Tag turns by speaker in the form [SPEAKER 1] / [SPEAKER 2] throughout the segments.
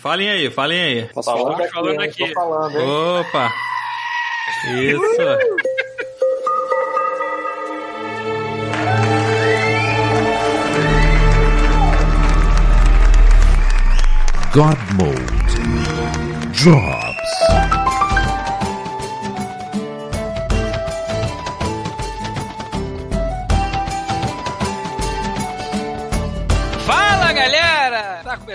[SPEAKER 1] Falem aí, falem aí.
[SPEAKER 2] Posso falando falar? Aqui, falando aqui. Falando,
[SPEAKER 1] Opa! Isso!
[SPEAKER 3] God Mode Drops.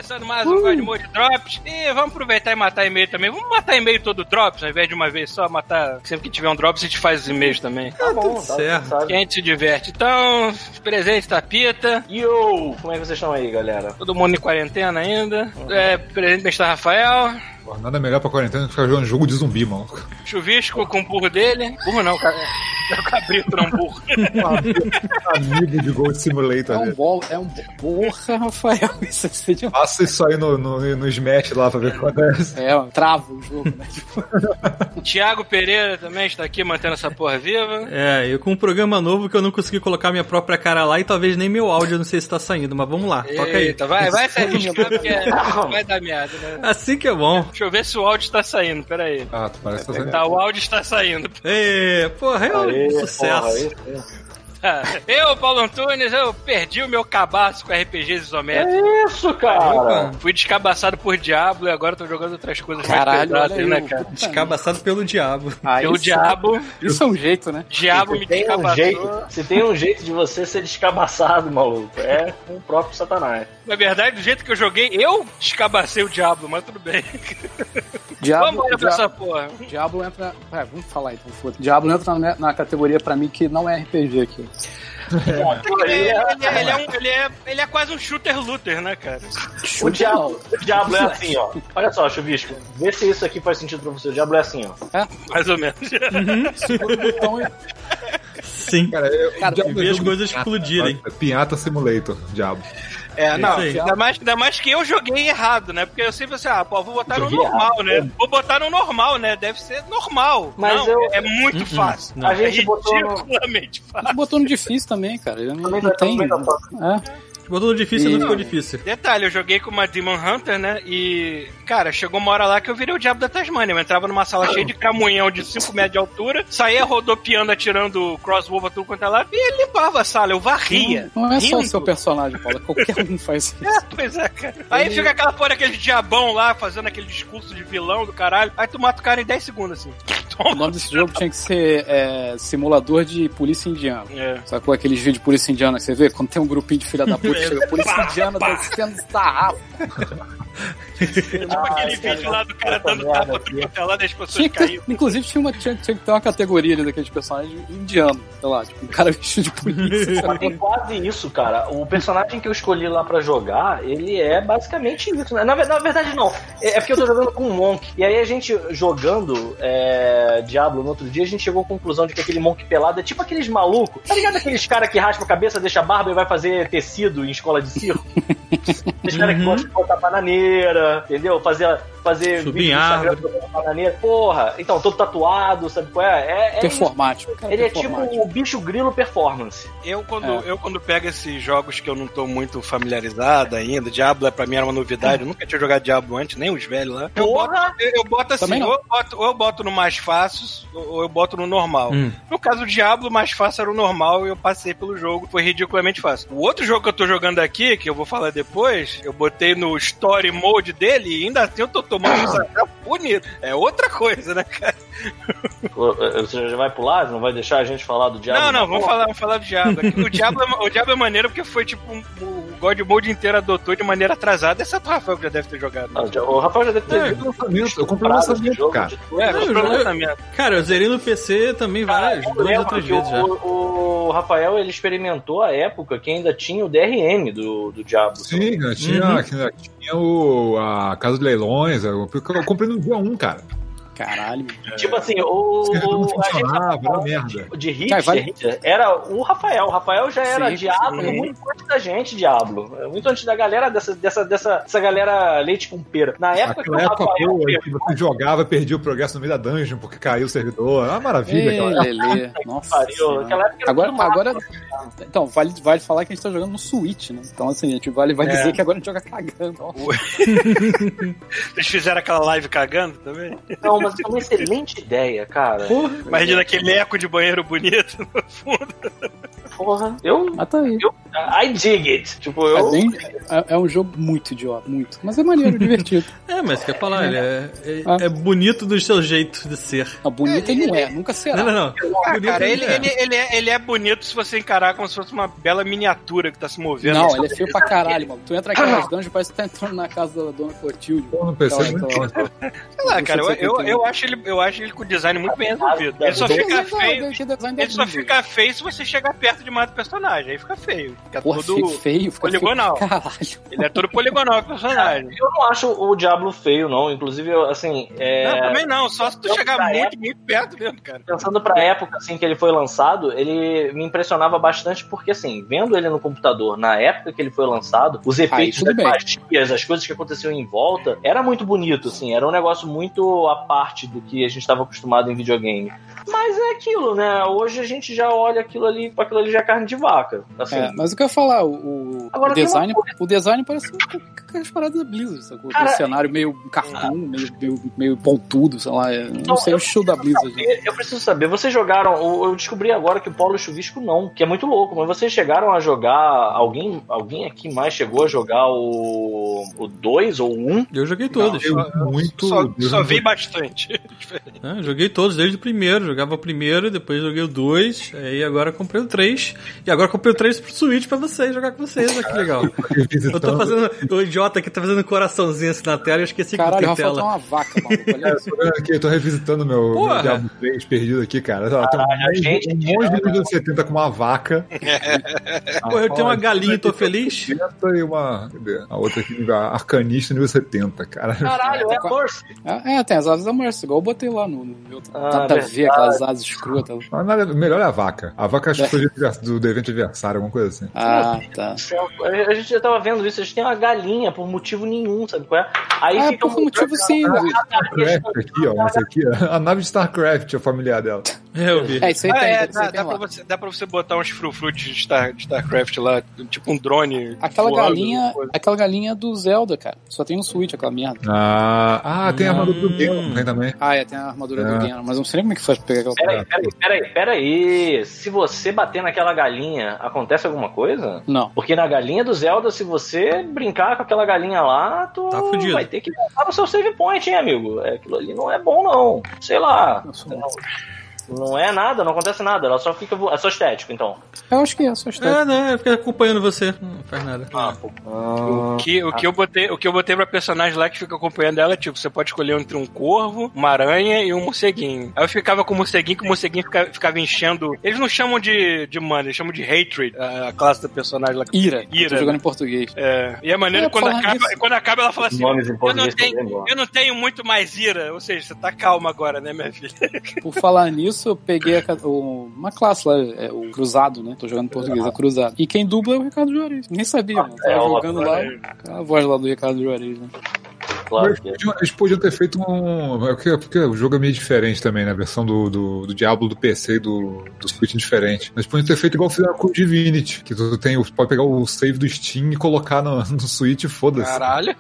[SPEAKER 2] Começando mais um uh. God Mode Drops. E vamos aproveitar e matar e-mail também. Vamos matar e-mail todo Drops, ao invés de uma vez só matar. Sempre que tiver um Drops, a gente faz os e-mails também.
[SPEAKER 1] Tá bom, tá certo.
[SPEAKER 2] Que a gente se diverte. Então, presente Tapita.
[SPEAKER 4] Yo! Como é que vocês estão aí, galera?
[SPEAKER 2] Todo mundo em quarentena ainda. Uhum. É, presente Mestre Rafael.
[SPEAKER 5] Pô, nada melhor pra quarentena do que ficar jogando jogo de zumbi, mano.
[SPEAKER 2] Chuvisco com o burro dele. Burro não, cara. É o cabrito, não burro.
[SPEAKER 5] Amigo de Gold Simulator.
[SPEAKER 6] É um bom, é um porra, Rafael. Isso
[SPEAKER 5] é demais. Passa isso aí no, no, no Smash lá pra ver o que acontece.
[SPEAKER 6] É, trava o jogo, né?
[SPEAKER 2] Tiago Pereira também está aqui mantendo essa porra viva.
[SPEAKER 1] É, eu com um programa novo que eu não consegui colocar minha própria cara lá e talvez nem meu áudio, não sei se tá saindo, mas vamos lá, toca aí.
[SPEAKER 2] Eita, vai, vai arriscar porque é, vai dar merda, né?
[SPEAKER 1] Assim que é bom.
[SPEAKER 2] Deixa eu ver se o áudio está saindo, peraí.
[SPEAKER 5] Ah, tu parece que tá saindo.
[SPEAKER 2] Tá, o áudio está saindo.
[SPEAKER 1] Ê, porra, é um sucesso. Porra,
[SPEAKER 2] eu, Paulo Antunes, eu perdi o meu cabaço com RPGs isométricos.
[SPEAKER 4] É isso, cara.
[SPEAKER 2] Fui descabaçado por Diablo e agora tô jogando outras coisas
[SPEAKER 1] Caralho, mais pesadas, né, cara? Descabaçado pelo Diabo.
[SPEAKER 2] Ah, pelo isso, Diabo.
[SPEAKER 6] Isso é um jeito, né?
[SPEAKER 2] Diabo me descabaçou.
[SPEAKER 4] Um jeito, se tem um jeito de você ser descabaçado, maluco, é com o próprio Satanás.
[SPEAKER 2] Na verdade, do jeito que eu joguei, eu descabacei o Diablo, mas tudo bem.
[SPEAKER 6] Diablo,
[SPEAKER 2] vamos olhar pra essa porra.
[SPEAKER 6] Diablo entra. É, vamos falar então, foda Diablo entra na, na, categoria pra mim que não é RPG aqui.
[SPEAKER 2] É. Ele, ele, é um, ele, é, ele é quase um shooter looter, né, cara?
[SPEAKER 4] O Diablo, o Diablo é assim, ó. Olha só, Chuvisco. Vê se isso aqui faz sentido pra você. O Diablo é assim, ó.
[SPEAKER 2] É? Mais ou menos.
[SPEAKER 1] Uhum. Sim. Cara, eu, cara, eu vi as coisas explodirem.
[SPEAKER 5] Pinhata Simulator, Diablo.
[SPEAKER 2] É, não, ainda mais, ainda mais que eu joguei errado, né? Porque eu sempre assim, ah, pô, vou botar no normal, errado, né? Vou botar no normal, né? Deve ser normal. Mas não, eu... é muito uh -uh, fácil.
[SPEAKER 4] Não. A gente
[SPEAKER 2] é
[SPEAKER 4] botou no...
[SPEAKER 6] fácil. botou no difícil também, cara. Eu não, não tem. É.
[SPEAKER 1] Botou no difícil e não ficou difícil.
[SPEAKER 2] Detalhe, eu joguei com uma Demon Hunter, né? E, cara, chegou uma hora lá que eu virei o diabo da Tasmania. Eu entrava numa sala cheia de cramunhão de 5 metros de altura, saía rodopiando, atirando crossbow pra tudo quanto é lado, e ele limpava a sala, eu varria.
[SPEAKER 6] Não, não é só o seu personagem, Paulo, qualquer um faz isso.
[SPEAKER 2] É, pois é, cara. Aí fica aquela porra, aquele diabão lá, fazendo aquele discurso de vilão do caralho. Aí tu mata o cara em 10 segundos, assim.
[SPEAKER 6] Toma. O nome desse jogo tinha que ser é, simulador de polícia indiana. É. Sacou aqueles vídeos de polícia indiana que você vê? Quando tem um grupinho de filha da puta, chega a polícia indiana descendo sarrafo.
[SPEAKER 2] Tipo ah, aquele vídeo lá do cara dando tapa lá das pessoas caindo.
[SPEAKER 6] Inclusive tinha, uma, tinha, tinha, que ter uma categoria ali daqueles personagens indianos, sei lá, tipo, um cara vestido de polícia.
[SPEAKER 4] é quase isso, cara. O personagem que eu escolhi lá pra jogar, ele é basicamente isso. Né? Na, na verdade, não. É, é porque eu tô jogando com um Monk. E aí a gente jogando é, Diablo no outro dia, a gente chegou à conclusão de que aquele Monk pelado é tipo aqueles malucos. Tá ligado aqueles caras que raspam a cabeça, deixa a barba e vai fazer tecido em escola de circo? aqueles caras que gostam de botar bananeira, entendeu? Fazer fazer
[SPEAKER 1] Subir vídeo Instagram
[SPEAKER 4] bananeira. Porra, então, todo tatuado, sabe qual é? é,
[SPEAKER 6] é performático.
[SPEAKER 4] Cara, ele performático. é tipo o bicho grilo performance.
[SPEAKER 2] Eu quando, é. eu, quando pego esses jogos que eu não tô muito familiarizado ainda, Diablo é pra mim era uma novidade, eu nunca tinha jogado Diablo antes, nem os velhos lá. Eu boto, eu, eu boto assim, ou eu boto, ou eu boto no mais fácil, ou eu boto no normal. Hum. No caso do Diablo, o mais fácil era o normal e eu passei pelo jogo, foi ridiculamente fácil. O outro jogo que eu tô jogando aqui, que eu vou falar depois, eu botei no Story Mode dele e ainda assim eu tô tomando isso é bonito. É outra coisa, né, cara?
[SPEAKER 4] Você já vai pular? Não vai deixar a gente falar do diabo?
[SPEAKER 2] Não, não, vamos falar, vamos falar do diabo. O diabo, é, o diabo é maneiro porque foi tipo um, o God Mode inteiro adotou de maneira atrasada, exceto o Rafael que já deve ter jogado.
[SPEAKER 4] Ah, o Rafael já deve ter é,
[SPEAKER 5] lançamento. Eu comprei o lançamento, cara.
[SPEAKER 1] É, eu comprei o lançamento. Cara, eu zerei no PC também várias, duas ou três vezes já.
[SPEAKER 4] O, o Rafael, ele experimentou a época que ainda tinha o DRM do, do Diabo.
[SPEAKER 5] Sim, tinha, uhum. tinha o, a Casa de Leilões. Eu, comprei no dia 1, cara.
[SPEAKER 6] Caralho.
[SPEAKER 4] Tipo assim, o. O a gente
[SPEAKER 5] funcionava,
[SPEAKER 4] tava
[SPEAKER 5] era merda.
[SPEAKER 4] de hit,
[SPEAKER 6] Cara, vale-
[SPEAKER 4] era o Rafael. O Rafael já era
[SPEAKER 6] Sim,
[SPEAKER 4] Diablo
[SPEAKER 6] sim.
[SPEAKER 4] muito antes da gente, Diablo. Muito antes da galera, dessa, dessa, dessa, dessa galera leite com pera. Na época que o
[SPEAKER 5] Aquela época
[SPEAKER 4] Rafael
[SPEAKER 5] boa que você jogava, perdia o progresso no meio da dungeon porque caiu o servidor. É uma maravilha
[SPEAKER 6] Ei,
[SPEAKER 5] aquela
[SPEAKER 6] Lelê. Nossa.
[SPEAKER 4] aquela época era
[SPEAKER 6] Agora, agora. Então, vale, vale falar que a gente tá jogando no Switch, né? Então, assim, a gente vale, vai
[SPEAKER 2] É.
[SPEAKER 6] dizer que agora a gente joga cagando.
[SPEAKER 2] Eles fizeram aquela live cagando também?
[SPEAKER 4] Não, mas é uma excelente ideia, cara.
[SPEAKER 2] Imagina aquele eco de banheiro bonito no fundo.
[SPEAKER 4] Porra, eu.
[SPEAKER 6] Mas tá aí.
[SPEAKER 4] eu I dig it. Tipo,
[SPEAKER 6] É,
[SPEAKER 4] eu.
[SPEAKER 6] bem- é- é um jogo muito idiota, muito. Mas é maneiro, divertido.
[SPEAKER 1] É, mas quer falar, ele é, é,
[SPEAKER 6] Ah.
[SPEAKER 1] é bonito do seu jeito de ser.
[SPEAKER 6] A bonita ele não é, nunca será.
[SPEAKER 1] Não, não, não.
[SPEAKER 2] Ah,
[SPEAKER 1] Bonito
[SPEAKER 2] cara, ele,
[SPEAKER 1] é.
[SPEAKER 2] ele, ele, é, ele é bonito se você encarar como se fosse uma bela miniatura que tá se movendo.
[SPEAKER 6] Não, ele é feio pra caralho, mano. Tu entra naquelas dungeons, parece que tá entrando na casa da dona Clotilde.
[SPEAKER 5] Porra, é
[SPEAKER 6] Aquela-
[SPEAKER 5] muito
[SPEAKER 6] aquela-
[SPEAKER 5] bom.
[SPEAKER 2] Sei lá, cara, eu, eu,
[SPEAKER 6] 171.
[SPEAKER 2] Eu, acho ele, eu acho ele com o design muito bem resolvido. Ele só fica
[SPEAKER 6] Mas,
[SPEAKER 2] feio.
[SPEAKER 6] da
[SPEAKER 2] Ele só fica feio se você chegar perto demais do personagem. Aí fica feio. Fica
[SPEAKER 6] Porra,
[SPEAKER 2] todo.
[SPEAKER 6] feio, feio, fica
[SPEAKER 2] poligonal.
[SPEAKER 6] feio. Caralho.
[SPEAKER 2] Ele é todo poligonal o personagem.
[SPEAKER 4] Eu não acho o Diablo feio, não. Inclusive, eu, assim. É...
[SPEAKER 2] Não, também não, só se tu
[SPEAKER 4] Eu
[SPEAKER 2] chegar muito, muito perto mesmo, cara.
[SPEAKER 4] Pensando pra época assim que ele foi lançado, ele me impressionava bastante porque assim, vendo ele no computador na época que ele foi lançado, os efeitos
[SPEAKER 6] tudo
[SPEAKER 4] das magias, as coisas que aconteciam em volta, era muito bonito assim, era um negócio muito à parte do que a gente estava acostumado em videogame. Mas é aquilo, né? Hoje a gente já olha aquilo ali, aquilo ali já é carne de vaca. Assim,
[SPEAKER 6] É, mas o que eu ia falar, o,
[SPEAKER 4] Agora
[SPEAKER 6] o design, o design parece um as paradas da Blizzard, sacou?
[SPEAKER 4] Cara,
[SPEAKER 6] o cenário meio cartoon, meio, meio, meio pontudo, sei lá. é- Não
[SPEAKER 4] Então,
[SPEAKER 6] sei o
[SPEAKER 4] eu
[SPEAKER 6] estilo da Blizzard. né?
[SPEAKER 4] Eu preciso saber, vocês jogaram, eu eu descobri agora que o Paulo Chuvisco não, que é muito louco, mas vocês chegaram a jogar, alguém, alguém aqui mais chegou a jogar o o 2 ou o 1? Um?
[SPEAKER 1] Eu joguei todos.
[SPEAKER 5] Eu muito.
[SPEAKER 2] Só,
[SPEAKER 5] eu
[SPEAKER 2] só
[SPEAKER 5] não-
[SPEAKER 2] vi bastante.
[SPEAKER 1] Ah, joguei todos desde o primeiro. Jogava o primeiro, depois joguei o 2, aí agora comprei o 3. E agora comprei o 3 pro Switch pra vocês, jogar com vocês. Olha que legal. Eu tô fazendo. O idiota aqui tá fazendo um coraçãozinho assim na tela e eu esqueci
[SPEAKER 6] Caralho,
[SPEAKER 1] que tem
[SPEAKER 6] Rafael tá
[SPEAKER 1] tela.
[SPEAKER 6] uma vaca, maluco. Olha
[SPEAKER 5] É,
[SPEAKER 6] isso.
[SPEAKER 5] eu tô vendo aqui, eu tô revisitando meu, meu. Diablo 3 perdido aqui, cara. Ó, tem um
[SPEAKER 4] Caralho,
[SPEAKER 5] monte,
[SPEAKER 4] gente
[SPEAKER 5] um monte de nível 70 com uma vaca.
[SPEAKER 1] Pô, eu tenho uma galinha e tô feliz.
[SPEAKER 5] 70 e uma. Cadê? A outra aqui, nível arcanista, nível 70, cara.
[SPEAKER 4] Caralho, é.
[SPEAKER 6] É, é, tem as asas da Mercy, igual eu botei lá no, no meu.
[SPEAKER 4] Ah,
[SPEAKER 6] a ver, aquelas asas escrotas.
[SPEAKER 5] Nada- melhor é a vaca. A vaca acho que foi do do, evento adversário, alguma coisa assim.
[SPEAKER 6] Ah, tá.
[SPEAKER 4] A gente já tava vendo isso, eles têm uma galinha por motivo nenhum, sabe qual é? Aí
[SPEAKER 6] Ah,
[SPEAKER 4] fica
[SPEAKER 6] por motivo sim.
[SPEAKER 5] StarCraft aqui, ó. Essa aqui, ó. A nave de StarCraft, a familiar dela.
[SPEAKER 1] É, eu vi.
[SPEAKER 6] É, isso aí
[SPEAKER 2] Ah,
[SPEAKER 6] tem,
[SPEAKER 2] é,
[SPEAKER 6] isso aí
[SPEAKER 2] dá,
[SPEAKER 6] tem
[SPEAKER 2] dá, pra
[SPEAKER 6] lá.
[SPEAKER 2] você, dá pra você botar uns frufrutes de, Star, de StarCraft lá, tipo um drone.
[SPEAKER 6] Aquela
[SPEAKER 2] voando,
[SPEAKER 6] galinha, aquela galinha do Zelda, cara. Só tem no Switch aquela merda.
[SPEAKER 5] Ah, ah tem a armadura do
[SPEAKER 1] Hum.
[SPEAKER 5] Ganon, tem também.
[SPEAKER 6] Ah, é, tem a armadura
[SPEAKER 5] É.
[SPEAKER 6] do Ganon, mas não sei nem como é que faz pra pegar aquela
[SPEAKER 4] Peraí, peraí, peraí, peraí. Se você bater naquela galinha, acontece alguma coisa?
[SPEAKER 6] Não.
[SPEAKER 4] Porque na galinha do Zelda, se você brincar com aquela galinha lá, tu
[SPEAKER 1] Tá fudido.
[SPEAKER 4] vai ter que voltar pro seu save point, hein, amigo? É, aquilo ali não é bom, não. Sei lá.
[SPEAKER 6] Sou-
[SPEAKER 4] Não, não é nada, não acontece nada. Ela só fica. É só estético, então.
[SPEAKER 6] Eu acho que é, só está.
[SPEAKER 1] É, né? Eu fiquei acompanhando você. Não faz nada.
[SPEAKER 4] Ah, pô.
[SPEAKER 2] O que, o, que eu botei, o que eu botei pra personagem lá que fica acompanhando ela é tipo, você pode escolher entre um corvo, uma aranha e um morceguinho. Aí eu ficava com o morceguinho, que o morceguinho fica- ficava enchendo. Eles não chamam de, de mana, eles chamam de hatred, a, classe da personagem lá.
[SPEAKER 6] Ira.
[SPEAKER 2] Ira,
[SPEAKER 6] Tô jogando
[SPEAKER 2] né?
[SPEAKER 6] em português.
[SPEAKER 2] É, e a maneira
[SPEAKER 6] É,
[SPEAKER 2] quando acaba, quando acaba, ela fala assim:
[SPEAKER 4] Nomes em
[SPEAKER 2] eu não, tenho,
[SPEAKER 4] boa.
[SPEAKER 2] eu não tenho muito mais ira. Ou seja, você tá calma agora, né, minha filha?
[SPEAKER 6] Por falar nisso, eu peguei a o- uma classe lá, é, o Cruzado, né? Tô jogando em português, é Cruzado. E quem dubla é o Ricardo Juarez. Nem sabia, mano. Tava
[SPEAKER 4] É, o
[SPEAKER 6] jogando lá, a voz lá do Ricardo Juarez, né?
[SPEAKER 4] Claro
[SPEAKER 5] Eles
[SPEAKER 4] que é.
[SPEAKER 5] podiam, eles podiam ter feito um. é Porque, porque o jogo é meio diferente também, né? A versão do, do, do Diablo do PC e do, do Switch é diferente. Mas podiam ter feito igual fizeram com o Divinity, que tu tem, pode pegar o save do Steam e colocar no, no Switch e foda-se.
[SPEAKER 2] Caralho.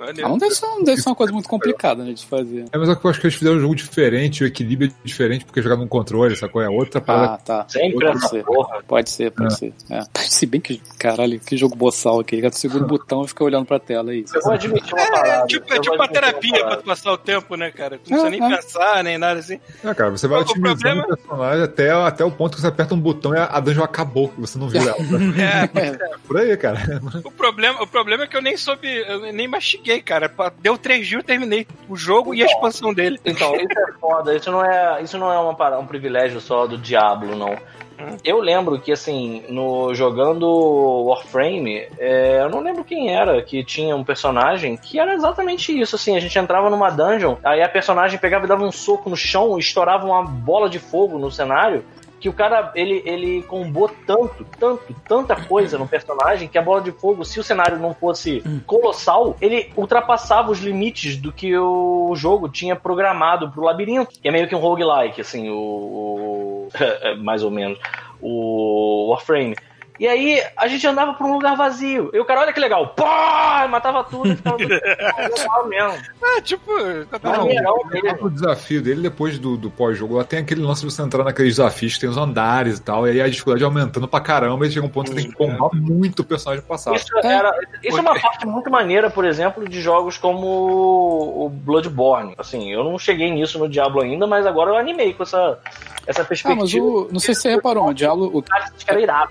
[SPEAKER 6] Ah, não, deve ser, não deve ser uma coisa muito complicada, né, de fazer.
[SPEAKER 5] É, mas eu acho que eles fizeram um jogo diferente, o equilíbrio é diferente, porque jogar num controle, sacou? É outra parada.
[SPEAKER 6] Ah, tá.
[SPEAKER 4] Sempre
[SPEAKER 6] Pode
[SPEAKER 4] essa
[SPEAKER 6] ser.
[SPEAKER 4] porra.
[SPEAKER 6] Pode ser, pode ser. É. Se bem que, caralho, que jogo boçal aqui. Tu segura o botão e fica olhando pra tela aí.
[SPEAKER 4] Eu vou admitir uma
[SPEAKER 2] É,
[SPEAKER 4] parada.
[SPEAKER 2] tipo,
[SPEAKER 4] eu
[SPEAKER 2] é tipo uma terapia pra
[SPEAKER 4] parada.
[SPEAKER 2] tu passar o tempo, né, cara? Tu não precisa
[SPEAKER 6] É,
[SPEAKER 2] nem
[SPEAKER 6] é.
[SPEAKER 2] pensar, nem nada assim.
[SPEAKER 5] É, cara, você vai
[SPEAKER 2] O
[SPEAKER 5] otimizando
[SPEAKER 2] problema-
[SPEAKER 5] o personagem até, até o ponto que você aperta um botão e a, dungeon acabou, que você não viu ela.
[SPEAKER 2] É,
[SPEAKER 6] É,
[SPEAKER 5] Por aí, cara.
[SPEAKER 2] o, problema, o problema é que eu nem soube, eu nem mastiguei joguei, cara. Deu três dias, eu terminei o jogo então, e a expansão dele.
[SPEAKER 4] Então, isso é foda. Isso não é, isso não é uma, um privilégio só do Diablo, não. Eu lembro que, assim, no jogando Warframe, é, eu não lembro quem era que tinha um personagem que era exatamente isso, assim, a gente entrava numa dungeon, aí a personagem pegava e dava um soco no chão e estourava uma bola de fogo no cenário, que o cara, ele, ele combou tanto, tanto, tanta coisa no personagem que a bola de fogo, se o cenário não fosse colossal, ele ultrapassava os limites do que o jogo tinha programado pro labirinto. Que é meio que um roguelike, assim, o. o mais ou menos. O Warframe. E aí a gente andava pra um lugar vazio. E o cara, olha que legal, pô! Matava tudo e ficava tudo legal
[SPEAKER 5] mesmo. É, tipo, tá não, não, o desafio dele depois do, do pós-jogo, lá tem aquele lance de você entrar naqueles desafios que tem os andares e tal, e aí a dificuldade aumentando pra caramba, e chega um ponto que você tem que combar muito o personagem passado.
[SPEAKER 4] Isso, era, isso é uma parte muito maneira, por exemplo, de jogos como o Bloodborne. Assim, eu não cheguei nisso no Diablo ainda, mas agora eu animei com essa, essa perspectiva. Ah, mas
[SPEAKER 6] o, não sei se você reparou, o Diablo. O,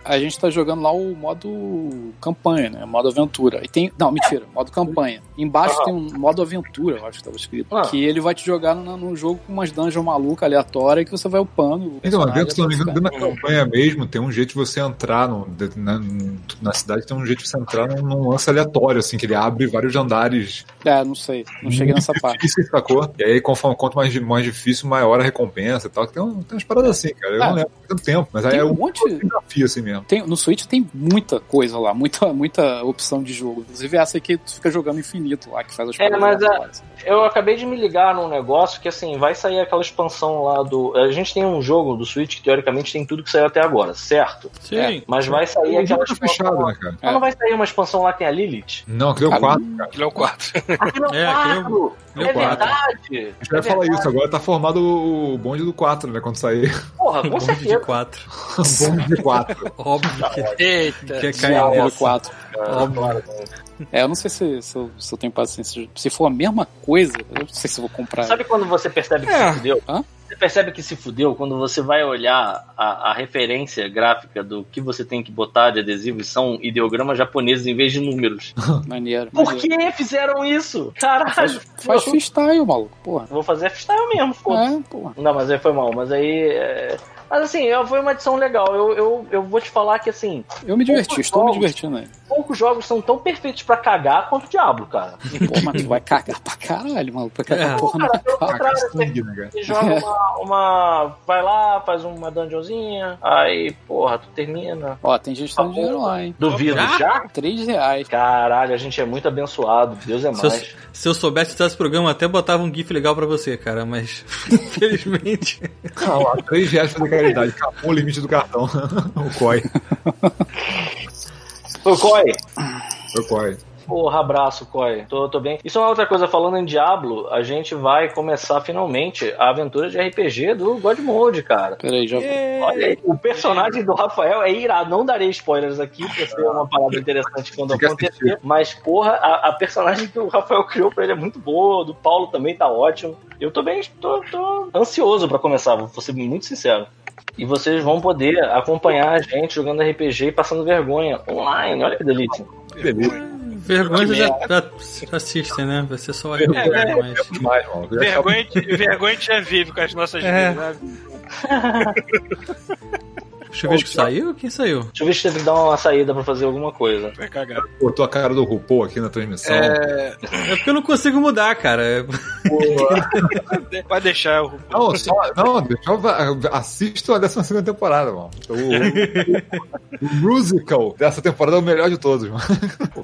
[SPEAKER 6] a gente tá jogando lá o modo campanha, né? Modo aventura. E tem. Não, mentira, modo campanha. Embaixo tem um modo aventura, eu acho que estava escrito. Ah. Que ele vai te jogar no, no jogo com umas dungeons malucas, aleatórias, que você vai upando.
[SPEAKER 5] Então, dentro, se não me engano, dentro da campanha mesmo, tem um jeito de você entrar no, na, na cidade, tem um jeito de você entrar num, num lance aleatório, assim, que ele abre vários andares.
[SPEAKER 6] É, não sei. Não cheguei nessa parte.
[SPEAKER 5] Difícil, sacou? E aí, conforme quanto mais, mais difícil, maior a recompensa e tal. Tem, um, tem umas paradas assim, cara. Eu ah, não lembro tanto tempo, mas aí é um monte de desafio assim mesmo.
[SPEAKER 6] Tem, no Switch tem muita coisa lá, muita, muita opção de jogo. Inclusive essa aqui tu fica jogando infinito lá, que faz as
[SPEAKER 4] é, mas a, eu acabei de me ligar num negócio que assim, vai sair aquela expansão lá do. A gente tem um jogo do Switch que teoricamente tem tudo que saiu até agora, certo?
[SPEAKER 1] Sim. É,
[SPEAKER 4] mas vai sair aquela tá expansão. Fechado, lá. né, cara? Mas não vai sair uma expansão lá que tem a Lilith?
[SPEAKER 5] Não, aquele é o 4.
[SPEAKER 2] Aquele é o 4.
[SPEAKER 4] Aquele é o 4. É, é, é verdade. A
[SPEAKER 5] gente vai é falar isso, agora tá formado o bonde do 4, né? Quando sair.
[SPEAKER 4] Porra, com certeza.
[SPEAKER 1] Bonde de 4.
[SPEAKER 5] bonde de 4.
[SPEAKER 1] Óbvio que,
[SPEAKER 6] Eita, que é cair 4. Óbvio. É, eu não sei se, se, eu, se eu tenho paciência. Se for a mesma coisa, eu não sei se eu vou comprar.
[SPEAKER 4] Sabe quando você percebe que é. se fudeu? Hã? Você percebe que se fudeu quando você vai olhar a, a, referência gráfica do que você tem que botar de adesivo e são ideogramas japoneses em vez de números.
[SPEAKER 6] Maneiro.
[SPEAKER 4] Por maneiro. que fizeram isso? Caralho.
[SPEAKER 6] Faz, faz freestyle, maluco, porra.
[SPEAKER 4] Vou fazer freestyle mesmo,
[SPEAKER 6] foda É, porra.
[SPEAKER 4] Não, mas aí foi mal. Mas aí. É... Mas assim, foi uma edição legal. Eu, eu, eu vou te falar que assim.
[SPEAKER 6] Eu me diverti, estou jogos, me divertindo aí.
[SPEAKER 4] Poucos jogos são tão perfeitos pra cagar quanto o Diablo, cara.
[SPEAKER 6] Pô, mas tu vai cagar pra caralho, mano. Pra cagar é. porra cara, pelo
[SPEAKER 4] contrário, você, né, você joga uma, uma. Vai lá, faz uma dungeonzinha, aí, porra, tu termina.
[SPEAKER 6] Ó, tem gente dando dinheiro lá, hein?
[SPEAKER 4] Duvido já? já?
[SPEAKER 6] Três reais.
[SPEAKER 4] Caralho, a gente é muito abençoado. Deus é mais.
[SPEAKER 1] Se eu, se eu soubesse que esse programa, até botava um GIF legal pra você, cara, mas infelizmente.
[SPEAKER 5] Não, três reais pra caridade. Acabou o limite do cartão. o COI.
[SPEAKER 4] o COI.
[SPEAKER 5] O COI.
[SPEAKER 4] Porra, abraço, Coy. Tô, tô bem. Isso é uma outra coisa, falando em Diablo, a gente vai começar finalmente a aventura de RPG do God Mode, cara.
[SPEAKER 6] Peraí, já.
[SPEAKER 4] Olha aí, o personagem do Rafael é irado. Não darei spoilers aqui, porque ser uma parada interessante quando acontecer. Mas, porra, a, a, personagem que o Rafael criou pra ele é muito boa, do Paulo também tá ótimo. Eu tô bem, tô, tô ansioso para começar, vou ser muito sincero. E vocês vão poder acompanhar a gente jogando RPG e passando vergonha online. Olha que delícia.
[SPEAKER 1] Vergonha já, já, assistem, né? Vai ser só vergonha, é, mas...
[SPEAKER 2] vergonha, vergonha já vive com as nossas é. vidas,
[SPEAKER 1] Chuvisco saiu? Quem saiu?
[SPEAKER 4] Chuvisco teve que dar uma saída pra fazer alguma coisa.
[SPEAKER 5] Vai cagar. Botou a cara do RuPaul aqui na transmissão.
[SPEAKER 1] É, é porque eu não consigo mudar, cara.
[SPEAKER 2] Vai deixar o
[SPEAKER 5] RuPaul. Não, só, não deixa eu assisto a 12 temporada, mano. O, o, musical dessa temporada é o melhor de todos, mano.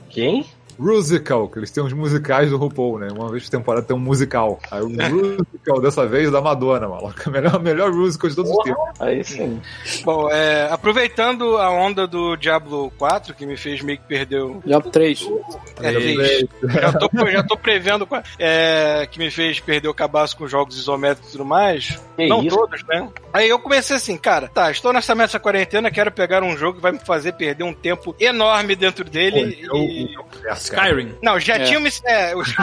[SPEAKER 4] Quem?
[SPEAKER 5] Musical, que eles têm uns musicais do RuPaul, né? Uma vez por temporada tem um musical. Aí o musical dessa vez da Madonna, maluco. Melhor, melhor musical de todos os tempos.
[SPEAKER 4] Aí sim.
[SPEAKER 2] Bom, é, aproveitando a onda do Diablo 4, que me fez meio que perder o.
[SPEAKER 6] Diablo 3.
[SPEAKER 2] É, 3. já, tô, já tô prevendo é, que me fez perder o cabaço com jogos isométricos e tudo mais. Que Não isso? todos, né? Aí eu comecei assim, cara, tá, estou nessa messa quarentena, quero pegar um jogo que vai me fazer perder um tempo enorme dentro dele. Pô,
[SPEAKER 5] e... eu,
[SPEAKER 1] Skyrim.
[SPEAKER 2] Não, já é. tinha me. É, o...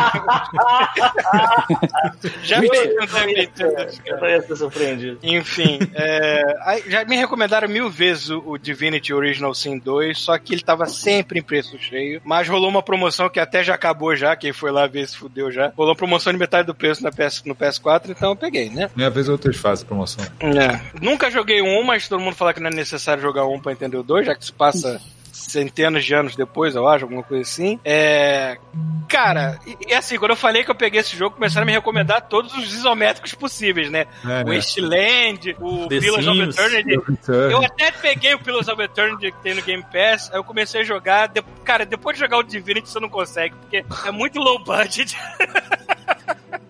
[SPEAKER 2] já me.
[SPEAKER 4] Eu ia ser surpreendido.
[SPEAKER 2] Enfim, é, já me recomendaram mil vezes o, o Divinity Original Sin 2, só que ele tava sempre em preço cheio. Mas rolou uma promoção que até já acabou já, quem foi lá ver se fudeu já. Rolou uma promoção de metade do preço na PS, no PS4, então eu peguei, né?
[SPEAKER 5] Minha vez outras fazem promoção.
[SPEAKER 2] É. Nunca joguei um, mas todo mundo fala que não é necessário jogar um pra entender o dois, já que se passa centenas de anos depois, eu acho, alguma coisa assim. É. Cara, e, assim, quando eu falei que eu peguei esse jogo, começaram a me recomendar todos os isométricos possíveis, né? É, o Wasteland, o The Pillars of Eternity. Eu até peguei o Pillars of Eternity que tem no Game Pass, aí eu comecei a jogar. De... Cara, depois de jogar o Divinity, você não consegue, porque é muito low budget.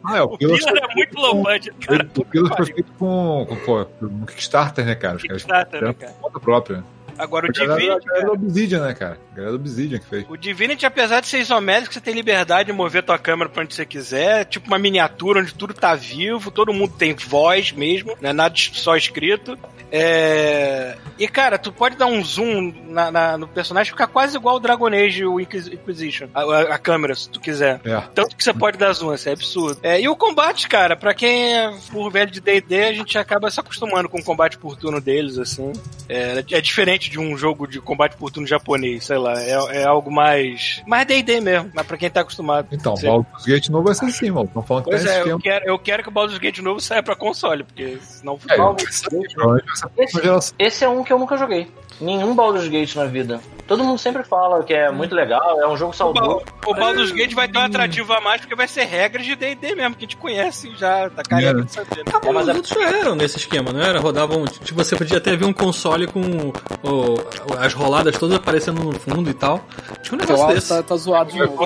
[SPEAKER 5] Ah, é, o, o Pillars
[SPEAKER 2] é muito low budget, cara.
[SPEAKER 5] O Pillars foi feito com, com, com, com Kickstarter, né, cara?
[SPEAKER 2] Kickstarter, né, cara?
[SPEAKER 5] Conta própria.
[SPEAKER 2] Agora o Divinity. A
[SPEAKER 5] galera do Obsidian, né, cara? A galera do Obsidian que fez.
[SPEAKER 2] O Divinity, apesar de ser isométrico, você tem liberdade de mover tua câmera pra onde você quiser. Tipo uma miniatura onde tudo tá vivo, todo mundo tem voz mesmo, não é nada só escrito. É... E, cara, tu pode dar um zoom na, na, no personagem ficar quase igual o Dragon Age o Inquisition. A, a, a câmera, se tu quiser. É. Tanto que você pode dar zoom, isso é absurdo. É, e o combate, cara, pra quem é por velho de D&D, a gente acaba se acostumando com o combate por turno deles, assim. É, é diferente de um jogo de combate por turno japonês, sei lá. É, é algo mais. Mais DD mesmo, mas pra quem tá acostumado.
[SPEAKER 5] Então, o Baldur's Gate novo vai ser assim, mano. Estão falando
[SPEAKER 2] que pois é, eu quero, eu quero que o Baldur's Gate novo saia pra console, porque senão.
[SPEAKER 4] É, esse, esse é um que eu nunca joguei nenhum Baldur's Gate na vida. Todo mundo sempre fala que é muito legal, é um jogo saudável.
[SPEAKER 2] O, Baldur's Gate vai ter um atrativo a mais porque vai ser regras de D&D mesmo, que a gente conhece já, tá careca de saber. Né?
[SPEAKER 1] Ah, mas os outros já eram nesse esquema, não era? Rodavam, tipo, você podia até ver um console com o, as roladas todas aparecendo no fundo e tal.
[SPEAKER 6] Tinha um negócio desse. Tá, tá zoado de novo.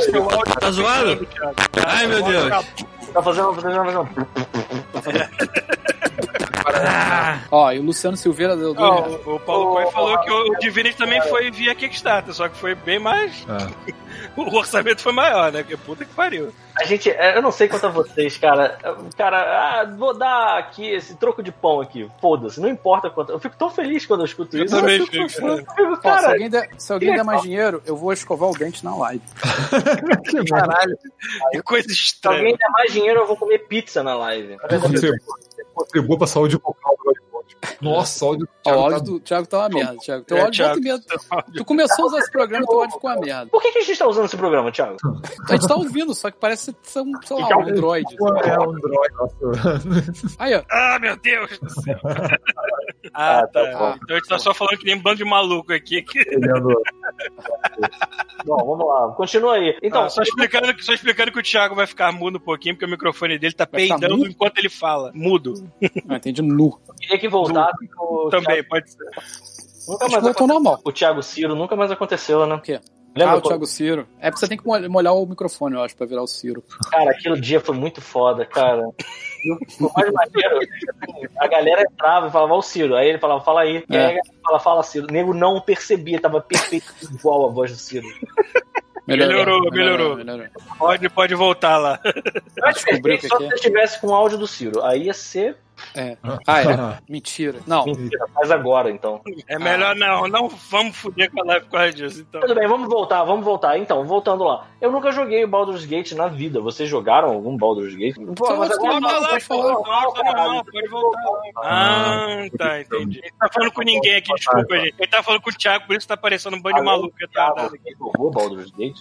[SPEAKER 1] Tá zoado? Ai, meu Deus.
[SPEAKER 4] Tá fazendo, fazendo, fazendo.
[SPEAKER 6] Ah. Ó, e o Luciano Silveira deu dois.
[SPEAKER 2] o, o Paulo Coelho falou que o Divinity também foi via Kickstarter, só que foi bem mais. Ah. o orçamento foi maior, né? Que puta que pariu.
[SPEAKER 4] A gente, é, eu não sei quanto a vocês, cara. Cara, ah, vou dar aqui esse troco de pão aqui. Foda-se, não importa quanto. Eu fico tão feliz quando eu escuto
[SPEAKER 2] eu
[SPEAKER 4] isso.
[SPEAKER 2] Também eu fico,
[SPEAKER 6] fico, cara, Ó, se alguém, der, se alguém der mais dinheiro, eu vou escovar o dente na live.
[SPEAKER 2] que Caralho. Que coisa estranha.
[SPEAKER 4] Se alguém der mais dinheiro, eu vou comer pizza na live.
[SPEAKER 5] Contribua pra saúde bucal do nossa, o áudio do
[SPEAKER 6] Thiago. O áudio tá... do Thiago tá uma merda, Thiago. Teu é, áudio Thiago, medo. Tu começou a usar esse programa teu áudio ficou uma merda.
[SPEAKER 4] Por que, que a gente tá usando esse programa, Thiago?
[SPEAKER 6] A gente tá ouvindo, só que parece ser um, sei lá, um Android.
[SPEAKER 5] É, um Android, nossa.
[SPEAKER 2] Aí, ó. Ah, meu Deus do céu. ah, ah, tá. tá então a gente tá só falando que nem um bando de maluco aqui.
[SPEAKER 4] Bom, vamos lá. Continua aí. Então,
[SPEAKER 2] ah, só, explicando, só explicando que o Thiago vai ficar mudo um pouquinho, porque o microfone dele tá peidando enquanto ele fala. Mudo.
[SPEAKER 6] Ah, entendi nu.
[SPEAKER 4] Eu queria que voltasse
[SPEAKER 2] também, Thiago... pode ser.
[SPEAKER 6] Nunca mais aconteceu. normal.
[SPEAKER 4] O Thiago Ciro nunca mais acoeu, né?
[SPEAKER 6] O quê? Lembra ah, o Thiago Ciro. É porque você tem que molhar o microfone, eu acho, pra virar o Ciro.
[SPEAKER 4] Cara, aquele dia foi muito foda, cara. O mais maneiro, a galera entrava e falava, ó, o Ciro. Aí ele falava, fala aí. É. aí fala, fala, Ciro. O nego não percebia, tava perfeito igual a voz do Ciro.
[SPEAKER 2] Melhorou, melhorou. melhorou. melhorou. Pode, pode voltar lá.
[SPEAKER 4] Eu acho que só se eu estivesse com o áudio do Ciro. Aí ia ser
[SPEAKER 6] é. Ah, é. Mentira. Não.
[SPEAKER 4] Mentira, faz agora, então.
[SPEAKER 2] É melhor ah. não, não vamos foder com a live por causa disso, então.
[SPEAKER 4] Tudo bem, vamos voltar, vamos voltar. Então, voltando lá. Eu nunca joguei o Baldur's Gate na vida. Vocês jogaram algum Baldur's Gate?
[SPEAKER 2] Pô, mas agora não, não, pode falar. Não, pode voltar. Ah, tá, entendi. Ele tá falando com ninguém aqui, desculpa, gente. Ele tá falando com o Thiago, por isso tá parecendo um bando de maluco.
[SPEAKER 4] Jogou Baldur's Gate?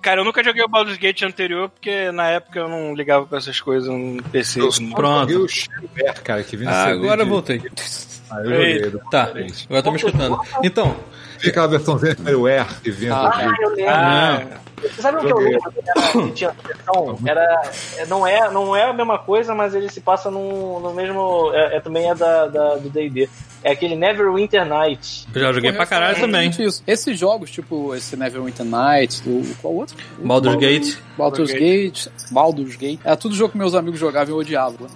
[SPEAKER 2] Cara, eu nunca joguei o Baldur's Gate anterior, porque na época eu não ligava pra essas coisas no PC.
[SPEAKER 1] Pronto
[SPEAKER 5] cara, que
[SPEAKER 1] ah, agora de... voltei.
[SPEAKER 5] Ah, eu joguei.
[SPEAKER 1] Tá, agora tô me escutando. Então.
[SPEAKER 5] Fica aquela versãozinha Air que vinha.
[SPEAKER 4] Ah, eu lembro. Ah, você sabe o que eu lembro que tinha versão? Era, não, é, não é a mesma coisa, mas ele se passa no, no mesmo. É, é também é da, da do DD. É aquele Neverwinter Night.
[SPEAKER 1] Eu já joguei pra caralho é também.
[SPEAKER 6] Isso. Esses jogos, tipo esse Neverwinter Night, o, qual outro?
[SPEAKER 1] Baldur's Gate.
[SPEAKER 6] Baldur's Gate. Baldur's Gate. É tudo jogo que meus amigos jogavam e eu odiava.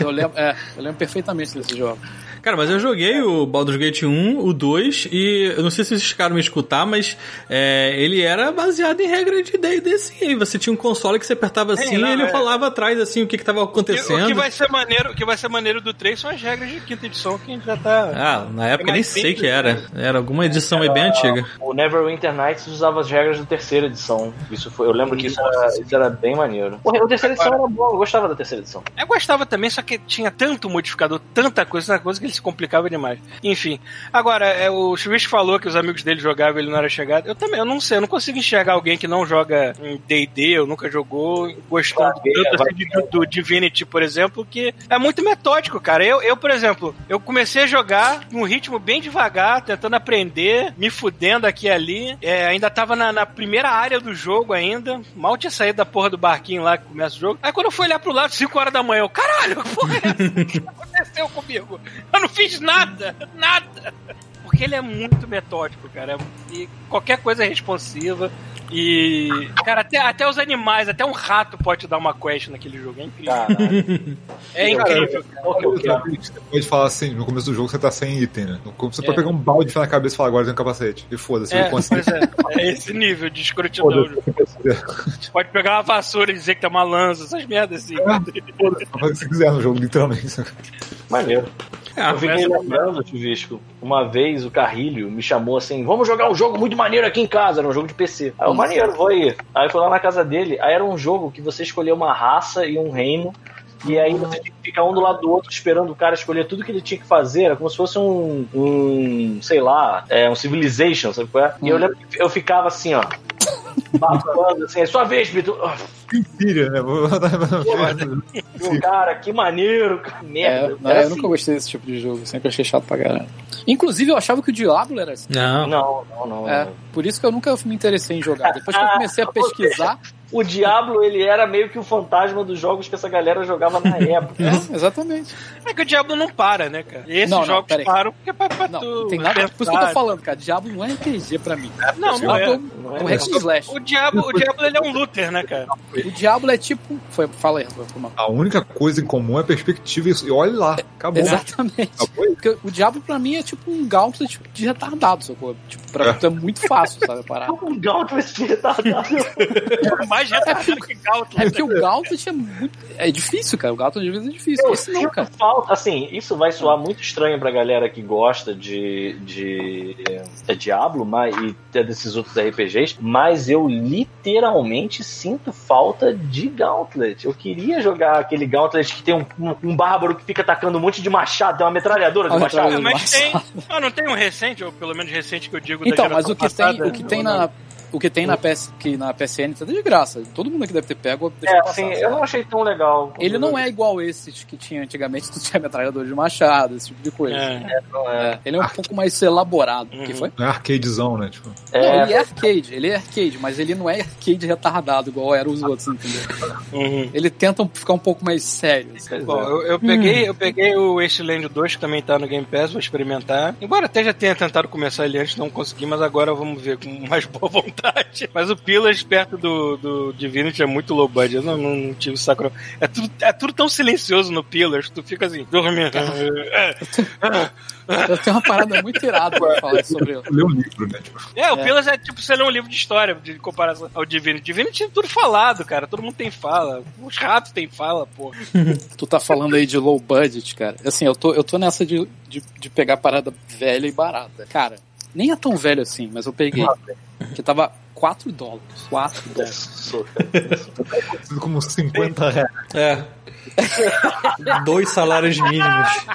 [SPEAKER 6] eu, lembro, é, eu lembro perfeitamente desse jogo.
[SPEAKER 1] Cara, mas eu joguei o Baldur's Gate 1, o 2 e eu não sei se vocês a me escutar, mas é, ele era baseado em regra de D&D sim. Você tinha um console que você apertava assim não, e ele é... rolava atrás assim o que estava acontecendo. O
[SPEAKER 2] que vai ser maneiro, o que vai ser maneiro do 3 são as regras de quinta edição que a gente já tá.
[SPEAKER 1] Ah, na época nem sei que era. Era alguma edição era, bem antiga.
[SPEAKER 4] O Neverwinter Nights usava as regras da terceira edição. Isso foi, eu lembro que isso era, isso era bem maneiro. Porra, a terceira edição era boa, eu gostava da terceira edição.
[SPEAKER 2] Eu gostava também, só que tinha tanto modificador, tanta coisa, tanta coisa que ele se complicava demais. Enfim. Agora, é, o Chubisco falou que os amigos dele jogavam e ele não era chegado. Eu também, eu não sei, eu não consigo enxergar alguém que não joga em D&D, ou nunca jogou, gostando tanto assim, de, do Divinity, por exemplo, que é muito metódico, cara. Eu, eu, por exemplo, eu comecei a jogar num ritmo bem devagar, tentando aprender, me fudendo aqui e ali. É, ainda tava na, na, primeira área do jogo ainda. Mal tinha saído da porra do barquinho lá que começa o jogo. Aí quando eu fui olhar pro lado, 5 horas da manhã, eu, caralho, porra é essa? O que aconteceu comigo? Eu não fiz nada, nada. Porque ele é muito metódico, cara. E qualquer coisa é responsiva. E, cara, até, até os animais, até um rato pode te dar uma quest naquele jogo. É incrível. Caralho. É incrível.
[SPEAKER 5] Cara, você pode falar assim, no começo do jogo você tá sem item, né? Você é. pode pegar um balde na cabeça e falar, agora tem um capacete. E foda-se,
[SPEAKER 2] é, pois é, é esse nível de escrutidão. pode pegar uma vassoura e dizer que tem uma lança, essas merdas assim. É,
[SPEAKER 5] pode fazer o que você quiser no jogo, literalmente.
[SPEAKER 4] Maneiro. É, eu fiquei lembrando, Chuvisco, uma vez o Carrilho me chamou assim: vamos jogar um jogo muito maneiro aqui em casa, era um jogo de PC. Aí eu, maneiro, vou. Aí eu fui lá na casa dele, aí era um jogo que você escolheu uma raça e um reino. E aí você tinha que ficar um do lado do outro esperando o cara escolher tudo que ele tinha que fazer. Era como se fosse um, um sei lá, é, um Civilization, sabe qual é? E eu lembro que eu ficava assim, ó. Babando, assim, é sua vez, Vitor.
[SPEAKER 5] Mentira, né?
[SPEAKER 4] Pô, cara, que maneiro, que merda.
[SPEAKER 6] É, não, eu assim. nunca gostei desse tipo de jogo, sempre achei chato pra caramba. Inclusive, eu achava que o Diablo era assim.
[SPEAKER 1] Não,
[SPEAKER 4] não, não. não
[SPEAKER 6] é, por isso que eu nunca me interessei em jogar. Depois que eu comecei a pesquisar.
[SPEAKER 4] O Diablo, ele era meio que o fantasma dos jogos que essa galera jogava na época.
[SPEAKER 6] É, exatamente.
[SPEAKER 2] É que o Diablo não para, né, cara? E esses não, jogos não, param porque é pra, pra
[SPEAKER 6] não, tu. Tem nada. Por isso que eu tô falando, cara. Diablo não é RPG pra mim.
[SPEAKER 2] Não, não, é. Não é, um hack slash. O Diablo, o Diablo ele é um looter, né, cara?
[SPEAKER 6] O Diablo é tipo. Foi, fala aí.
[SPEAKER 5] A única coisa em comum é a perspectiva. E olha lá, acabou.
[SPEAKER 6] Exatamente. Acabou. Porque o Diablo pra mim é tipo um Gauntlet de retardado, sacou? Tipo, pra é. é muito fácil, sabe? Parar.
[SPEAKER 4] Um Gauntlet de retardado.
[SPEAKER 2] Mais retardado que
[SPEAKER 6] Gauntlet. É porque o Gauntlet é muito. É difícil, cara. O Gauntlet às vezes é difícil.
[SPEAKER 4] Eu Esse não, cara. Falta, assim, isso vai soar muito estranho pra galera que gosta de, de é Diablo mas, e desses outros RPGs, mas eu literalmente sinto falta de Gauntlet. Eu queria jogar aquele Gauntlet que tem um, um, um bárbaro que fica atacando um monte de machado, tem uma metralhadora de machado.
[SPEAKER 2] Mas tem. Ah, não tem um recente, ou pelo menos recente que eu digo
[SPEAKER 6] então, mas o que passada, tem, o que tem na o que tem na, PS, que na PSN tá de graça. Todo mundo aqui deve ter pego.
[SPEAKER 4] É, passar, sim, eu não achei tão legal.
[SPEAKER 6] Ele não é igual esses que tinha antigamente, tu tinha metralhador de machado, esse tipo de coisa. É, é, é. Ele é um pouco mais elaborado. Uhum. que foi?
[SPEAKER 5] É arcadezão, né? Tipo.
[SPEAKER 6] É, não, ele é arcade, ele é arcade, mas ele não é arcade retardado igual eram os outros, entendeu? Uhum. Ele tenta ficar um pouco mais sério.
[SPEAKER 2] Bom, eu, eu, peguei, hum. eu peguei o Wasteland 2, que também tá no Game Pass, vou experimentar. Embora até já tenha tentado começar ele antes, não consegui, mas agora vamos ver com mais boa vontade. Mas o Pillars perto do, do Divinity é muito low budget. Eu não, não tive saco. É tudo, é tudo tão silencioso no Pillars, tu fica assim, dormindo.
[SPEAKER 6] Eu tenho uma parada muito irada pra falar sobre ele.
[SPEAKER 5] Ler um livro, né?
[SPEAKER 2] Tipo. É, o é. Pillars é tipo você ler um livro de história de comparação ao Divinity. Divinity é tudo falado, cara. Todo mundo tem fala. Os ratos têm fala, pô.
[SPEAKER 6] tu tá falando aí de low budget, cara. Assim, eu tô, eu tô nessa de, de, de pegar parada velha e barata. Cara, nem é tão velho assim, mas eu peguei. Que tava 4 dólares. 4 dólares.
[SPEAKER 5] Como 50 reais.
[SPEAKER 1] É. Dois salários mínimos.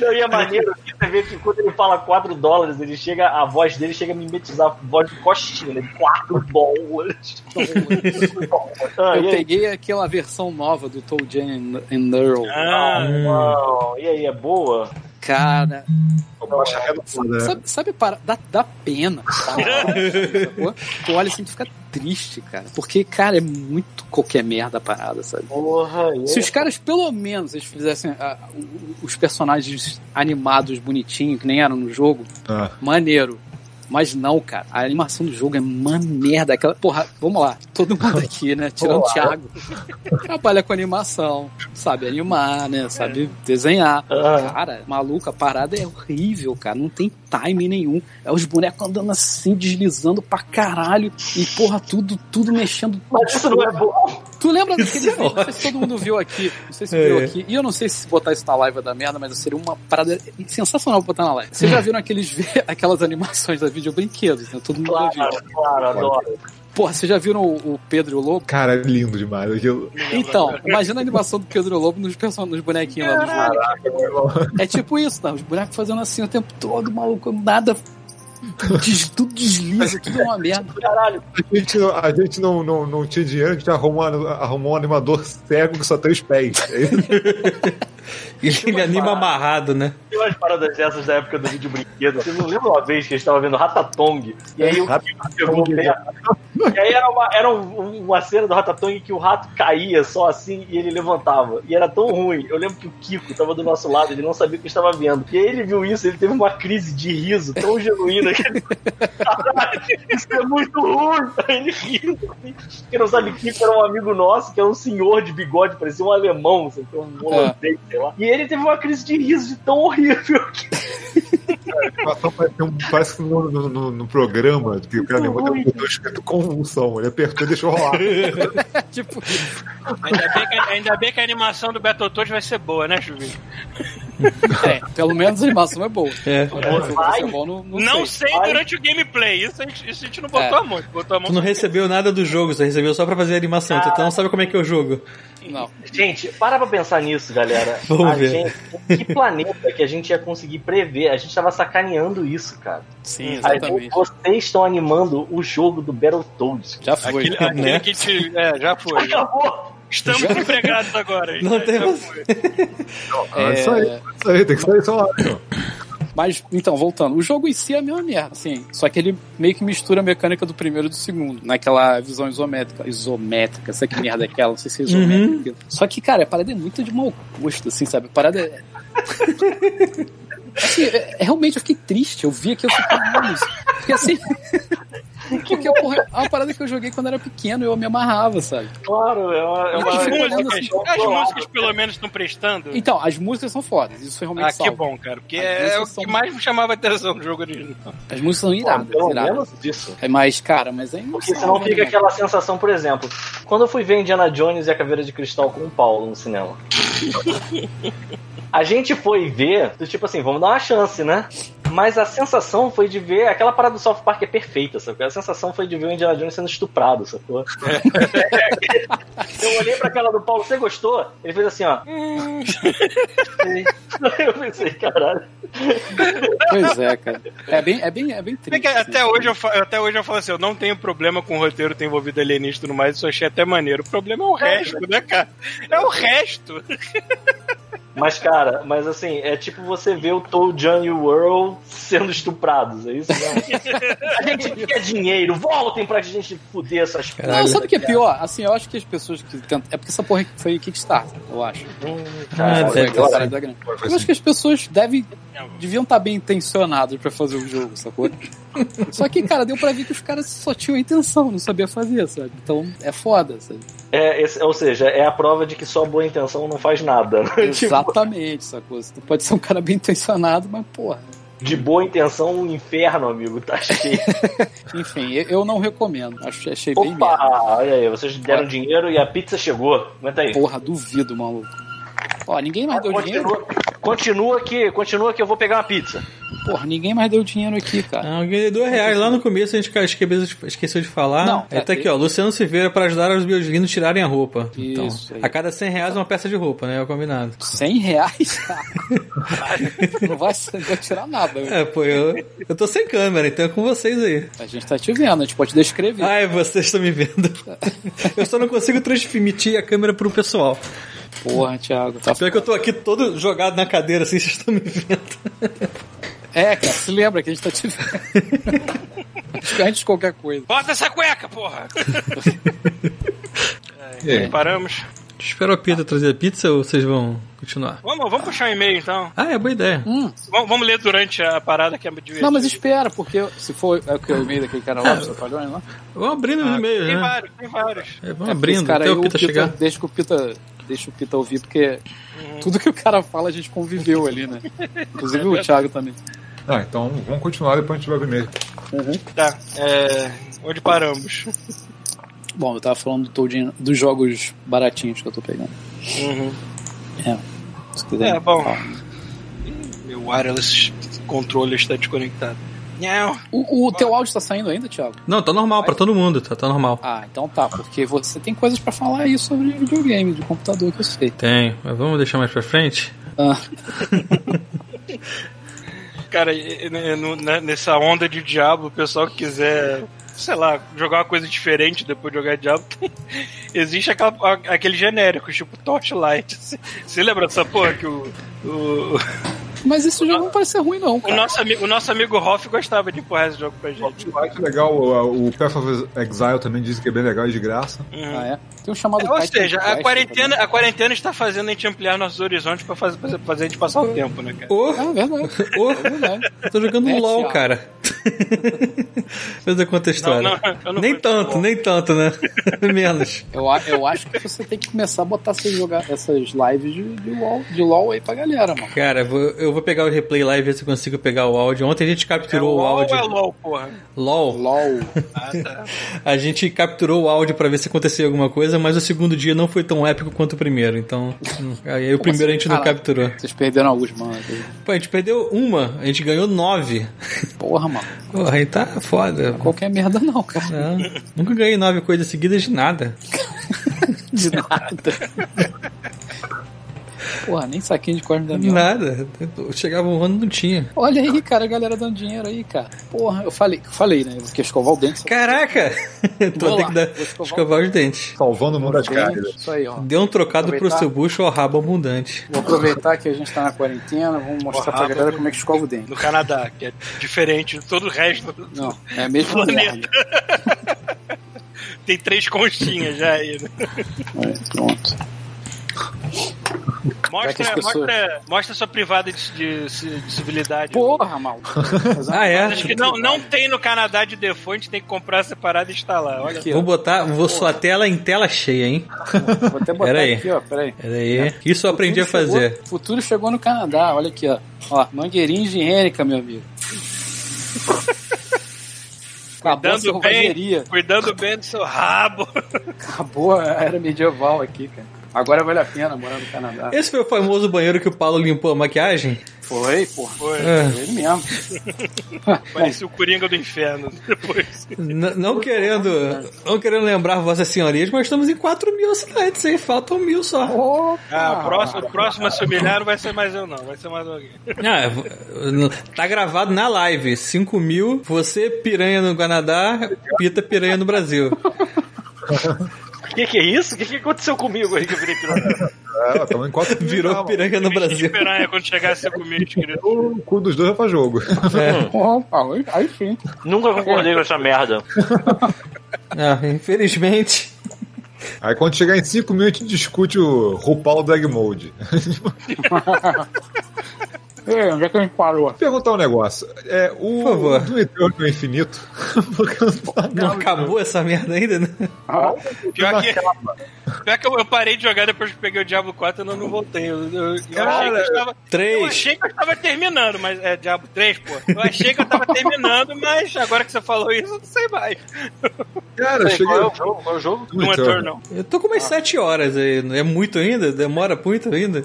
[SPEAKER 4] Não, e é maneiro aqui, você vê que quando ele fala 4 dólares, ele chega, a voz dele chega a mimetizar a voz de coxinha, né? 4 dólares.
[SPEAKER 6] ah, Eu peguei aquela versão nova do Toe Jam and Earl.
[SPEAKER 4] Ah, não. E aí, é boa?
[SPEAKER 6] Cara. Sabe, sabe, sabe para, dá, dá pena. tu olha assim, tu fica triste, cara. Porque, cara, é muito qualquer merda a parada, sabe?
[SPEAKER 4] Porra,
[SPEAKER 6] Se os caras, pelo menos, eles fizessem uh, os personagens animados bonitinhos, que nem eram no jogo, ah. maneiro. Mas não, cara. A animação do jogo é uma merda. Aquela, porra, vamos lá. Todo mundo aqui, né? Tirando o Thiago. Trabalha com animação. Sabe animar, né? Sabe desenhar. Cara, maluco, a parada é horrível, cara. Não tem time nenhum. É os bonecos andando assim, deslizando pra caralho. E, porra, tudo, tudo mexendo.
[SPEAKER 4] Mas isso não é bom.
[SPEAKER 6] Tu lembra daquele vídeo? Não sei se todo mundo viu aqui. Não sei se é. viu aqui. E eu não sei se botar isso na live da merda, mas seria uma parada sensacional pra botar na live. Vocês já viram aqueles, aquelas animações da vídeo brinquedos, né? Todo mundo
[SPEAKER 4] claro, viu. Claro, adoro.
[SPEAKER 6] Porra, vocês já viram o, o Pedro e o Lobo?
[SPEAKER 5] Cara, é lindo demais aquilo.
[SPEAKER 6] Então, imagina a animação do Pedro e o Lobo nos, nos bonequinhos lá do jogo. É tipo isso, tá? Os bonecos fazendo assim o tempo todo, maluco, nada Des, tudo desliza, tudo é uma merda. Caralho.
[SPEAKER 5] A gente, a gente não, não, não tinha dinheiro, a gente arrumou, arrumou um animador cego que só tem os pés.
[SPEAKER 1] e ele anima paradas, amarrado, né?
[SPEAKER 4] Tem umas paradas dessas da época do vídeo brinquedo. Você não lembra uma vez que a gente tava vendo Ratatong? E aí o rato pegou perto. E aí era uma, era uma cena do Ratatong que o rato caía só assim e ele levantava. E era tão ruim. Eu lembro que o Kiko tava do nosso lado, ele não sabia o que estava vendo. E aí ele viu isso, ele teve uma crise de riso tão genuína isso é muito ruim. Aí ele riu. Quem não sabe, Kiko era um amigo nosso, que era um senhor de bigode, parecia um alemão, sabe? um holandês, sei lá. E ele teve uma crise de riso de tão horrível que.
[SPEAKER 5] Parece que no, no, no, programa que o cara levou um escrito convulsão. Ele apertou e deixou rolar.
[SPEAKER 2] tipo ainda bem, que, ainda bem que a animação do Battletoads vai ser boa, né, Chuvinho?
[SPEAKER 6] É, pelo menos a animação é boa. É.
[SPEAKER 2] Vai, bom, não, não, não sei, sei durante o gameplay. Isso a gente, isso a gente não botou é. a mão. Botou a mão
[SPEAKER 1] tu não recebeu nada do jogo, você recebeu só pra fazer a animação. Ah. Tu não sabe como é que é o jogo.
[SPEAKER 4] Não. Gente, para pra pensar nisso, galera. Vamos a ver. Gente, que planeta que a gente ia conseguir prever? A gente tava sacaneando isso, cara.
[SPEAKER 6] Sim, exatamente. Aí,
[SPEAKER 4] vocês estão animando o jogo do Battletoads.
[SPEAKER 6] Já foi.
[SPEAKER 2] Aquele, aquele né? que te, é, já foi. Acabou. Estamos já? empregados agora.
[SPEAKER 1] Não temos.
[SPEAKER 5] Não, é... Isso aí, isso aí, tem que sair só
[SPEAKER 6] Mas, então, voltando. O jogo em si é a mesma merda, assim. Só que ele meio que mistura a mecânica do primeiro e do segundo. Naquela visão isométrica. Isométrica, sei que merda é aquela, não sei se é isométrica. Uhum. Só que, cara, a parada é muito de mau gosto, assim, sabe? A parada é. assim, é, realmente eu fiquei triste. Eu vi aqui, eu fiquei. Porque assim. Porque, porra, é uma parada que eu joguei quando era pequeno eu me amarrava, sabe?
[SPEAKER 4] Claro, é uma. É uma... As,
[SPEAKER 2] músicas, assim, as músicas, pelo menos, estão prestando.
[SPEAKER 6] Então, as músicas são fodas, isso foi realmente
[SPEAKER 2] Ah, salvo. que bom, cara, porque as é o são... que mais me chamava a atenção no jogo original.
[SPEAKER 6] As músicas são iradas, pelo iradas. menos disso. É mais, cara, mas é
[SPEAKER 4] Porque senão fica né? aquela sensação, por exemplo, quando eu fui ver Indiana Jones e a Caveira de Cristal com o Paulo no cinema. a gente foi ver, tipo assim, vamos dar uma chance, né? Mas a sensação foi de ver. Aquela parada do South Park é perfeita, sabe? A sensação foi de ver o Indiana Jones sendo estuprado, sacou? eu olhei pra aquela do Paulo, você gostou? Ele fez assim, ó. eu pensei, caralho.
[SPEAKER 6] Pois é, cara. É bem, é bem, é bem triste.
[SPEAKER 2] É até, hoje eu, até hoje eu falo assim: eu não tenho problema com o roteiro ter envolvido alienígena e tudo mais, isso eu achei até maneiro. O problema é o resto, né, cara? É o resto.
[SPEAKER 4] Mas, cara, mas assim, é tipo você ver o Toe John e o Earl sendo estuprados, é isso a gente quer dinheiro, voltem pra gente fuder essas
[SPEAKER 6] coisas. Não, sabe o que é pior? Assim, eu acho que as pessoas que tentam. É porque essa porra foi Kickstarter, eu acho. Hum, cara, ah, foi eu acho que as pessoas devem. deviam estar tá bem intencionadas pra fazer o jogo, sacou? Só que, cara, deu pra ver que os caras só tinham a intenção, não sabia fazer, sabe? Então é foda, sabe?
[SPEAKER 4] É, esse, ou seja, é a prova de que só boa intenção não faz nada. Né?
[SPEAKER 6] Exatamente, sacou? Você pode ser um cara bem intencionado, mas porra.
[SPEAKER 4] De boa intenção, um inferno, amigo, tá cheio.
[SPEAKER 6] Enfim, eu não recomendo. Acho, achei Opa, bem merda.
[SPEAKER 4] olha aí, vocês deram Ué. dinheiro e a pizza chegou. Aguenta aí.
[SPEAKER 6] Porra, duvido, maluco. Ó, ninguém mais ah, deu
[SPEAKER 4] continua,
[SPEAKER 6] dinheiro.
[SPEAKER 4] Continua que, continua que eu vou pegar uma pizza.
[SPEAKER 6] Porra, ninguém mais deu dinheiro aqui, cara.
[SPEAKER 1] Não, ganhei dois reais. Lá no começo a gente esqueceu de falar. Não, é, tá aqui, ó. Luciano Silveira para ajudar os a tirarem a roupa. Então, Isso então, a cada 100 reais uma peça de roupa, né? É o combinado.
[SPEAKER 6] 100 reais? não, vai, não vai tirar nada.
[SPEAKER 1] É, pô, eu, eu tô sem câmera, então é com vocês aí.
[SPEAKER 6] A gente tá te vendo, a gente pode descrever.
[SPEAKER 1] Ai, vocês estão me vendo. eu só não consigo transmitir a câmera pro pessoal.
[SPEAKER 6] Porra, Thiago. Tá...
[SPEAKER 1] Pior que eu tô aqui todo jogado na cadeira assim, vocês estão me vendo.
[SPEAKER 6] É, cara, se lembra que a gente tá te vendo. Antes de qualquer coisa.
[SPEAKER 2] Bota essa cueca, porra! é,
[SPEAKER 5] é.
[SPEAKER 2] Paramos.
[SPEAKER 1] Espera a Pita trazer a pizza ou vocês vão continuar?
[SPEAKER 2] Vamos, vamos puxar um e-mail então.
[SPEAKER 1] Ah, é boa ideia.
[SPEAKER 2] Hum. Vamos, vamos, ler durante a parada que é divertido.
[SPEAKER 6] Não, mas espera, porque se for é o, que, o e-mail daquele cara lá, você falhou,
[SPEAKER 1] né? Vamos abrindo ah, os e-mails,
[SPEAKER 2] tem
[SPEAKER 1] né?
[SPEAKER 2] Vários, tem vários,
[SPEAKER 1] é, vamos abrindo até o Pita, Pita chegar.
[SPEAKER 6] Deixa que o Pita, deixa o Pita ouvir, porque tudo que o cara fala a gente conviveu ali, né? Inclusive o Thiago também.
[SPEAKER 5] Ah, então vamos continuar depois a gente vai ver e-mail.
[SPEAKER 2] Uhum. Tá, é... onde paramos?
[SPEAKER 6] Bom, eu tava falando do dos jogos baratinhos que eu tô pegando.
[SPEAKER 2] Uhum.
[SPEAKER 6] É.
[SPEAKER 2] Se quiser. É, bom. Meu wireless controle está desconectado.
[SPEAKER 6] O, o teu áudio tá saindo ainda, Thiago?
[SPEAKER 1] Não, tá normal para todo mundo, tá, tá normal.
[SPEAKER 6] Ah, então tá, porque você tem coisas para falar aí sobre videogame, de computador que eu sei.
[SPEAKER 1] Tem, mas vamos deixar mais pra frente?
[SPEAKER 6] Ah.
[SPEAKER 2] Cara, nessa onda de diabo, o pessoal que quiser sei lá, jogar uma coisa diferente depois de jogar Diablo, existe aquela, aquele genérico, tipo Torchlight. Você lembra dessa porra que o, o
[SPEAKER 6] mas esse jogo não parece ser ruim, não.
[SPEAKER 2] Cara. O, nosso amigo, o nosso amigo Hoff gostava de empurrar esse jogo pra gente.
[SPEAKER 5] Acho legal, o, o Path of Exile também diz que é bem legal e de graça.
[SPEAKER 6] Uhum. Ah, é? Tem um chamado
[SPEAKER 2] é, Ou seja, a quarentena, a quarentena está fazendo a gente ampliar nossos horizontes pra fazer, fazer a gente passar o tempo, né, cara?
[SPEAKER 1] Oh, é verdade. Oh, é verdade. Tô jogando um LOL, cara. Fez a conta história. Não, não, nem tanto, nem tanto, né? Menos.
[SPEAKER 6] Eu, eu acho que você tem que começar a botar essas, jogar, essas lives de, de, LOL, de LOL aí pra galera, mano.
[SPEAKER 1] Cara, eu vou, eu vou pegar o replay lá e ver se eu consigo pegar o áudio. Ontem a gente capturou
[SPEAKER 2] é
[SPEAKER 1] o áudio.
[SPEAKER 2] Ou é LOL, porra?
[SPEAKER 1] LOL.
[SPEAKER 6] LOL.
[SPEAKER 2] Ah, tá.
[SPEAKER 1] a gente capturou o áudio pra ver se acontecia alguma coisa, mas o segundo dia não foi tão épico quanto o primeiro. Então, aí o primeiro assim? a gente não capturou.
[SPEAKER 6] Vocês perderam alguns, mano.
[SPEAKER 1] Pô, a gente perdeu uma, a gente ganhou nove.
[SPEAKER 6] Porra, mano.
[SPEAKER 1] Porra, aí tá foda.
[SPEAKER 6] Qualquer merda não, cara.
[SPEAKER 1] Não, nunca ganhei nove coisas seguidas de nada.
[SPEAKER 6] de nada. Porra, nem saquinho de corno da minha.
[SPEAKER 1] Nada. Chegava um ano não tinha.
[SPEAKER 6] Olha aí, cara, a galera dando dinheiro aí, cara. Porra, eu falei, falei, né? Porque escovar o dente.
[SPEAKER 1] Caraca! Tô ter que dar, escovar, escovar os dentes.
[SPEAKER 5] Salvando o mundo das caras.
[SPEAKER 6] Isso aí, ó.
[SPEAKER 1] Deu um trocado pro seu bucho ao rabo abundante.
[SPEAKER 6] Vou aproveitar que a gente tá na quarentena, vamos mostrar pra galera como é que escova o dente.
[SPEAKER 2] No Canadá, que é diferente de todo o resto do
[SPEAKER 6] Não, é a mesma planeta.
[SPEAKER 2] Tem três conchinhas já aí. Né?
[SPEAKER 6] É, pronto.
[SPEAKER 2] Mostra, pessoas... mostra, mostra sua privada de, de, de civilidade.
[SPEAKER 6] Porra, mal.
[SPEAKER 1] ah, é?
[SPEAKER 2] Acho que não, não tem no Canadá de default, a gente tem que comprar separado e instalar. Olha
[SPEAKER 1] aqui, vou botar, vou sua tela em tela cheia, hein?
[SPEAKER 6] Vou até botar pera aqui, ó. Peraí.
[SPEAKER 1] Peraí. Isso eu aprendi a fazer.
[SPEAKER 6] O futuro chegou no Canadá, olha aqui, ó. Ó, mangueirinha higiênica, meu amigo. Acabou
[SPEAKER 2] cuidando bem, cuidando bem do seu rabo.
[SPEAKER 6] Acabou a era medieval aqui, cara. Agora vale a pena morar no Canadá.
[SPEAKER 1] Esse foi o famoso banheiro que o Paulo limpou a maquiagem?
[SPEAKER 6] Foi, porra. Foi. É. Foi ele mesmo.
[SPEAKER 2] Parecia o Coringa do Inferno depois.
[SPEAKER 1] N não querendo, não querendo lembrar vossas senhorias, mas estamos em 4 mil assinantes, hein? Faltam mil só.
[SPEAKER 6] Opa.
[SPEAKER 2] Ah, o próximo, o próximo a se humilhar não vai ser mais eu, não. Vai ser mais alguém.
[SPEAKER 1] Ah, tá gravado na live. 5 mil, você piranha no Canadá, Pita piranha no Brasil.
[SPEAKER 2] O que, que, é isso? O que, que, aconteceu comigo aí que eu virei piranha?
[SPEAKER 5] É, estamos em quatro
[SPEAKER 1] Virou não, piranha no Brasil.
[SPEAKER 2] piranha quando chegasse comigo, querido.
[SPEAKER 5] O cu dos dois é pra jogo.
[SPEAKER 6] É. Opa, aí sim.
[SPEAKER 4] Nunca concordei com essa merda.
[SPEAKER 1] Ah, infelizmente.
[SPEAKER 5] Aí quando chegar em 5 mil a gente discute o RuPaul Drag Mode.
[SPEAKER 6] É, onde é que a gente parou?
[SPEAKER 5] Perguntar um negócio. É, o Por favor. do Eterno no Infinito.
[SPEAKER 1] não, acabou essa merda ainda, né?
[SPEAKER 2] Ah, pior, que, pior que eu, parei de jogar depois que peguei o Diablo 4 e eu não voltei. Eu, eu, eu achei que eu estava. 3. Eu achei que eu estava terminando, mas. É Diablo 3, pô. Eu achei que eu estava terminando, mas agora que você falou isso, eu não sei mais.
[SPEAKER 5] Cara,
[SPEAKER 2] cheguei. Qual é o jogo? Qual é o jogo? Não é não.
[SPEAKER 1] Eu tô com umas ah. 7 horas aí. É muito ainda? Demora muito ainda?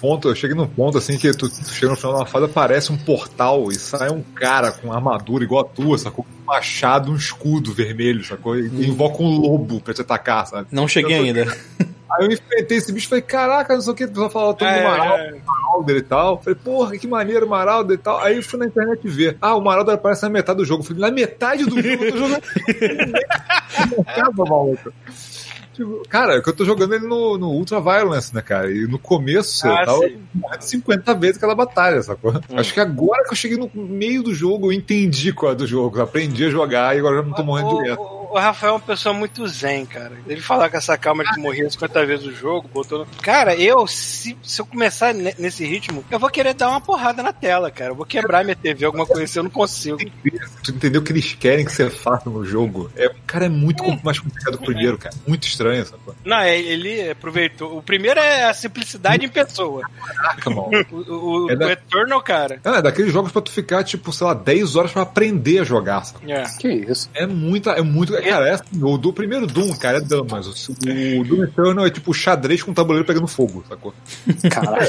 [SPEAKER 5] Ponto, eu cheguei num ponto assim que tu, tu chega no final da fase, aparece um portal e sai um cara com armadura igual a tua, sacou? Machado, um escudo vermelho, sacou? E hum. invoca um lobo pra te atacar, sabe?
[SPEAKER 1] Não cheguei ainda.
[SPEAKER 5] Aí eu enfrentei esse bicho e falei, caraca, não sei o que, o pessoal falava todo é, do Maralder, é. Maralder e tal. Falei, porra, que maneiro, Maralder e tal. Aí eu fui na internet ver. Ah, o Maralder aparece na metade do jogo. Eu falei, na metade do jogo eu tô jogando. maluco. Tipo, cara, é que eu tô jogando ele no, no Ultra Violence, né, cara? E no começo ah, eu tava morrendo 50 vezes aquela batalha, sacou? Hum. Acho que agora que eu cheguei no meio do jogo, eu entendi qual é do jogo. Aprendi a jogar e agora já não tô morrendo direto.
[SPEAKER 2] O Rafael é uma pessoa muito zen, cara. Ele falar com essa calma de morrer 50 vezes o jogo, botou. Cara, eu, se, se eu começar nesse ritmo, eu vou querer dar uma porrada na tela, cara. Eu vou quebrar minha TV, alguma coisa assim, eu não consigo.
[SPEAKER 5] Tu entendeu o que eles querem que você faça no jogo? É, cara, é muito é. mais complicado que o primeiro, cara. Muito estranho essa coisa.
[SPEAKER 2] Não, é, ele aproveitou. O primeiro é a simplicidade em pessoa. Caraca, mano. O, o, é da... Eternal, cara.
[SPEAKER 5] É, é daqueles jogos pra tu ficar, tipo, sei lá, 10 horas pra aprender a jogar. Sabe?
[SPEAKER 6] É. Que isso?
[SPEAKER 5] É muito, é muito. Cara, é assim, o do primeiro Doom, cara, é damas. O, o Doom Eternal é tipo xadrez com o tabuleiro pegando fogo, sacou?
[SPEAKER 4] Caralho.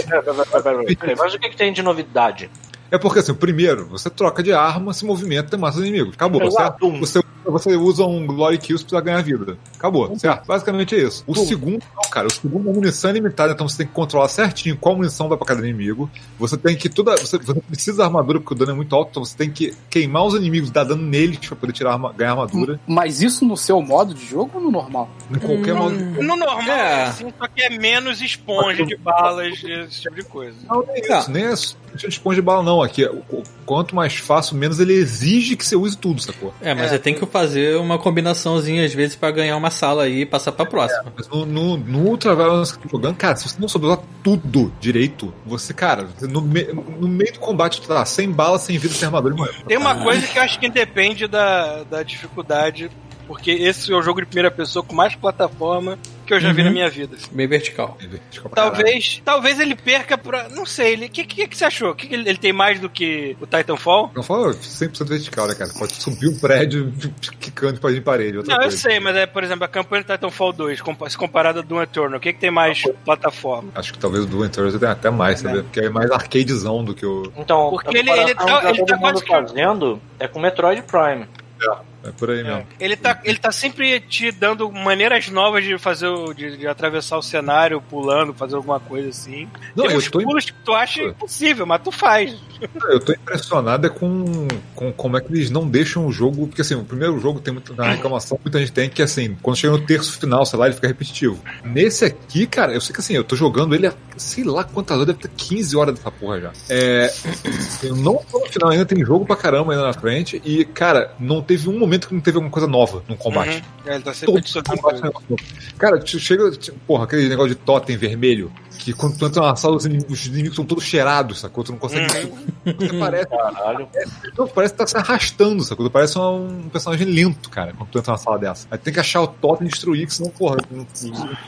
[SPEAKER 4] Mas o que, que tem de novidade?
[SPEAKER 5] É porque, assim, primeiro, você troca de arma, se movimenta, tem massa inimigos. Acabou. Você, você, você usa um Glory Kills pra ganhar vida. Acabou, certo? Basicamente é isso. O uhum. segundo, não, cara, o segundo é munição limitada, então você tem que controlar certinho qual munição vai pra cada inimigo. Você tem que toda. Você, você precisa da armadura, porque o dano é muito alto, então você tem que queimar os inimigos, dar dano neles pra poder tirar, ganhar armadura.
[SPEAKER 6] Mas isso no seu modo de jogo ou no normal?
[SPEAKER 5] Em qualquer
[SPEAKER 2] no,
[SPEAKER 5] modo.
[SPEAKER 2] No normal, é. assim, só que é menos esponja de balas, esse tipo de coisa.
[SPEAKER 5] Não, nem é isso, nem é de esponja de bala, não. Aqui, quanto mais fácil, menos ele exige que você use tudo, sacou?
[SPEAKER 1] É, mas é. você tem que fazer uma combinaçãozinha às vezes para ganhar uma sala aí e passar pra próxima. É,
[SPEAKER 5] mas no, no, no Ultra Violence que jogando, cara, se você não souber usar tudo direito, você, cara, no, me, no meio do combate, tu tá sem bala, sem vida, sem armadura.
[SPEAKER 2] Tem uma coisa que eu acho que depende da, da dificuldade porque esse é o jogo de primeira pessoa com mais plataforma que eu já uhum. vi na minha vida.
[SPEAKER 1] Bem vertical.
[SPEAKER 2] Bem vertical talvez, talvez ele perca pra. Não sei, ele. O que, que, que, você achou? Que, que ele, ele, tem mais do que o Titanfall?
[SPEAKER 5] Titanfall é 100% vertical, né, cara? Pode subir um prédio quicando pra ir em parede.
[SPEAKER 2] Não, coisa. eu sei, mas é, por exemplo, a campanha do Titanfall 2, se comparada do Doom Eternal, o que, que tem mais plataforma?
[SPEAKER 5] Acho que talvez o Doom Eternal tenha até mais, sabe? É. Porque é mais arcadezão do que o.
[SPEAKER 4] Então, porque ele, ele, tá, ele tá quase fazendo é com Metroid Prime.
[SPEAKER 5] É. É por aí é. mesmo.
[SPEAKER 2] Ele tá, ele tá sempre te dando maneiras novas de fazer o, de, de atravessar o cenário, pulando, fazer alguma coisa assim. Não, Tem uns tô pulos que tu acha impossível, mas tu faz.
[SPEAKER 5] Eu tô impressionado é com, com como é que eles não deixam o jogo. Porque assim, o primeiro jogo tem muita reclamação, muita gente tem que assim, quando chega no terço final, sei lá, ele fica repetitivo. Nesse aqui, cara, eu sei que assim, eu tô jogando ele há sei lá quantas horas, deve ter 15 horas dessa porra já. É, eu não tô no final ainda, tem jogo pra caramba ainda na frente. E, cara, não teve um momento que não teve alguma coisa nova no combate. Uhum.
[SPEAKER 2] É, ele tá sempre
[SPEAKER 5] Cara, chega, porra, aquele negócio de totem vermelho que quando tu entra na sala, os inimigos, os inimigos são todos cheirados, sacou? Tu não consegue. Uhum. Você parece. Caralho. É, parece que tá se arrastando, sacou? Tu parece um, personagem lento, cara, quando tu entra na sala dessa. Aí tem que achar o totem e destruir, que senão, porra, não,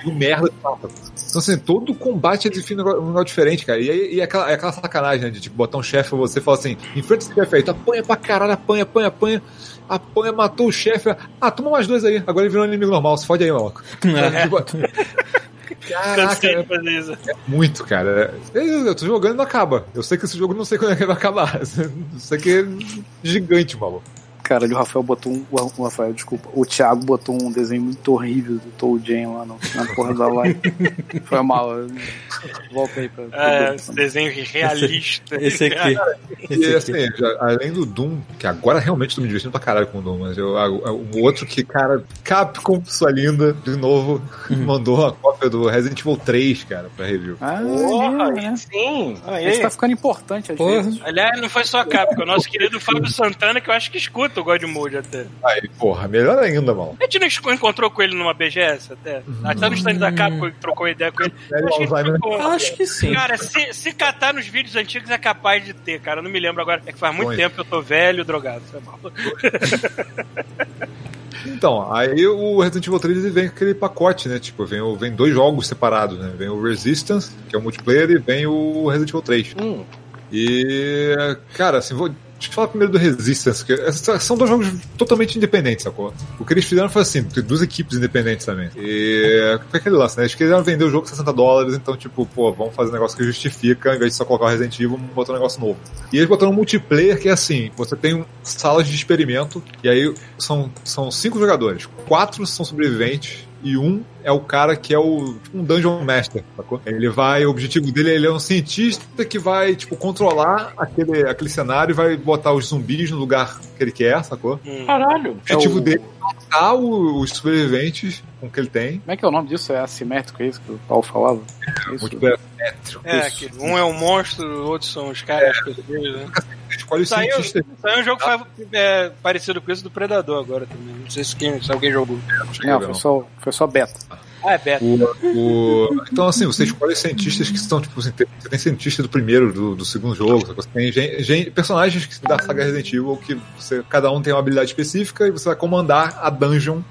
[SPEAKER 5] não, merda de Então, assim, todo combate é define um negócio diferente, cara. E, e é, aquela, é aquela sacanagem, né? De tipo, botar um chefe pra você e falar assim: enfrenta esse chefe aí, tu apanha pra caralho, apanha, apanha, apanha apanha, matou o chefe. Ah, toma mais dois aí. Agora ele virou um inimigo normal. Se fode aí, maluco. É. Caraca, é, é muito, cara. Eu, eu tô jogando e não acaba. Eu sei que esse jogo não sei quando é que vai acabar. Sei que é gigante, maluco.
[SPEAKER 6] Cara, o Rafael botou um. O Rafael, desculpa. O Thiago botou um desenho muito horrível do Toad Jane lá no, na porra da live. Foi mal. Volta aí pra.
[SPEAKER 2] É, esse desenho realista.
[SPEAKER 1] Esse, esse aqui.
[SPEAKER 5] Esse e assim, já, além do Doom, que agora realmente tô me divertindo pra caralho com o Doom, mas eu, o outro que, cara, Capcom, sua linda, de novo, uhum. mandou a cópia do Resident Evil 3, cara, pra review.
[SPEAKER 6] Ah, Porra, é, sim. Isso tá ficando importante às Porra. vezes.
[SPEAKER 2] Aliás, não foi só a Capcom, o nosso querido Fábio Santana, que eu acho que escuta muito o God Mode até.
[SPEAKER 5] Aí, porra, melhor ainda, mano.
[SPEAKER 2] A gente não encontrou com ele numa BGS até? Uhum. Até no stand da Capcom trocou ideia com ele.
[SPEAKER 1] É, acho, que, sim.
[SPEAKER 2] Cara, se, se catar nos vídeos antigos é capaz de ter, cara. Eu não me lembro agora. É que faz muito tempo que eu tô velho drogado. Foi mal.
[SPEAKER 5] Então, aí o Resident Evil 3 vem com aquele pacote, né? Tipo, vem, vem dois jogos separados, né? Vem o Resistance, que é o multiplayer, e vem o Resident Evil 3. Hum. E, cara, assim, vou Deixa eu falar primeiro do Resistance, que são dois jogos totalmente independentes, sacou? O que eles fizeram foi assim, tem duas equipes independentes também. E foi aquele lance, né? Eles queriam vender o jogo por 60 dólares, então, tipo, pô, vamos fazer um negócio que justifica, ao invés de só colocar o Resident Evil, vamos botar um negócio novo. E eles botaram um multiplayer que é assim, você tem salas de experimento, e aí são, são cinco jogadores. Quatro são sobreviventes, e um é o cara que é o tipo, um Dungeon Master, sacou? Ele vai, o objetivo dele ele é um cientista que vai, tipo, controlar aquele, aquele cenário e vai botar os zumbis no lugar que ele quer, sacou?
[SPEAKER 4] Hum. Caralho!
[SPEAKER 5] O objetivo é o... dele matar os sobreviventes com que ele tem.
[SPEAKER 6] Como é que é o nome disso? É assimétrico, é isso que o Paulo falava? É,
[SPEAKER 2] isso. é, que um é um monstro, outros são os caras, é. né?
[SPEAKER 5] escolhe o
[SPEAKER 2] saiu,
[SPEAKER 5] cientista.
[SPEAKER 2] Saiu um jogo ah. é, parecido com isso do Predador agora também. Não sei se, quem, se alguém jogou.
[SPEAKER 6] Não, foi só, foi só beta.
[SPEAKER 2] Ah, é beta.
[SPEAKER 5] O, o... Então, assim, você escolhe cientistas que são, tipo, você tem cientista do primeiro, do, do segundo jogo, você tem gente, gente, personagens da saga Resident Evil que você, cada um tem uma habilidade específica e você vai comandar a dungeon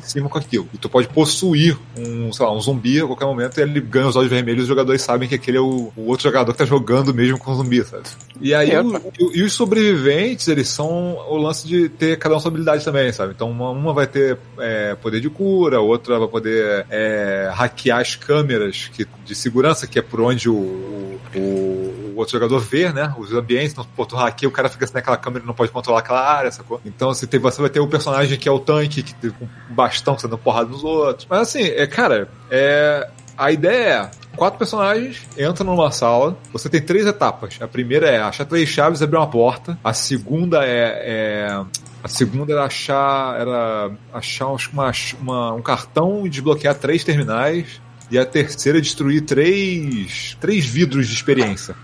[SPEAKER 5] de cima com aquilo. E tu pode possuir um, sei lá, um zumbi a qualquer momento e ele ganha os olhos vermelhos e os jogadores sabem que aquele é o, o outro jogador que tá jogando mesmo com o zumbi, sabe? E aí, o, e, e, os sobreviventes, eles são o lance de ter cada um sua habilidade também, sabe? Então, uma, uma vai ter é, poder de cura, outra vai poder é, hackear as câmeras que, de segurança, que é por onde o, o, o outro jogador vê, né? Os ambientes, então, pô, tu hackeia, o cara fica assim naquela câmera e não pode controlar aquela área, sacou? Então, assim, tem, você vai ter o personagem que é o tanque, que tem um bastão sendo porrada nos outros. Mas assim, é, cara, é. A ideia é quatro personagens entram numa sala. Você tem três etapas. A primeira é achar três chaves e abrir uma porta. A segunda é, é a segunda era achar era achar uma, uma, um cartão e desbloquear três terminais. E a terceira é destruir três, três vidros de experiência.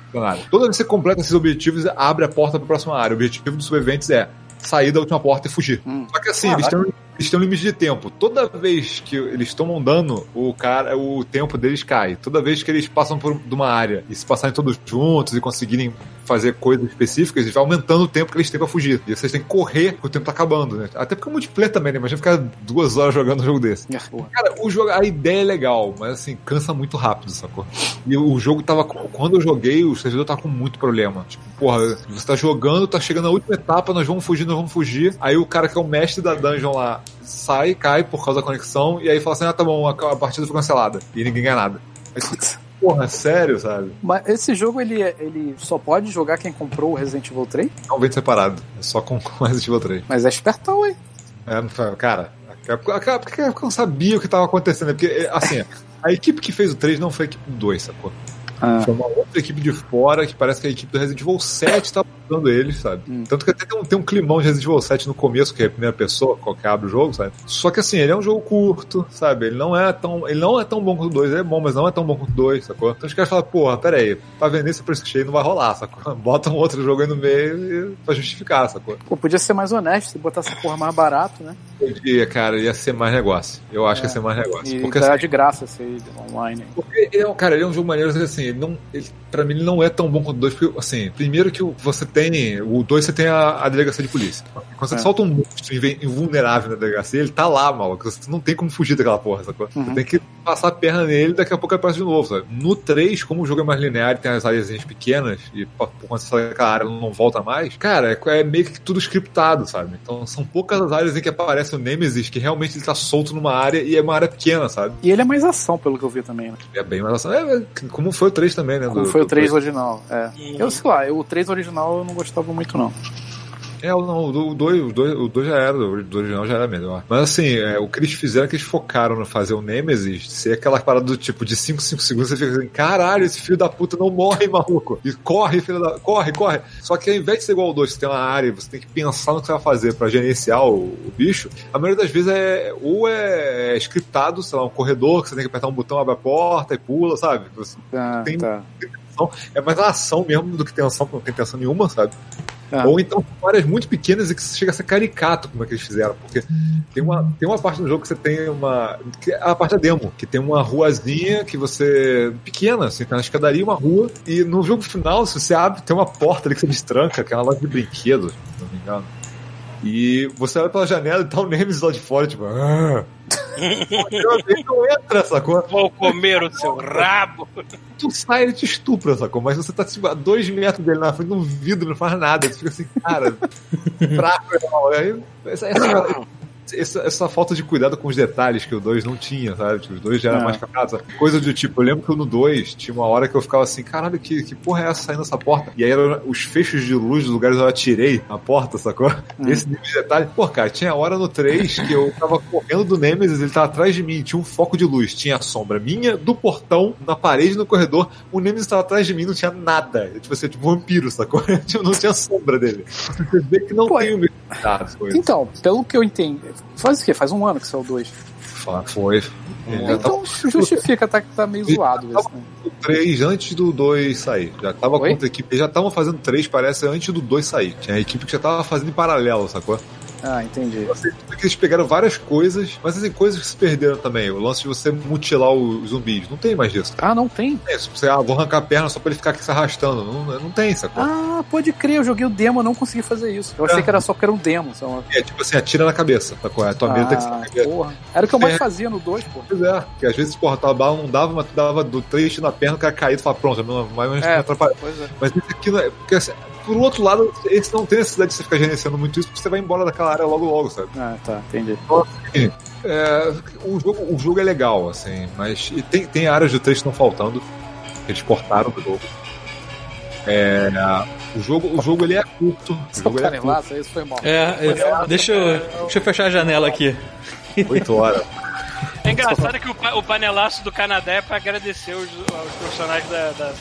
[SPEAKER 5] Toda vez que você completa esses objetivos, abre a porta para a próxima área. O objetivo dos sobreviventes é sair da última porta e fugir. Hum. Só que assim, eles têm, eles têm um limite de tempo. Toda vez que eles tomam dano, o cara, o tempo deles cai. Toda vez que eles passam por uma área e se passarem todos juntos e conseguirem fazer coisas específicas, vai aumentando o tempo que eles têm pra fugir. E vocês têm que correr, porque o tempo tá acabando, né? Até porque é multiplayer também, né? Imagina ficar duas horas jogando um jogo desse. É, cara, o jogo, a ideia é legal, mas assim, cansa muito rápido, sacou? E o jogo tava. Quando eu joguei, o servidor tava com muito problema. Tipo, porra, você tá jogando, tá chegando na última etapa, nós vamos fugir, nós vamos fugir. Aí o cara que é o mestre da dungeon lá sai, cai por causa da conexão, e aí fala assim: ah, tá bom, a, partida foi cancelada. E ninguém ganha nada. Aí, Porra, sério, sabe?
[SPEAKER 6] Mas esse jogo, ele, é, ele só pode jogar quem comprou o Resident Evil 3?
[SPEAKER 5] Não, vem separado. É só com o Resident Evil 3.
[SPEAKER 6] Mas é espertão, hein?
[SPEAKER 5] É, cara, porque eu não sabia o que estava acontecendo. Porque, assim, a equipe que fez o 3 não foi a equipe do 2, sacou? Ah. Foi uma outra equipe de fora que parece que a equipe do Resident Evil 7 tá usando eles, sabe? Hum. Tanto que até tem um, tem um climão de Resident Evil 7 no começo, que é a primeira pessoa, que abre o jogo, sabe? Só que assim, ele é um jogo curto, sabe? Ele não é tão, ele não é tão bom quanto o 2, ele é bom, mas não é tão bom quanto o 2, sacou? Então os caras falam, porra, pera aí, pra vender esse preço cheio não vai rolar, sacou? Bota um outro jogo aí no meio pra justificar, sacou?
[SPEAKER 6] Pô, podia ser mais honesto, se botasse porra mais barato, né?
[SPEAKER 5] Podia, cara, ia ser mais negócio. Eu acho é. que ia ser mais negócio.
[SPEAKER 6] E porque, assim, de graça esse online.
[SPEAKER 5] Porque ele é, cara, ele é um jogo maneiro, assim, ele não, ele, pra mim ele não é tão bom quanto o 2, porque, assim, primeiro que você tem, o 2 você tem a, a delegacia de polícia. Quando você é. solta um monstro invulnerável na delegacia, ele tá lá, maluco. Você não tem como fugir daquela porra, sacou? Uhum. Você tem que passar a perna nele daqui a pouco ele aparece de novo, sabe? No 3, como o jogo é mais linear e tem as áreas pequenas, e quando você sai daquela área não volta mais, cara, é, é meio que tudo scriptado, sabe? Então são poucas as áreas em que aparece o Nemesis que realmente ele tá solto numa área e é uma área pequena, sabe?
[SPEAKER 6] E ele é mais ação, pelo que eu vi também, né?
[SPEAKER 5] É bem mais ação. É, é como foi o 3 também, né?
[SPEAKER 6] Como do, foi o 3 original, é. Eu sei lá, o 3 original eu não gostava muito, não.
[SPEAKER 5] É, não, o 2 o dois, o dois já era, o do original já era melhor. Mas assim, é, o que eles fizeram é que eles focaram no fazer o Nemesis ser aquela parada do tipo de 5, 5 segundos, você fica assim, caralho, esse filho da puta não morre, maluco. E corre, filho da. Corre, corre. Só que ao invés de ser igual ao 2, você tem uma área, você tem que pensar no que você vai fazer para gerenciar o, o, bicho, a maioria das vezes é ou é, é scriptado, sei lá, um corredor que você tem que apertar um botão, abre a porta e pula, sabe? Você ah, tem, tá. é mais a ação mesmo do que tensão, porque não tem tensão nenhuma, sabe? Ah. Ou então áreas muito pequenas e que chega a ser caricato como é que eles fizeram. Porque tem uma, tem uma parte do jogo que você tem uma. Que é a parte da demo, que tem uma ruazinha que você. pequena, assim, tem uma escadaria uma rua. E no jogo final, se você abre, tem uma porta ali que você destranca, que é uma loja de brinquedos, se não me engano. E você olha pela janela e tá o Nemesis lá de fora, tipo. Ah. não entra, sacou?
[SPEAKER 2] Vou comer o seu rabo.
[SPEAKER 5] Tu sai, ele te estupra, sacou? Mas você tá tipo, a dois metros dele na frente, num vidro, não faz nada. Você fica assim, cara, fraco, irmão. Aí, essa, essa, essa, essa, falta de cuidado com os detalhes que o 2 não tinha, sabe? Tipo, os dois já eram é. mais capados. Coisa do tipo, eu lembro que no 2 tinha uma hora que eu ficava assim, caralho, que, que porra é essa saindo dessa porta? E aí eram os fechos de luz dos lugares onde eu atirei a porta, sacou? Hum. Esse nível de detalhe. Pô, cara, tinha hora no 3 que eu tava correndo do Nemesis, ele tava atrás de mim, tinha um foco de luz, tinha a sombra minha, do portão, na parede, no corredor, o Nemesis tava atrás de mim, não tinha nada. Tipo assim, tipo um vampiro, sacou? Tipo, não tinha sombra dele. Você vê que não Pô, tem o mesmo
[SPEAKER 6] Então, pelo que eu entendi, faz o quê? Faz um ano que saiu o 2.
[SPEAKER 5] Foi.
[SPEAKER 6] Então justifica, tá que tá meio zoado isso. Né?
[SPEAKER 5] O 3 antes do 2 sair. Já tava Oi? contra a equipe. Eles já estavam fazendo 3, parece, antes do 2 sair. Tinha a equipe que já tava fazendo em paralelo, sacou?
[SPEAKER 6] Ah, entendi.
[SPEAKER 5] Eles pegaram várias coisas, mas assim, coisas que se perderam também. O lance de você mutilar os zumbis. Não tem mais disso.
[SPEAKER 6] Ah, não tem?
[SPEAKER 5] É, você, ah, vou arrancar a perna só pra ele ficar aqui se arrastando. Não, não tem, sacou?
[SPEAKER 6] Ah, pode crer, eu joguei o demo, não consegui fazer isso. Eu é. achei que era só porque era um demo. Só
[SPEAKER 5] É, tipo assim, atira na cabeça, sacou? A tua ah, mira tem que ser na cabeça.
[SPEAKER 6] Porra. Era o que eu mais é. fazia no 2, pô.
[SPEAKER 5] Pois é, porque às vezes, porra, tava bala, não dava, mas tu dava do três na perna, o cara caído e fala, pronto, não vai mais é, atrapalhar. É. Mas isso aqui não é. Porque assim, por outro lado, esse não tem necessidade de você ficar gerenciando muito isso, porque você vai embora daquela área logo logo, sabe?
[SPEAKER 6] Ah, tá, entendi.
[SPEAKER 5] Então, assim, é, o, jogo, o jogo é legal, assim, mas tem, tem áreas do texto que estão faltando, que eles cortaram do jogo. É, o jogo, o jogo ele é curto. O jogo
[SPEAKER 6] é, curto. isso foi mal.
[SPEAKER 1] É, é, deixa, eu, deixa eu fechar a janela aqui.
[SPEAKER 5] Oito horas.
[SPEAKER 2] É engraçado que o, o panelaço do Canadá é pra agradecer os, os profissionais da, da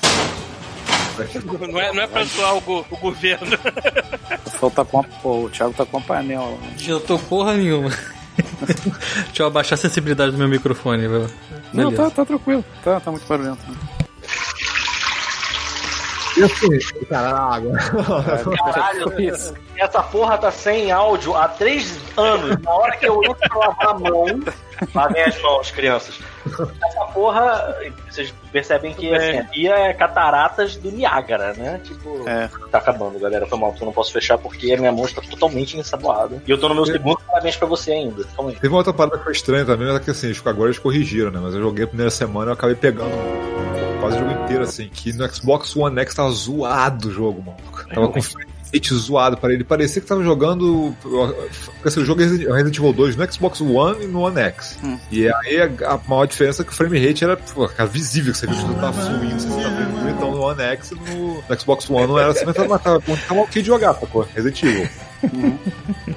[SPEAKER 2] não é, não é pra zoar o, go, o governo.
[SPEAKER 6] O, tá com a, o Thiago tá com a panela.
[SPEAKER 1] Já tô porra nenhuma. Deixa eu abaixar a sensibilidade do meu microfone. Beleza.
[SPEAKER 6] Não, tá, tá tranquilo. Tá, tá muito barulhento.
[SPEAKER 5] E assim, caralho.
[SPEAKER 4] Caralho, essa porra tá sem áudio há três anos. Na hora que eu entro pra lavar a mão, lavem as mãos, crianças. Essa porra, vocês percebem que assim, aqui é cataratas do Niágara, né? Tipo, é. tá acabando, galera. Foi mal, eu não posso fechar porque a minha mão está totalmente ensaboada. E eu tô no meu segundo, parabéns pra você ainda.
[SPEAKER 5] Teve uma outra parada que foi estranha também, mas é que assim, agora eles corrigiram, né? Mas eu joguei a primeira semana e eu acabei pegando quase o jogo inteiro, assim, que no Xbox One X tava zoado o jogo, mano. Tava com rate zoado para ele. Parecia que tava jogando. O jogo é Resident Evil 2 no Xbox One e no One X. Hum. E aí a maior diferença é que o frame rate era, pô, visível, que você viu que tava fluindo, você tava então no One X no, no Xbox One não era assim, mas tava, tava, tava ok de jogar, pô, Resident Evil. Uhum.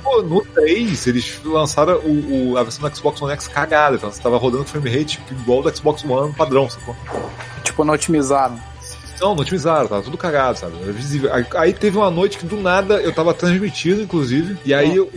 [SPEAKER 5] Pô, no 3, eles lançaram o, o, a versão do Xbox One X cagada, então você tava rodando frame rate igual do Xbox One padrão, sacou?
[SPEAKER 6] Tipo, não otimizaram.
[SPEAKER 5] Não, não otimizaram, tava tudo cagado, sabe? Era visível. Aí, aí, teve uma noite que do nada eu tava transmitindo, inclusive, e aí o,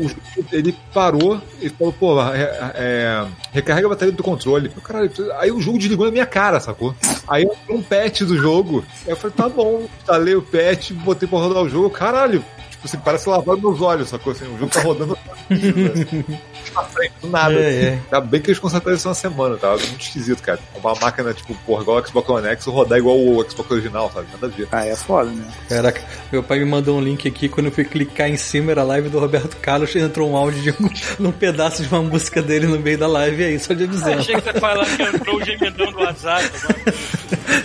[SPEAKER 5] ele parou e falou, pô, é, é, recarrega a bateria do controle. Eu, caralho, aí o jogo desligou na minha cara, sacou? Aí eu um patch do jogo. Aí eu falei, tá bom, instalei o patch, botei pra rodar o jogo, caralho, tipo assim, parece lavar meus olhos, sacou? Assim, o jogo tá rodando pra frente, do nada. É, assim. é. Ainda bem que eles consertaram isso uma semana, tá? Muito esquisito, cara. Uma máquina, tipo, porra, igual o Xbox One X, rodar igual o Xbox original, sabe? Nada a ver.
[SPEAKER 6] Ah, é foda, né?
[SPEAKER 1] Caraca, meu pai me mandou um link aqui, quando eu fui clicar em cima, era a live do Roberto Carlos, entrou um áudio de um, num pedaço de uma música dele no meio da live, aí, só de avisar.
[SPEAKER 2] achei que você falar que entrou o gemidão do WhatsApp.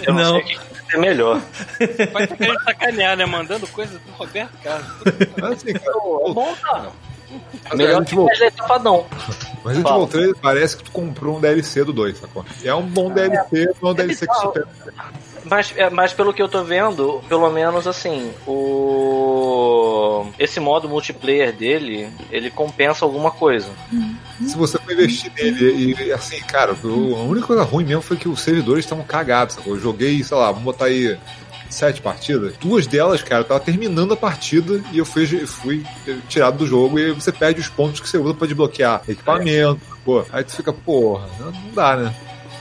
[SPEAKER 4] Eu não. não sei é melhor.
[SPEAKER 2] Vai estar querendo sacanear, né? Mandando coisa do Roberto Carlos.
[SPEAKER 4] Assim, cara, é bom, cara. Melhor que o
[SPEAKER 5] Safadão. Mas Resident Evil 3 parece que tu comprou um DLC do 2, sacou? É um bom DLC, não é um DLC que supera.
[SPEAKER 4] Mas, é, mas pelo que eu tô vendo, pelo menos assim, o. Esse modo multiplayer dele, ele compensa alguma coisa.
[SPEAKER 5] Se você for investir nele, e assim, cara, a única coisa ruim mesmo foi que os servidores estavam cagados, sacou? Eu joguei, sei lá, vamos botar aí sete partidas, duas delas, cara, eu tava terminando a partida e eu fui, fui tirado do jogo e você perde os pontos que você usa pra desbloquear equipamento, é. pô. Aí tu fica, porra, não dá, né?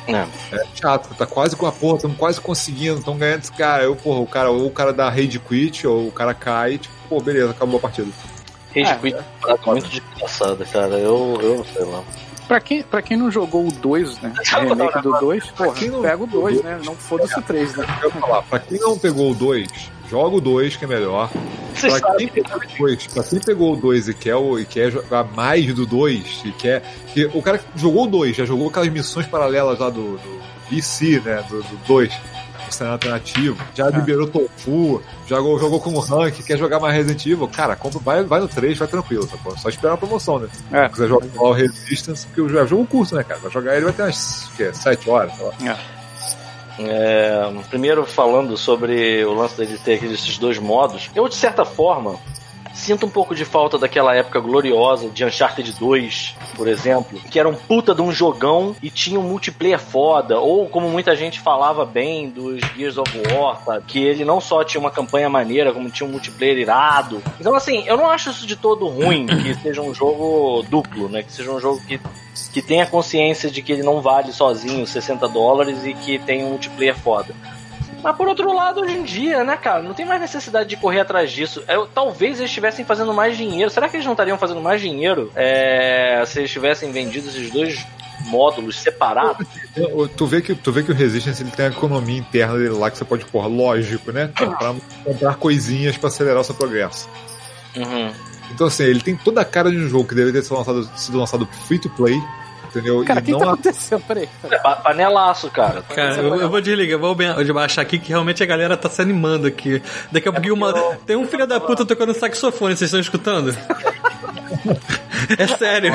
[SPEAKER 4] É.
[SPEAKER 5] é chato, tá quase com a porra, estamos quase conseguindo, estão ganhando esse cara. Eu, porra, o cara, ou o cara dá raid quit, ou o cara cai, tipo, pô, beleza, acabou a partida.
[SPEAKER 4] Raid é, quit é, é muito desgraçado, cara. Eu, eu sei lá.
[SPEAKER 6] Pra quem, pra quem não jogou o 2, né? O remake do 2, porra, pega o 2, né? Não foda-se o 3, né?
[SPEAKER 5] Eu falar, pra quem não pegou o 2, joga o 2 que é melhor. Pra quem, pegou o 2, pra quem pegou o 2 e quer, e quer jogar mais do 2, e quer. Que o cara que jogou o 2, já jogou aquelas missões paralelas lá do, do BC, né? Do 2 o cenário alternativo, já ah. liberou Tofu, jogou, jogou como rank, quer jogar mais Resident Evil, cara, compra, vai, vai no 3, vai tranquilo, tá Só esperar a promoção, né? É. Se quiser jogar o Resistance, porque o jogo curto, né, cara? Vai jogar ele vai ter umas que, 7 horas, sei lá.
[SPEAKER 4] É. É, primeiro falando sobre o lance de ter esses dois modos, eu de certa forma Sinto um pouco de falta daquela época gloriosa de Uncharted 2, por exemplo, que era um puta de um jogão e tinha um multiplayer foda, ou como muita gente falava bem dos Gears of War, tá? que ele não só tinha uma campanha maneira, como tinha um multiplayer irado. Então, assim, eu não acho isso de todo ruim, que seja um jogo duplo, né? Que seja um jogo que que tenha consciência de que ele não vale sozinho 60 dólares e que tem um multiplayer foda. Mas por outro lado, hoje em dia, né, cara, não tem mais necessidade de correr atrás disso. Eu, talvez eles estivessem fazendo mais dinheiro. Será que eles não estariam fazendo mais dinheiro é, se eles tivessem vendido esses dois módulos separados?
[SPEAKER 5] Tu vê que, tu vê que o Resistance ele tem a economia interna dele lá que você pode, porra, lógico, né? Pra comprar coisinhas para acelerar o seu progresso.
[SPEAKER 4] Uhum.
[SPEAKER 5] Então, assim, ele tem toda a cara de um jogo que deveria ter sido lançado, sido lançado free to play entendeu?
[SPEAKER 6] Cara, o que, tá acontecendo? Peraí.
[SPEAKER 4] É, panelaço, cara.
[SPEAKER 1] Cara, eu, eu, vou desligar, eu vou baixar aqui que realmente a galera tá se animando aqui. Daqui a pouco uma. Tem um filho da puta tocando saxofone, vocês estão escutando? é sério.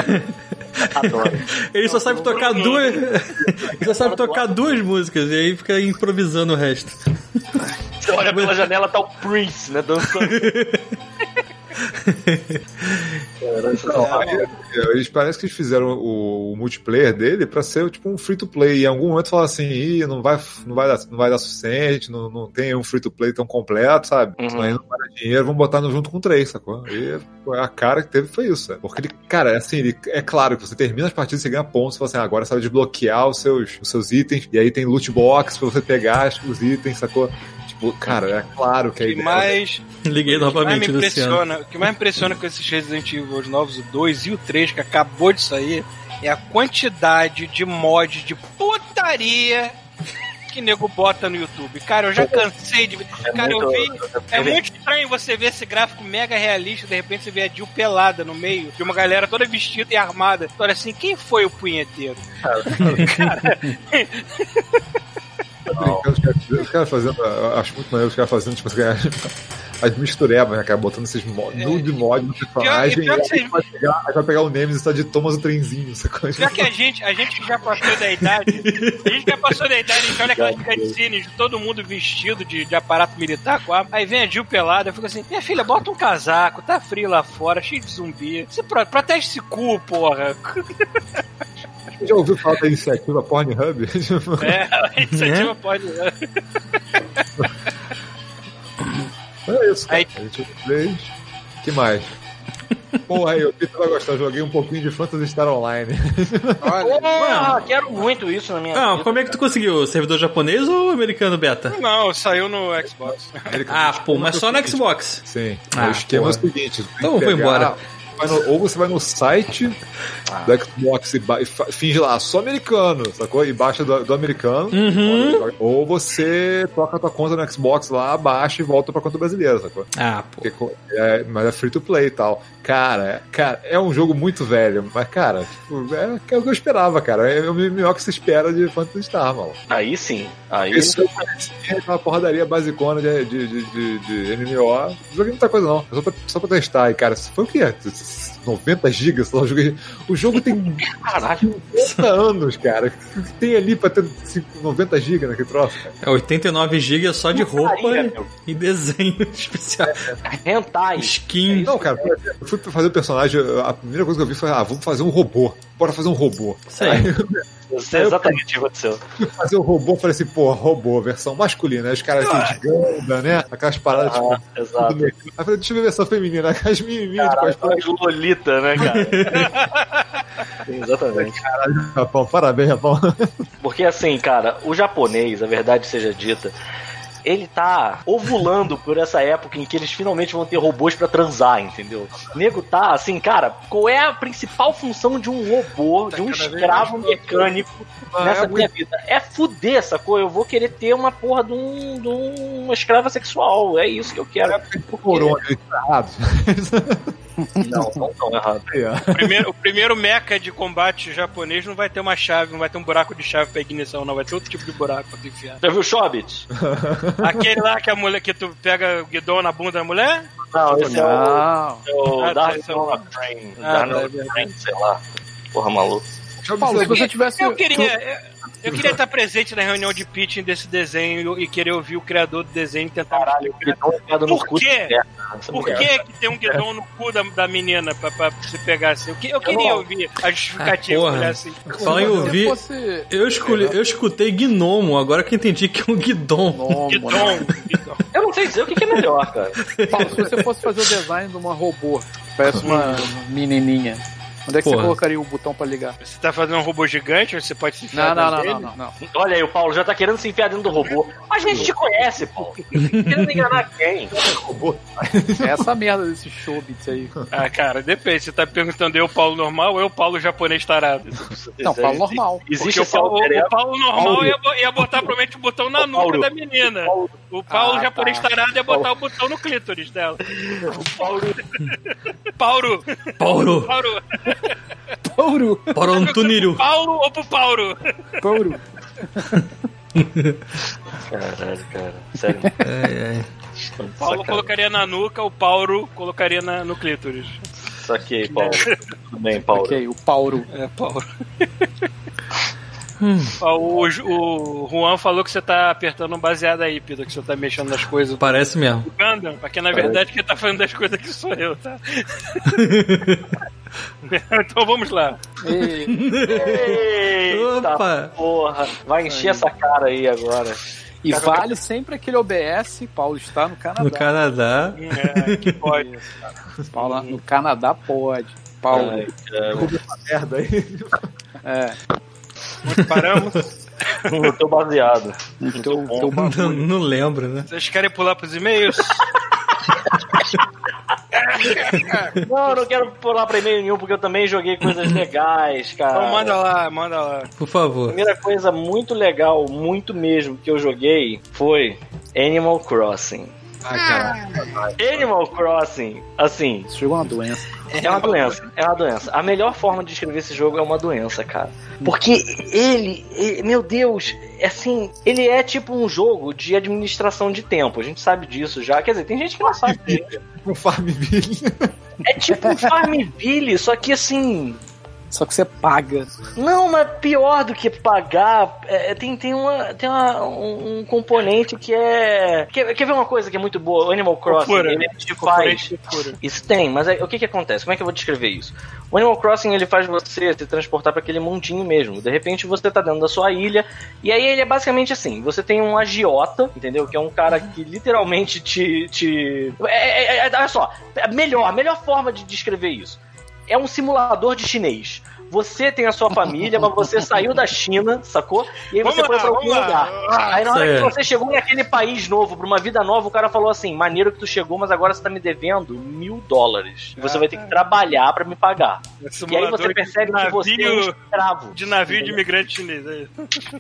[SPEAKER 4] Adoro.
[SPEAKER 1] Ele só sabe tocar duas. Ele só sabe tocar duas músicas e aí fica improvisando o resto.
[SPEAKER 4] Você olha pela janela, tá o Prince, né? Dançando.
[SPEAKER 5] Não, eles parece que eles fizeram o, o multiplayer dele para ser tipo um free to play. E em algum momento falaram assim, Ih, não vai, não vai dar, não vai dar suficiente, não, não tem um free to play tão completo, sabe? Uhum. Aí não vai dar dinheiro, vamos botar no junto com três, sacou? E a cara que teve foi isso, sabe? Porque ele, cara, assim, ele, é claro que você termina as partidas, você ganha pontos, você fala assim, ah, agora você vai desbloquear os seus, os seus itens, e aí tem loot box pra você pegar os itens, sacou? Cara, é claro que a
[SPEAKER 2] ideia... mais...
[SPEAKER 1] Liguei novamente,
[SPEAKER 2] o que mais me impressiona, O que mais impressiona com esses Resident Evil os novos, o 2 e o 3, que acabou de sair, é a quantidade de mods de putaria que nego bota no YouTube. Cara, eu já cansei de ver. É cara, muito, eu vi. É muito estranho você ver esse gráfico mega realista, de repente você vê a Jill pelada no meio, de uma galera toda vestida e armada. Olha assim, quem foi o punheteiro? cara.
[SPEAKER 5] Os caras fazendo, acho muito maneiro os caras fazendo, tipo, as misturebas, né, cara? Botando esses mod, é. nude mod no personagem. Pior, pior e aí, vai pegar, vai pegar o Nemesis e tá de Thomas o trenzinho,
[SPEAKER 2] coisa. Já que a gente, a gente já passou da idade, a gente já passou da idade, a gente olha aquelas cutscenes de todo mundo vestido de, de aparato militar com a, Aí vem a Jill pelada, eu fico assim, minha filha, bota um casaco, tá frio lá fora, cheio de zumbi. Você protege esse cu, porra.
[SPEAKER 5] Já ouviu falar da iniciativa Pornhub?
[SPEAKER 2] É, a iniciativa é? Pornhub.
[SPEAKER 5] É isso, cara. Aí... A gente fez. que mais? Porra, aí, o Peter vai gostar. Joguei um pouquinho de Phantasy Star Online.
[SPEAKER 4] Olha, Porra, quero muito isso na minha
[SPEAKER 1] Não, vida. como é que tu conseguiu? Servidor japonês ou americano beta?
[SPEAKER 2] Não, saiu no Xbox.
[SPEAKER 1] ah, pô, mas só no Xbox.
[SPEAKER 5] Sim. Ah, o esquema porra. é o seguinte:
[SPEAKER 1] então vou embora
[SPEAKER 5] no, ou você vai no site ah. do Xbox e, e, finge lá, sou americano, sacou? E baixa do, do americano.
[SPEAKER 1] Uhum.
[SPEAKER 5] Ou você troca a tua conta no Xbox lá, baixa e volta pra conta brasileira, sacou?
[SPEAKER 1] Ah, pô.
[SPEAKER 5] Porque, é, mas é free to play e tal. Cara, é, cara, é um jogo muito velho, mas, cara, tipo, é, é, o que eu esperava, cara. É o melhor que se espera de Phantasy Star, mano.
[SPEAKER 4] Aí sim. Aí
[SPEAKER 5] Isso é aquela porradaria basicona de, de, de, de, de MMO. Não joguei muita coisa, não. Só pra, só pra testar. E, cara, foi o quê? 90 gigas, sei lá, o jogo, o jogo tem
[SPEAKER 4] Caralho.
[SPEAKER 5] 50 anos, cara. O que tem ali pra ter 90 gigas naquele troço? Cara?
[SPEAKER 1] É 89 gigas só de roupa e desenho especial.
[SPEAKER 4] É, hentai.
[SPEAKER 1] Skin.
[SPEAKER 5] Não, cara, eu fui fazer o personagem, a primeira coisa que eu vi foi, ah, vamos fazer um robô. Bora fazer um robô.
[SPEAKER 4] Isso aí. Isso é exatamente o que aconteceu.
[SPEAKER 5] Fazer o robô, falei assim, pô, robô, versão masculina. Aí os caras assim, de ganda, né? Aquelas paradas, ah,
[SPEAKER 4] tipo. Exato. Aí
[SPEAKER 5] falei, deixa eu ver a versão feminina, aquelas menininhas
[SPEAKER 4] de cosplay. Lolita, né, cara? exatamente.
[SPEAKER 5] Caralho, Japão, parabéns, Japão.
[SPEAKER 4] Porque assim, cara, o japonês, a verdade seja dita, ele tá ovulando por essa época em que eles finalmente vão ter robôs para transar, entendeu? O nego tá assim, cara, qual é a principal função de um robô, tá de um escravo mecânico ah, nessa é minha muito... vida? É fuder, sacou? Eu vou querer ter uma porra de, um, de uma escrava sexual. É isso que eu quero. É
[SPEAKER 5] porque...
[SPEAKER 4] Não, não estão errados.
[SPEAKER 2] O primeiro, o primeiro mecha de combate japonês não vai ter uma chave, não vai ter um buraco de chave pra ignição, não. Vai ter outro tipo de buraco pra tu enfiar.
[SPEAKER 4] Já viu o Shobit?
[SPEAKER 2] Aquele lá que a mulher que tu pega o guidão na bunda da mulher?
[SPEAKER 4] Não, esse não. é o, o ah, Dark Train. Ah, Train, sei lá. Porra maluco.
[SPEAKER 6] Paulo, se você tivesse.
[SPEAKER 2] Eu queria. Eu queria estar presente na reunião de pitching desse desenho e querer ouvir o criador do desenho tentar.
[SPEAKER 4] Caralho,
[SPEAKER 2] é Por quê? Por que, que tem um guidão no cu da, da menina pra, pra se pegar assim? Eu, eu queria ouvir a justificativa. Ah, assim.
[SPEAKER 1] Só em ouvir. Fosse... Eu, escolhi, eu escutei gnomo, agora que entendi que é um guidon.
[SPEAKER 4] Guidon. Né? Eu não sei dizer o que é melhor, cara.
[SPEAKER 6] Paulo, se você fosse fazer o design de uma robô, parece uma menininha Onde é que Porra. você colocaria o botão pra ligar?
[SPEAKER 2] Você tá fazendo um robô gigante, você pode se
[SPEAKER 6] enfiar não, não, não, não, não,
[SPEAKER 4] Olha aí, o Paulo já tá querendo se enfiar dentro do robô. A gente te conhece, Paulo. querendo enganar quem?
[SPEAKER 6] É essa merda desse showbit aí.
[SPEAKER 2] Ah, cara, depende. Você tá perguntando eu, Paulo normal ou eu, Paulo japonês tarado?
[SPEAKER 6] Não, Paulo normal.
[SPEAKER 2] Existe o Paulo, o Paulo normal Paulo. Ia, ia botar provavelmente o botão na nuca da menina. O Paulo ah, japonês tá. tarado ia botar Paulo. o botão no clítoris dela. O Paulo. Paulo.
[SPEAKER 1] Paulo.
[SPEAKER 2] Paulo.
[SPEAKER 6] Paulo.
[SPEAKER 1] Paulo Antuniru.
[SPEAKER 2] Paulo ou pro Paulo?
[SPEAKER 6] Paulo.
[SPEAKER 4] Caralho, cara. Sério.
[SPEAKER 2] É, é. O Paulo colocaria na nuca, o Paulo colocaria na, no clítoris.
[SPEAKER 4] Saquei, Paulo. Tudo bem, Paulo.
[SPEAKER 6] Ok, o Paulo.
[SPEAKER 2] É, Paulo. Hum. O, o Juan falou que você tá apertando um baseado aí, Pedro, que você tá mexendo nas coisas.
[SPEAKER 1] Parece mesmo.
[SPEAKER 2] Gundam, porque na verdade quem tá falando das coisas aqui sou eu, tá? então vamos lá.
[SPEAKER 4] Eita, Opa! Porra, vai encher aí. essa cara aí agora.
[SPEAKER 6] E cara, vale sempre aquele OBS, Paulo está no Canadá.
[SPEAKER 1] No Canadá.
[SPEAKER 2] É, que pode.
[SPEAKER 6] Paulo, no Canadá pode. Paulo. Ai,
[SPEAKER 4] merda aí.
[SPEAKER 2] É. Onde paramos?
[SPEAKER 4] No teu baseado.
[SPEAKER 1] Teu, teu não, não lembro, né?
[SPEAKER 2] Vocês querem pular pros e-mails?
[SPEAKER 4] não, eu não quero pular pra e-mail nenhum, porque eu também joguei coisas legais, cara. Então
[SPEAKER 2] manda lá, manda lá.
[SPEAKER 1] Por favor.
[SPEAKER 4] A primeira coisa muito legal, muito mesmo, que eu joguei foi Animal Crossing.
[SPEAKER 2] Ah,
[SPEAKER 4] Animal Crossing, assim.
[SPEAKER 6] Jogo é uma doença.
[SPEAKER 4] É uma doença, é uma doença. A melhor forma de descrever esse jogo é uma doença, cara. Porque ele, ele, meu Deus, assim, ele é tipo um jogo de administração de tempo. A gente sabe disso já. Quer dizer, tem gente que não sabe.
[SPEAKER 5] Um Farmville.
[SPEAKER 4] É tipo um Farmville, só que assim,
[SPEAKER 6] só que você paga.
[SPEAKER 4] Não, mas pior do que pagar, é, tem, tem, uma, tem uma, um, um, componente que é. Quer, quer ver uma coisa que é muito boa? O Animal Crossing, Cura. ele te faz. Isso tem, mas é, o que que acontece? Como é que eu vou descrever isso? O Animal Crossing ele faz você se transportar para aquele mundinho mesmo. De repente você tá dentro da sua ilha, e aí ele é basicamente assim: você tem um agiota, entendeu? Que é um cara que literalmente te. te... É, é, é, olha só, melhor, a melhor forma de descrever isso é um simulador de chinês. Você tem a sua família, mas você saiu da China, sacou? E aí você foi lá, pra algum lugar. Aí na hora que você chegou naquele país novo, pra uma vida nova, o cara falou assim: maneiro que tu chegou, mas agora você tá me devendo mil dólares. Você vai ter que trabalhar para me pagar. E aí você percebe que você é um escravo.
[SPEAKER 2] De navio de imigrante chinês. É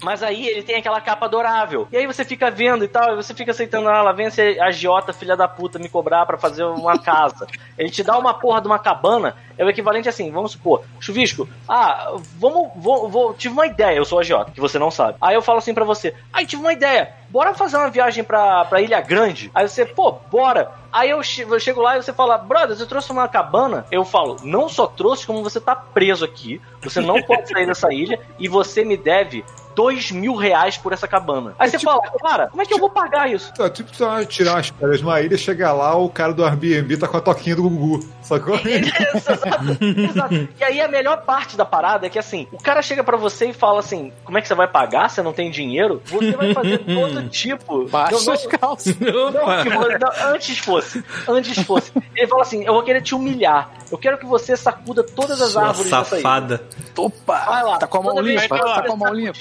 [SPEAKER 4] mas aí ele tem aquela capa adorável. E aí você fica vendo e tal, e você fica aceitando, ah, lá vem esse agiota, filha da puta, me cobrar para fazer uma casa. ele te dá uma porra de uma cabana, é o equivalente assim, vamos supor, chuvisco, ah, vamos, vou, vou, tive uma ideia, eu sou agiota, que você não sabe. Aí eu falo assim para você, ai, ah, tive uma ideia, bora fazer uma viagem pra, pra Ilha Grande? Aí você, pô, bora. Aí eu, eu chego lá e você fala, brother, você trouxe uma cabana? Eu falo, não só trouxe, como você tá preso aqui, você não pode sair dessa ilha e você me deve dois mil reais por essa cabana. Aí é você tipo, fala, cara, como é que eu vou pagar isso?
[SPEAKER 5] É tipo você tirar as férias numa ilha, chegar lá, o cara do Airbnb tá com a toquinha do Gugu, sacou?
[SPEAKER 4] exato, exato. E aí a melhor parte da parada é que assim, o cara chega para você e fala assim, como é que você vai pagar? Você não tem dinheiro? Você vai fazer todo tipo.
[SPEAKER 6] Baixa não, as calças. Não, não,
[SPEAKER 4] tipo, não, antes fosse, antes fosse. Ele fala assim, eu vou querer te humilhar. Eu quero que você sacuda todas as Sua árvores
[SPEAKER 1] safada.
[SPEAKER 6] Opa! Vai lá. Tá com a mão limpa, tá com a mão limpa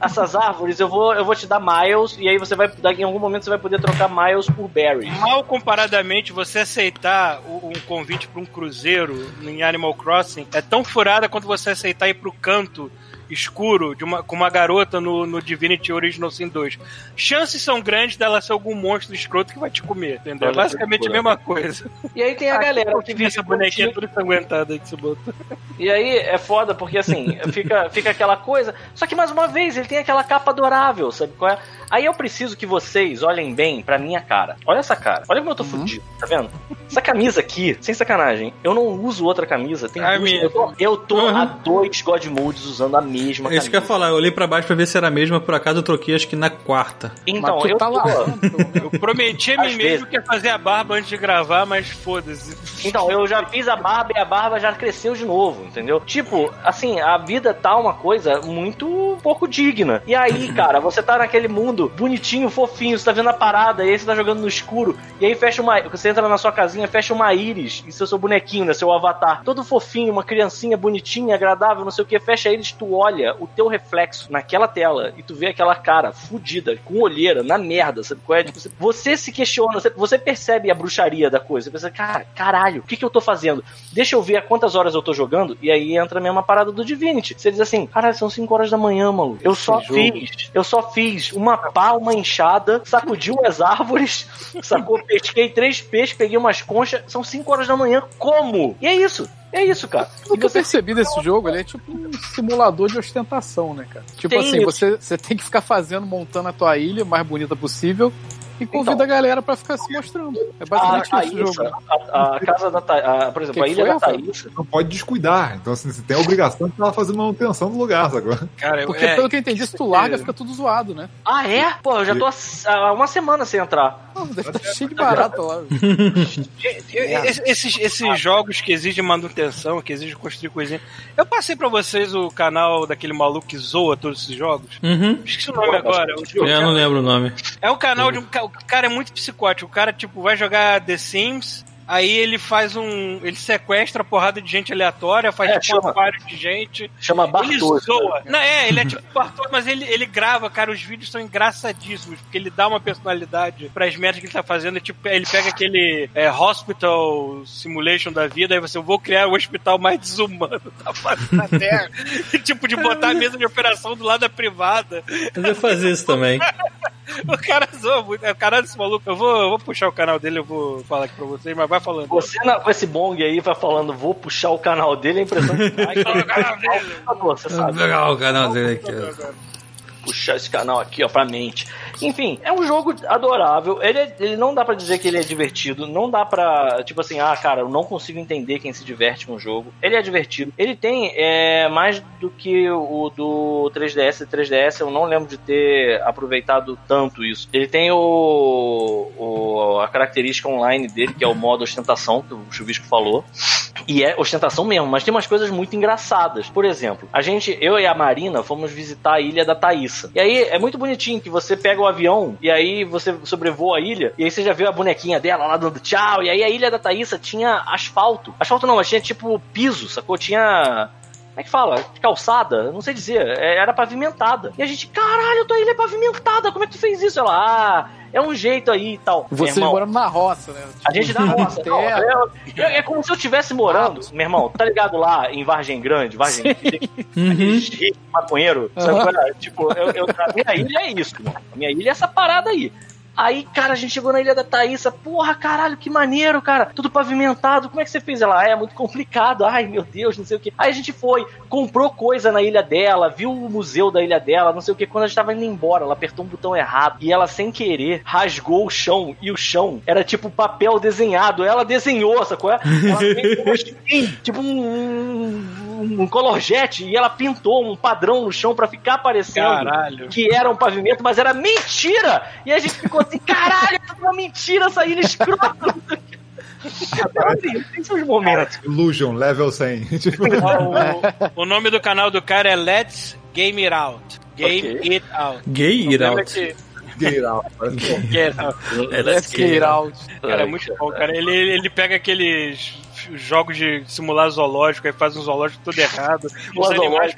[SPEAKER 4] essas árvores, eu vou, eu vou te dar miles, e aí você vai, em algum momento você vai poder trocar miles por berries.
[SPEAKER 2] Mal comparadamente, você aceitar um convite para um cruzeiro em Animal Crossing é tão furada quanto você aceitar ir pro canto escuro de uma, com uma garota no, no Divinity Original Sin 2. Chances são grandes dela ser algum monstro escroto que vai te comer, entendeu? É basicamente a mesma coisa.
[SPEAKER 4] E aí tem a galera que vive
[SPEAKER 2] essa bonequinha toda ensanguentada aí que você botou.
[SPEAKER 4] E aí é foda porque assim, fica, fica aquela coisa. Só que mais uma vez, ele tem aquela capa adorável, sabe qual é? Aí eu preciso que vocês olhem bem pra minha cara. Olha essa cara. Olha como eu tô uhum. fudido, tá vendo? Essa camisa aqui, sem sacanagem, eu não uso outra camisa. Tem duas, eu tô, eu tô uhum. a dois God Modes usando a mesma
[SPEAKER 1] camisa. Isso que eu ia falar, eu olhei pra baixo pra ver se era a mesma, por acaso eu troquei acho que na quarta.
[SPEAKER 4] Então, eu
[SPEAKER 2] tá lá. eu prometi a mim mesmo que ia fazer a barba antes de gravar, mas foda-se.
[SPEAKER 4] Então, eu já fiz a barba e a barba já cresceu de novo, entendeu? Tipo, assim, a vida tá uma coisa muito pouco digna. E aí, cara, você tá naquele mundo bonitinho, fofinho, você tá vendo a parada, e aí você tá jogando no escuro, e aí fecha uma. Você entra na sua casinha, fecha uma íris, isso é seu bonequinho, né? Seu avatar. Todo fofinho, uma criancinha bonitinha, agradável, não sei o que, fecha a íris, tu olha o teu reflexo naquela tela e tu vê aquela cara fudida, com olheira, na merda, sabe qual é? Tipo, você se questiona, você percebe a bruxaria da coisa, você pensa, cara, caralho, o que que eu tô fazendo? Deixa eu ver a quantas horas eu tô jogando, e aí entra a mesma parada do Divinity. Você diz assim, cara, são 5 horas da manhã, mano. Eu só fiz, eu só fiz uma pá, uma enxada, sacudi umas árvores, sacou? Pesquei três peixes, peguei umas conchas, são 5 horas da manhã, como? E é isso. É isso, cara.
[SPEAKER 6] O que eu percebi desse jogo, ele é tipo um simulador de ostentação, né, cara? Tipo tem assim, você, você tem que ficar fazendo, montando a tua ilha mais bonita possível e convida então, a galera para ficar se mostrando. É basicamente a, isso o jogo.
[SPEAKER 4] A, a, casa da Thaís, por exemplo, que a ilha da Thaís.
[SPEAKER 5] Não pode descuidar. Então, assim, você tem a obrigação de estar fazendo manutenção do lugar agora.
[SPEAKER 6] Cara, Porque, é, pelo que eu entendi, se tu larga, é. fica tudo zoado, né?
[SPEAKER 4] Ah, é? Pô, eu já tô há uma semana sem entrar.
[SPEAKER 6] Não, deve estar tá cheio de barato lá.
[SPEAKER 2] esses, esses jogos que exigem manutenção, que exigem construir coisinha. Eu passei pra vocês o canal daquele maluco que zoa todos esses jogos.
[SPEAKER 1] Uhum.
[SPEAKER 2] Esqueci o nome agora.
[SPEAKER 1] Eu não lembro o nome.
[SPEAKER 2] É o canal de um. O cara é muito psicótico. O cara, tipo, vai jogar The Sims Aí ele faz um. Ele sequestra a porrada de gente aleatória, faz é, tipo chama, um aquário de gente.
[SPEAKER 4] Chama Bartos. Ele zoa.
[SPEAKER 2] Né? Não, é, ele é tipo Bartos, mas ele, ele grava, cara, os vídeos são engraçadíssimos, porque ele dá uma personalidade para as metas que ele tá fazendo. Tipo, ele pega aquele é, Hospital Simulation da vida, aí você, eu vou criar o hospital mais desumano da face da Terra. tipo, de botar a mesa de operação do lado da privada.
[SPEAKER 1] Eu vou fazer isso também.
[SPEAKER 2] o cara zoa muito. É o canal desse maluco. Eu vou, eu vou puxar o canal dele, eu vou falar aqui pra vocês, mas vai falando.
[SPEAKER 4] Você na, com esse bong aí vai falando, vou puxar o canal dele, a impressão que vai. o canal dele. Você sabe.
[SPEAKER 1] Vou pegar o canal dele aqui
[SPEAKER 4] puxar esse canal aqui, ó, pra mente. Enfim, é um jogo adorável. Ele, é, ele não dá para dizer que ele é divertido. Não dá pra, tipo assim, ah, cara, eu não consigo entender quem se diverte com o jogo. Ele é divertido. Ele tem é, mais do que o do 3DS e 3DS. Eu não lembro de ter aproveitado tanto isso. Ele tem o, o a característica online dele, que é o modo ostentação, que o Chuvisco falou. E é ostentação mesmo, mas tem umas coisas muito engraçadas. Por exemplo, a gente, eu e a Marina, fomos visitar a ilha da Thaísa. E aí é muito bonitinho que você pega o avião e aí você sobrevoa a ilha e aí você já vê a bonequinha dela lá dando tchau. E aí a ilha da Thaísa tinha asfalto. Asfalto não, mas tinha tipo piso, sacou? Tinha como é que fala? Calçada? Não sei dizer. É, era pavimentada. E a gente, caralho, tua ilha é pavimentada. Como é que tu fez isso? Ela, ah, é um jeito aí e tal.
[SPEAKER 6] Você morando na roça, né?
[SPEAKER 4] Tipo, a gente na roça. não, é, é, é, como se eu estivesse morando, ah, meu irmão, tá ligado lá em Vargem Grande, Vargem uhum. maconheiro, uhum. Tipo, eu, eu, a minha ilha é isso, mano. A minha ilha é essa parada aí. Aí, cara, a gente chegou na Ilha da Thaísa. Porra, caralho, que maneiro, cara. Tudo pavimentado. Como é que você fez? Ela, ah, é muito complicado. Ai, meu Deus, não sei o que. Aí a gente foi, comprou coisa na ilha dela, viu o museu da ilha dela, não sei o que. Quando a gente tava indo embora, ela apertou um botão errado. E ela, sem querer, rasgou o chão. E o chão era tipo papel desenhado. Ela desenhou, sacou? Ela fez tipo um, um, um colorjete. E ela pintou um padrão no chão para ficar parecendo
[SPEAKER 2] Caralho.
[SPEAKER 4] que era um pavimento, mas era mentira! E a gente ficou assim, caralho, é uma mentira essa ilha escrota. tem seus momentos.
[SPEAKER 5] Illusion, level 100. Tipo,
[SPEAKER 2] o, o, nome do canal do cara é Let's Game It Out. Game okay. It Out.
[SPEAKER 1] Gay It Out.
[SPEAKER 5] Que... Get out.
[SPEAKER 2] Get out. Let's Get Out. Cara, é muito bom, cara. Ele, ele pega aqueles jogos de simular zoológico, aí faz um zoológico tudo errado. Os animais,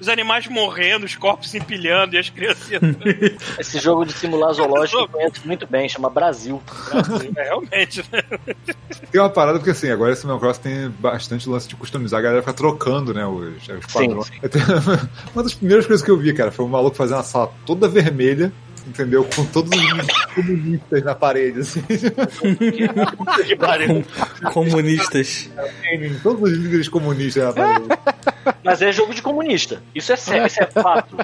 [SPEAKER 2] os animais, morrendo, os corpos se empilhando e as crianças.
[SPEAKER 4] Esse jogo de simular zoológico eu conheço muito bem, chama Brasil.
[SPEAKER 2] Brasil, é, realmente. Né?
[SPEAKER 5] Tem uma parada, porque assim, agora esse meu Cross tem bastante lance de customizar, a galera fica trocando, né, os, os padrões. Sim, sim. Uma das primeiras coisas que eu vi, cara, foi um maluco fazendo uma sala toda vermelha entendeu? Com todos os comunistas na parede, assim.
[SPEAKER 1] comunistas.
[SPEAKER 5] Todos os líderes comunistas na parede.
[SPEAKER 4] Mas é jogo de comunista. Isso é sério, isso é fato.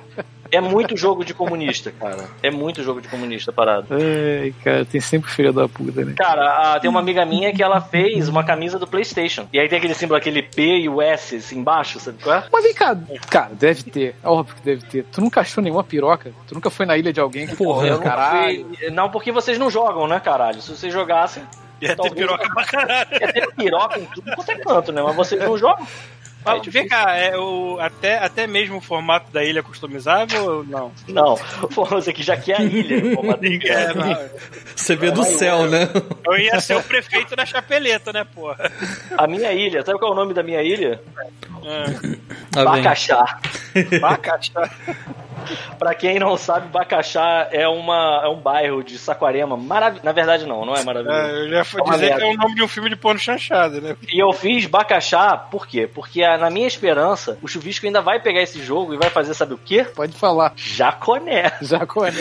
[SPEAKER 4] É muito jogo de comunista, cara. É muito jogo de comunista parado.
[SPEAKER 6] Ai, cara, tem sempre filha da puta, né?
[SPEAKER 4] Cara, a, tem uma amiga minha que ela fez uma camisa do PlayStation. E aí tem aquele símbolo, aquele P e o S assim embaixo, sabe qual é?
[SPEAKER 6] Mas vem cá, cara, deve ter. É óbvio que deve ter. Tu nunca achou nenhuma piroca? Tu nunca foi na ilha de alguém que
[SPEAKER 4] porra, eu caralho? Fui... Não, porque vocês não jogam, né, caralho? Se vocês jogassem.
[SPEAKER 2] Ia ter piroca pra caralho.
[SPEAKER 4] Ia ter piroca em tudo quanto é canto, né? Mas vocês não jogam.
[SPEAKER 2] É vem cá, é o, até, até mesmo o formato da ilha é customizável ou não?
[SPEAKER 4] Não, você que já quer a ilha,
[SPEAKER 1] é, Você vê do céu, né?
[SPEAKER 2] Eu ia ser o prefeito da Chapeleta, né, porra?
[SPEAKER 4] A minha ilha, sabe qual é o nome da minha ilha? É. Bacaxá.
[SPEAKER 2] Bacaxá.
[SPEAKER 4] pra quem não sabe, Bacaxá é, uma, é um bairro de Saquarema. Marav... Na verdade, não, não é maravilhoso. É,
[SPEAKER 2] eu já fui é dizer que é o nome de um filme de pano chanchado, né?
[SPEAKER 4] E eu fiz Bacaxá, por quê? Porque na minha esperança, o Chuvisco ainda vai pegar esse jogo e vai fazer, sabe o quê?
[SPEAKER 6] Pode falar.
[SPEAKER 4] Jaconé.
[SPEAKER 6] Jaconé.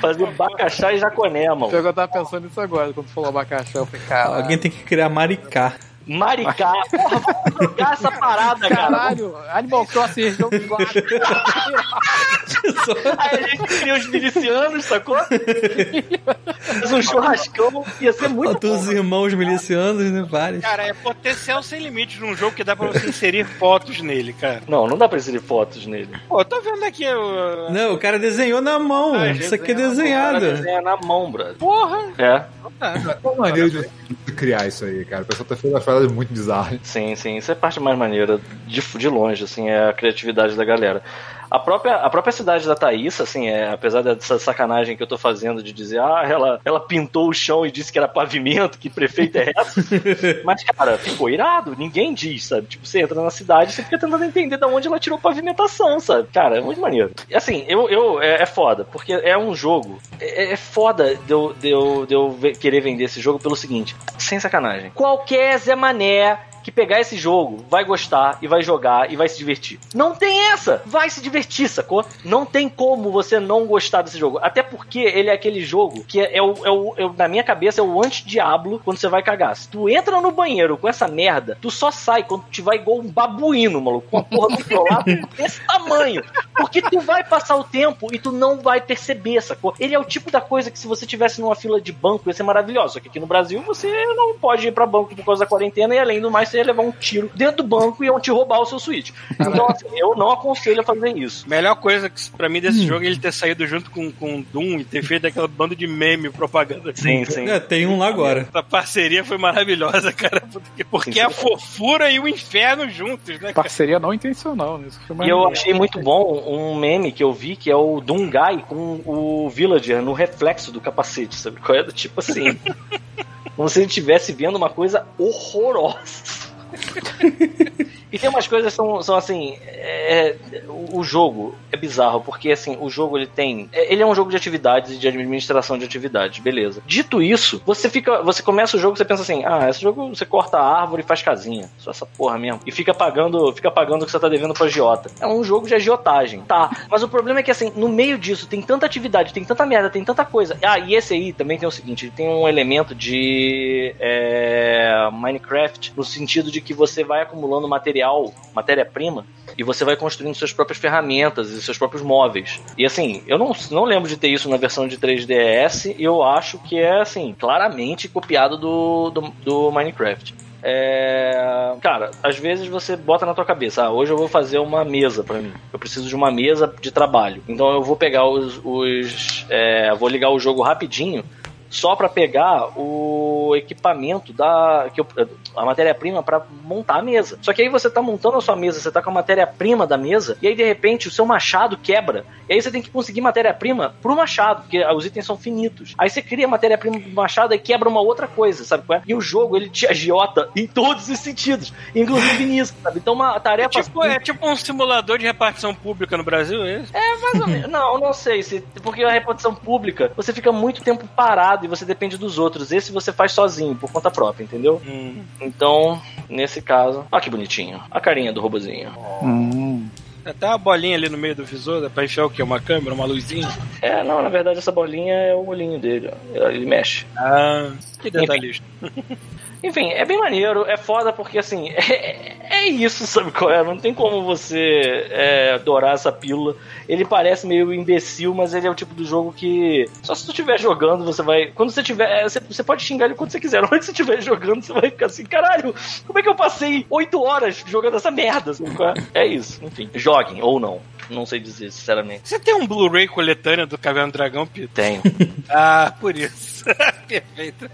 [SPEAKER 4] Fazer bacaxá e jaconé, mano.
[SPEAKER 6] Eu tava pensando nisso agora, quando tu falou abacaxá. Eu falei, cara.
[SPEAKER 1] Alguém tem que criar maricá.
[SPEAKER 4] Maricá. Porra, vamos trocar essa parada, cara.
[SPEAKER 6] Caralho, Animal Crossing região do
[SPEAKER 4] Aí a gente cria os milicianos, sacou? Faz um churrascão, ia ser muito
[SPEAKER 1] Bota os irmãos milicianos, né? Vários.
[SPEAKER 2] Cara, é potencial sem limites num jogo que dá pra você inserir fotos nele, cara.
[SPEAKER 4] Não, não dá pra inserir fotos nele.
[SPEAKER 2] Pô, eu tô vendo aqui. Eu...
[SPEAKER 1] Não, o cara desenhou na mão. Ah, Isso aqui é desenhado. O cara
[SPEAKER 4] desenha na mão, brother.
[SPEAKER 2] Porra!
[SPEAKER 4] É.
[SPEAKER 5] Tá. Qual maneira de criar isso aí, cara? O pessoal tá fazendo uma parada muito bizarra.
[SPEAKER 4] Sim, sim. Isso é parte mais maneira, de, de longe, assim, é a criatividade da galera. A própria, a própria cidade da Thaís, assim, é, apesar dessa sacanagem que eu tô fazendo de dizer, ah, ela, ela pintou o chão e disse que era pavimento, que prefeito é essa? Mas, cara, ficou irado. Ninguém diz, sabe? Tipo, você entra na cidade e você fica tentando entender de onde ela tirou pavimentação, sabe? Cara, é muito maneiro. E assim, eu, eu é, é foda, porque é um jogo. É, é foda de eu, de, eu, de eu querer vender esse jogo pelo seguinte, sem sacanagem. Qualquer Zé Mané que pegar esse jogo vai gostar e vai jogar e vai se divertir. Não tem essa! Vai se divertir, sacou? Não tem como você não gostar desse jogo. Até porque ele é aquele jogo que é, é, o, é, o, é na minha cabeça, é o anti-diablo quando você vai cagar. Se tu entra no banheiro com essa merda, tu só sai quando tu vai igual um babuíno, maluco, com a porra do lado desse tamanho. Porque tu vai passar o tempo e tu não vai perceber, sacou? Ele é o tipo da coisa que se você tivesse numa fila de banco ia ser maravilhoso. Só que aqui no Brasil você não pode ir pra banco por causa da quarentena e além do mais você ia levar um tiro dentro do banco e iam te roubar o seu Switch. Então, assim, eu não aconselho a fazer isso.
[SPEAKER 2] Melhor coisa que, pra mim desse hum. jogo é ele ter saído junto com, com Doom e ter feito aquela banda de meme propaganda.
[SPEAKER 1] Sim, sim. É, tem um lá agora.
[SPEAKER 2] A parceria foi maravilhosa, cara. Porque, porque a fofura e o inferno juntos, né? Cara?
[SPEAKER 6] Parceria não intencional, né?
[SPEAKER 4] e eu achei muito bom um meme que eu vi que é o Doom Guy com o Villager no reflexo do capacete, sabe? Qual é? Tipo assim. como se ele estivesse vendo uma coisa horrorosa. E tem umas coisas que são, são assim. É, o jogo é bizarro, porque assim, o jogo ele tem. É, ele é um jogo de atividades e de administração de atividades, beleza. Dito isso, você fica. Você começa o jogo você pensa assim: ah, esse jogo você corta a árvore e faz casinha. Só essa porra mesmo. E fica pagando, fica pagando o que você tá devendo pro agiota. É um jogo de agiotagem. Tá. Mas o problema é que assim, no meio disso, tem tanta atividade, tem tanta merda, tem tanta coisa. Ah, e esse aí também tem o seguinte: ele tem um elemento de é, Minecraft no sentido de que você vai acumulando material, matéria-prima, e você vai construindo suas próprias ferramentas e seus próprios móveis. E assim, eu não, não lembro de ter isso na versão de 3DS, e eu acho que é, assim, claramente copiado do, do, do Minecraft. É... Cara, às vezes você bota na tua cabeça, ah, hoje eu vou fazer uma mesa para mim. Eu preciso de uma mesa de trabalho. Então eu vou pegar os. os é... Vou ligar o jogo rapidinho só para pegar o equipamento da que eu, a matéria-prima para montar a mesa. Só que aí você tá montando a sua mesa, você tá com a matéria-prima da mesa e aí de repente o seu machado quebra. E aí você tem que conseguir matéria-prima pro machado, porque os itens são finitos. Aí você cria matéria-prima pro machado e quebra uma outra coisa, sabe qual é? E o jogo ele te agiota em todos os sentidos, inclusive nisso, sabe? Então uma tarefa
[SPEAKER 2] é tipo, é tipo um simulador de repartição pública no Brasil, é isso?
[SPEAKER 4] É, mais ou menos. não, não sei se porque a repartição pública, você fica muito tempo parado e você depende dos outros. Esse você faz sozinho, por conta própria, entendeu? Hum. Então, nesse caso. Olha que bonitinho. A carinha do robozinho.
[SPEAKER 2] Hum. Até uma bolinha ali no meio do visor, dá pra enfiar o quê? Uma câmera, uma luzinha?
[SPEAKER 4] É, não, na verdade essa bolinha é o olhinho dele, ó. Ele mexe.
[SPEAKER 2] Ah, que detalhista.
[SPEAKER 4] Enfim, é bem maneiro, é foda porque assim, é, é isso, sabe qual é? Não tem como você é, adorar essa pílula. Ele parece meio imbecil, mas ele é o tipo do jogo que só se tu estiver jogando, você vai. Quando você tiver. É, você, você, pode xingar ele quando você quiser. Na hora que você estiver jogando, você vai ficar assim, caralho, como é que eu passei oito horas jogando essa merda? Sabe qual é? é isso, enfim. Joguem, ou não. Não sei dizer, sinceramente.
[SPEAKER 2] Você tem um Blu-ray coletânea do Caverna do Dragão, Pito?
[SPEAKER 4] Tenho.
[SPEAKER 2] ah, por isso. Perfeito.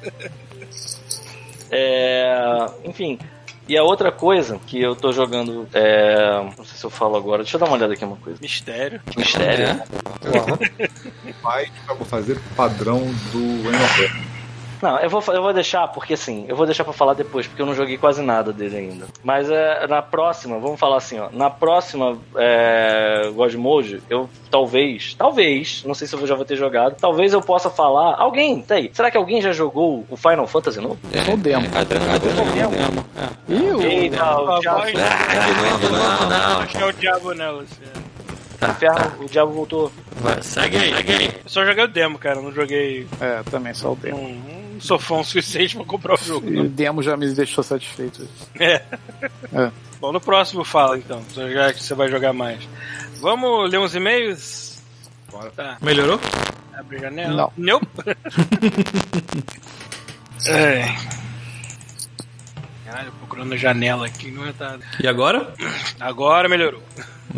[SPEAKER 4] É, enfim, e a outra coisa que eu tô jogando, é... não sei se eu falo agora, deixa eu dar uma olhada aqui uma coisa.
[SPEAKER 2] Mistério.
[SPEAKER 4] Mistério.
[SPEAKER 5] É. Vai fazer padrão do Animal
[SPEAKER 4] não, eu vou, eu vou deixar, porque assim, eu vou deixar pra falar depois, porque eu não joguei quase nada dele ainda. Mas é, na próxima, vamos falar assim, ó. Na próxima é, God Mode, eu talvez, talvez, não sei se eu já vou ter jogado, talvez eu possa falar. Alguém, tá aí. Será que alguém já jogou o Final Fantasy novo?
[SPEAKER 6] É, o demo. É, cadê, cadê o demo?
[SPEAKER 4] É. Ih, o. Eita, o diabo.
[SPEAKER 2] Não, não, acho que é o diabo, né, Luciano?
[SPEAKER 4] Tá, tá. o diabo voltou.
[SPEAKER 1] Vai, segue aí, segue aí.
[SPEAKER 2] Eu só joguei o demo, cara, não joguei.
[SPEAKER 6] É, também só o demo.
[SPEAKER 2] Não, não sou fã o suficiente pra comprar o jogo.
[SPEAKER 6] E o demo já me deixou satisfeito.
[SPEAKER 2] É. é. Bom, no próximo fala então, já que você vai jogar mais. Vamos ler uns e-mails?
[SPEAKER 1] Bora. Tá. Melhorou?
[SPEAKER 2] Abre a janela.
[SPEAKER 6] Não.
[SPEAKER 2] Não. é. Caralho, procurando a janela aqui, não é tá.
[SPEAKER 1] E agora?
[SPEAKER 2] Agora melhorou.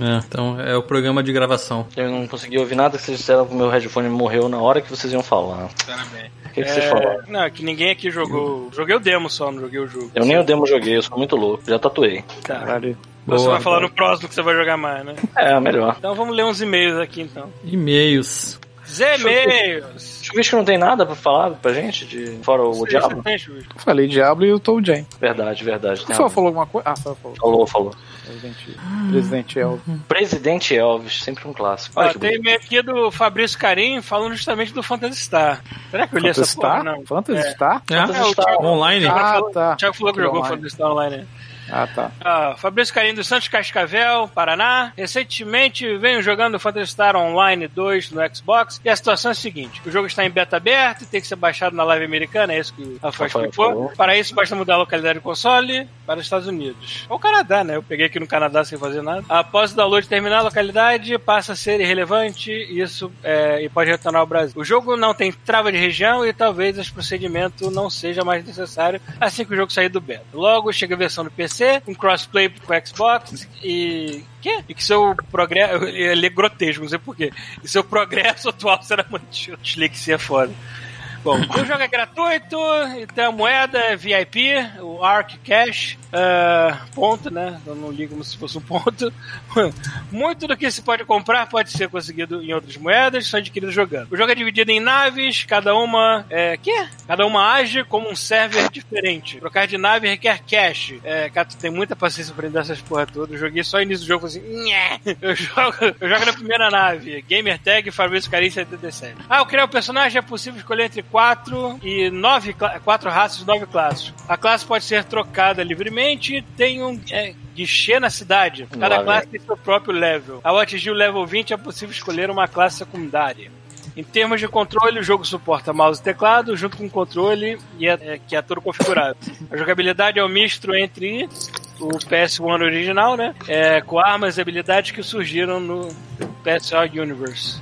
[SPEAKER 1] É, então é o programa de gravação.
[SPEAKER 4] Eu não consegui ouvir nada que vocês disseram que o meu headphone morreu na hora que vocês iam falar.
[SPEAKER 2] Parabéns.
[SPEAKER 4] O que, que é... vocês falaram?
[SPEAKER 2] Não, que ninguém aqui jogou. Joguei o demo só, não joguei o jogo.
[SPEAKER 4] Eu nem o demo joguei, eu sou muito louco. Já tatuei.
[SPEAKER 2] Caralho. Você vai falar no próximo que você vai jogar mais, né?
[SPEAKER 4] É, melhor.
[SPEAKER 2] Então vamos ler uns e-mails aqui então.
[SPEAKER 1] E-mails.
[SPEAKER 2] E-mails.
[SPEAKER 4] Chuvisco não tem nada pra falar pra gente, de fora o Sim, Diablo?
[SPEAKER 6] Tem, Falei Diablo e o Toad Jane.
[SPEAKER 4] Verdade, verdade.
[SPEAKER 6] O falou alguma coisa? Ah, falou.
[SPEAKER 4] Falou, falou.
[SPEAKER 6] Presidente, Presidente Elvis.
[SPEAKER 4] Presidente Elvis, sempre um clássico.
[SPEAKER 2] Olha, tem e-mail aqui do Fabrício Carim falando justamente do Phantasy Star. Será que eu li essa
[SPEAKER 6] Star?
[SPEAKER 2] porra? Não.
[SPEAKER 6] Phantasy é. Star?
[SPEAKER 1] É, é, Star. online.
[SPEAKER 6] Ah, tá.
[SPEAKER 2] O Thiago falou que jogou Phantasy Star online.
[SPEAKER 6] Ah, tá.
[SPEAKER 2] Ah, Fabrício Carinho dos Santos Cascavel, Paraná. Recentemente venho jogando Phantasy Star Online 2 no Xbox e a situação é a seguinte: o jogo está em beta aberto e tem que ser baixado na live americana, é isso que a Rafael explicou. Para isso, basta mudar a localidade do console para os Estados Unidos. Ou Canadá, né? Eu peguei aqui no Canadá sem fazer nada. Após o download terminar, a localidade passa a ser irrelevante isso é, e pode retornar ao Brasil. O jogo não tem trava de região e talvez esse procedimento não seja mais necessário assim que o jogo sair do beta. Logo, chega a versão do PC PC, um crossplay com Xbox e. Que? E que seu progresso. Ele é grotesco, não sei porquê. E seu progresso atual será mantido. Dislexia é foda. Bom, o jogo é gratuito, então a moeda é VIP, o Arc Cash, uh, ponto, né? Eu não ligo como se fosse um ponto. Muito do que se pode comprar pode ser conseguido em outras moedas, são adquiridos jogando. O jogo é dividido em naves, cada uma é. Quê? Cada uma age como um server diferente. Trocar de nave requer cash. É, cara, tu tem muita paciência pra aprender essas porra todas. Eu joguei só início do jogo assim. Eu jogo, eu jogo na primeira nave. Gamer Tag Fabrício Carim 77. Ah, eu criar o um personagem é possível escolher entre quatro e nove, quatro raças, nove classes. A classe pode ser trocada livremente, tem um é, guichê na cidade. Cada Lá classe tem seu próprio level. Ao atingir o level 20 é possível escolher uma classe secundária. Em termos de controle, o jogo suporta mouse e teclado, junto com o controle e é, é, que é todo configurado. A jogabilidade é um misto entre o PS1 original, né? É, com armas e habilidades que surgiram no PS1 Universe.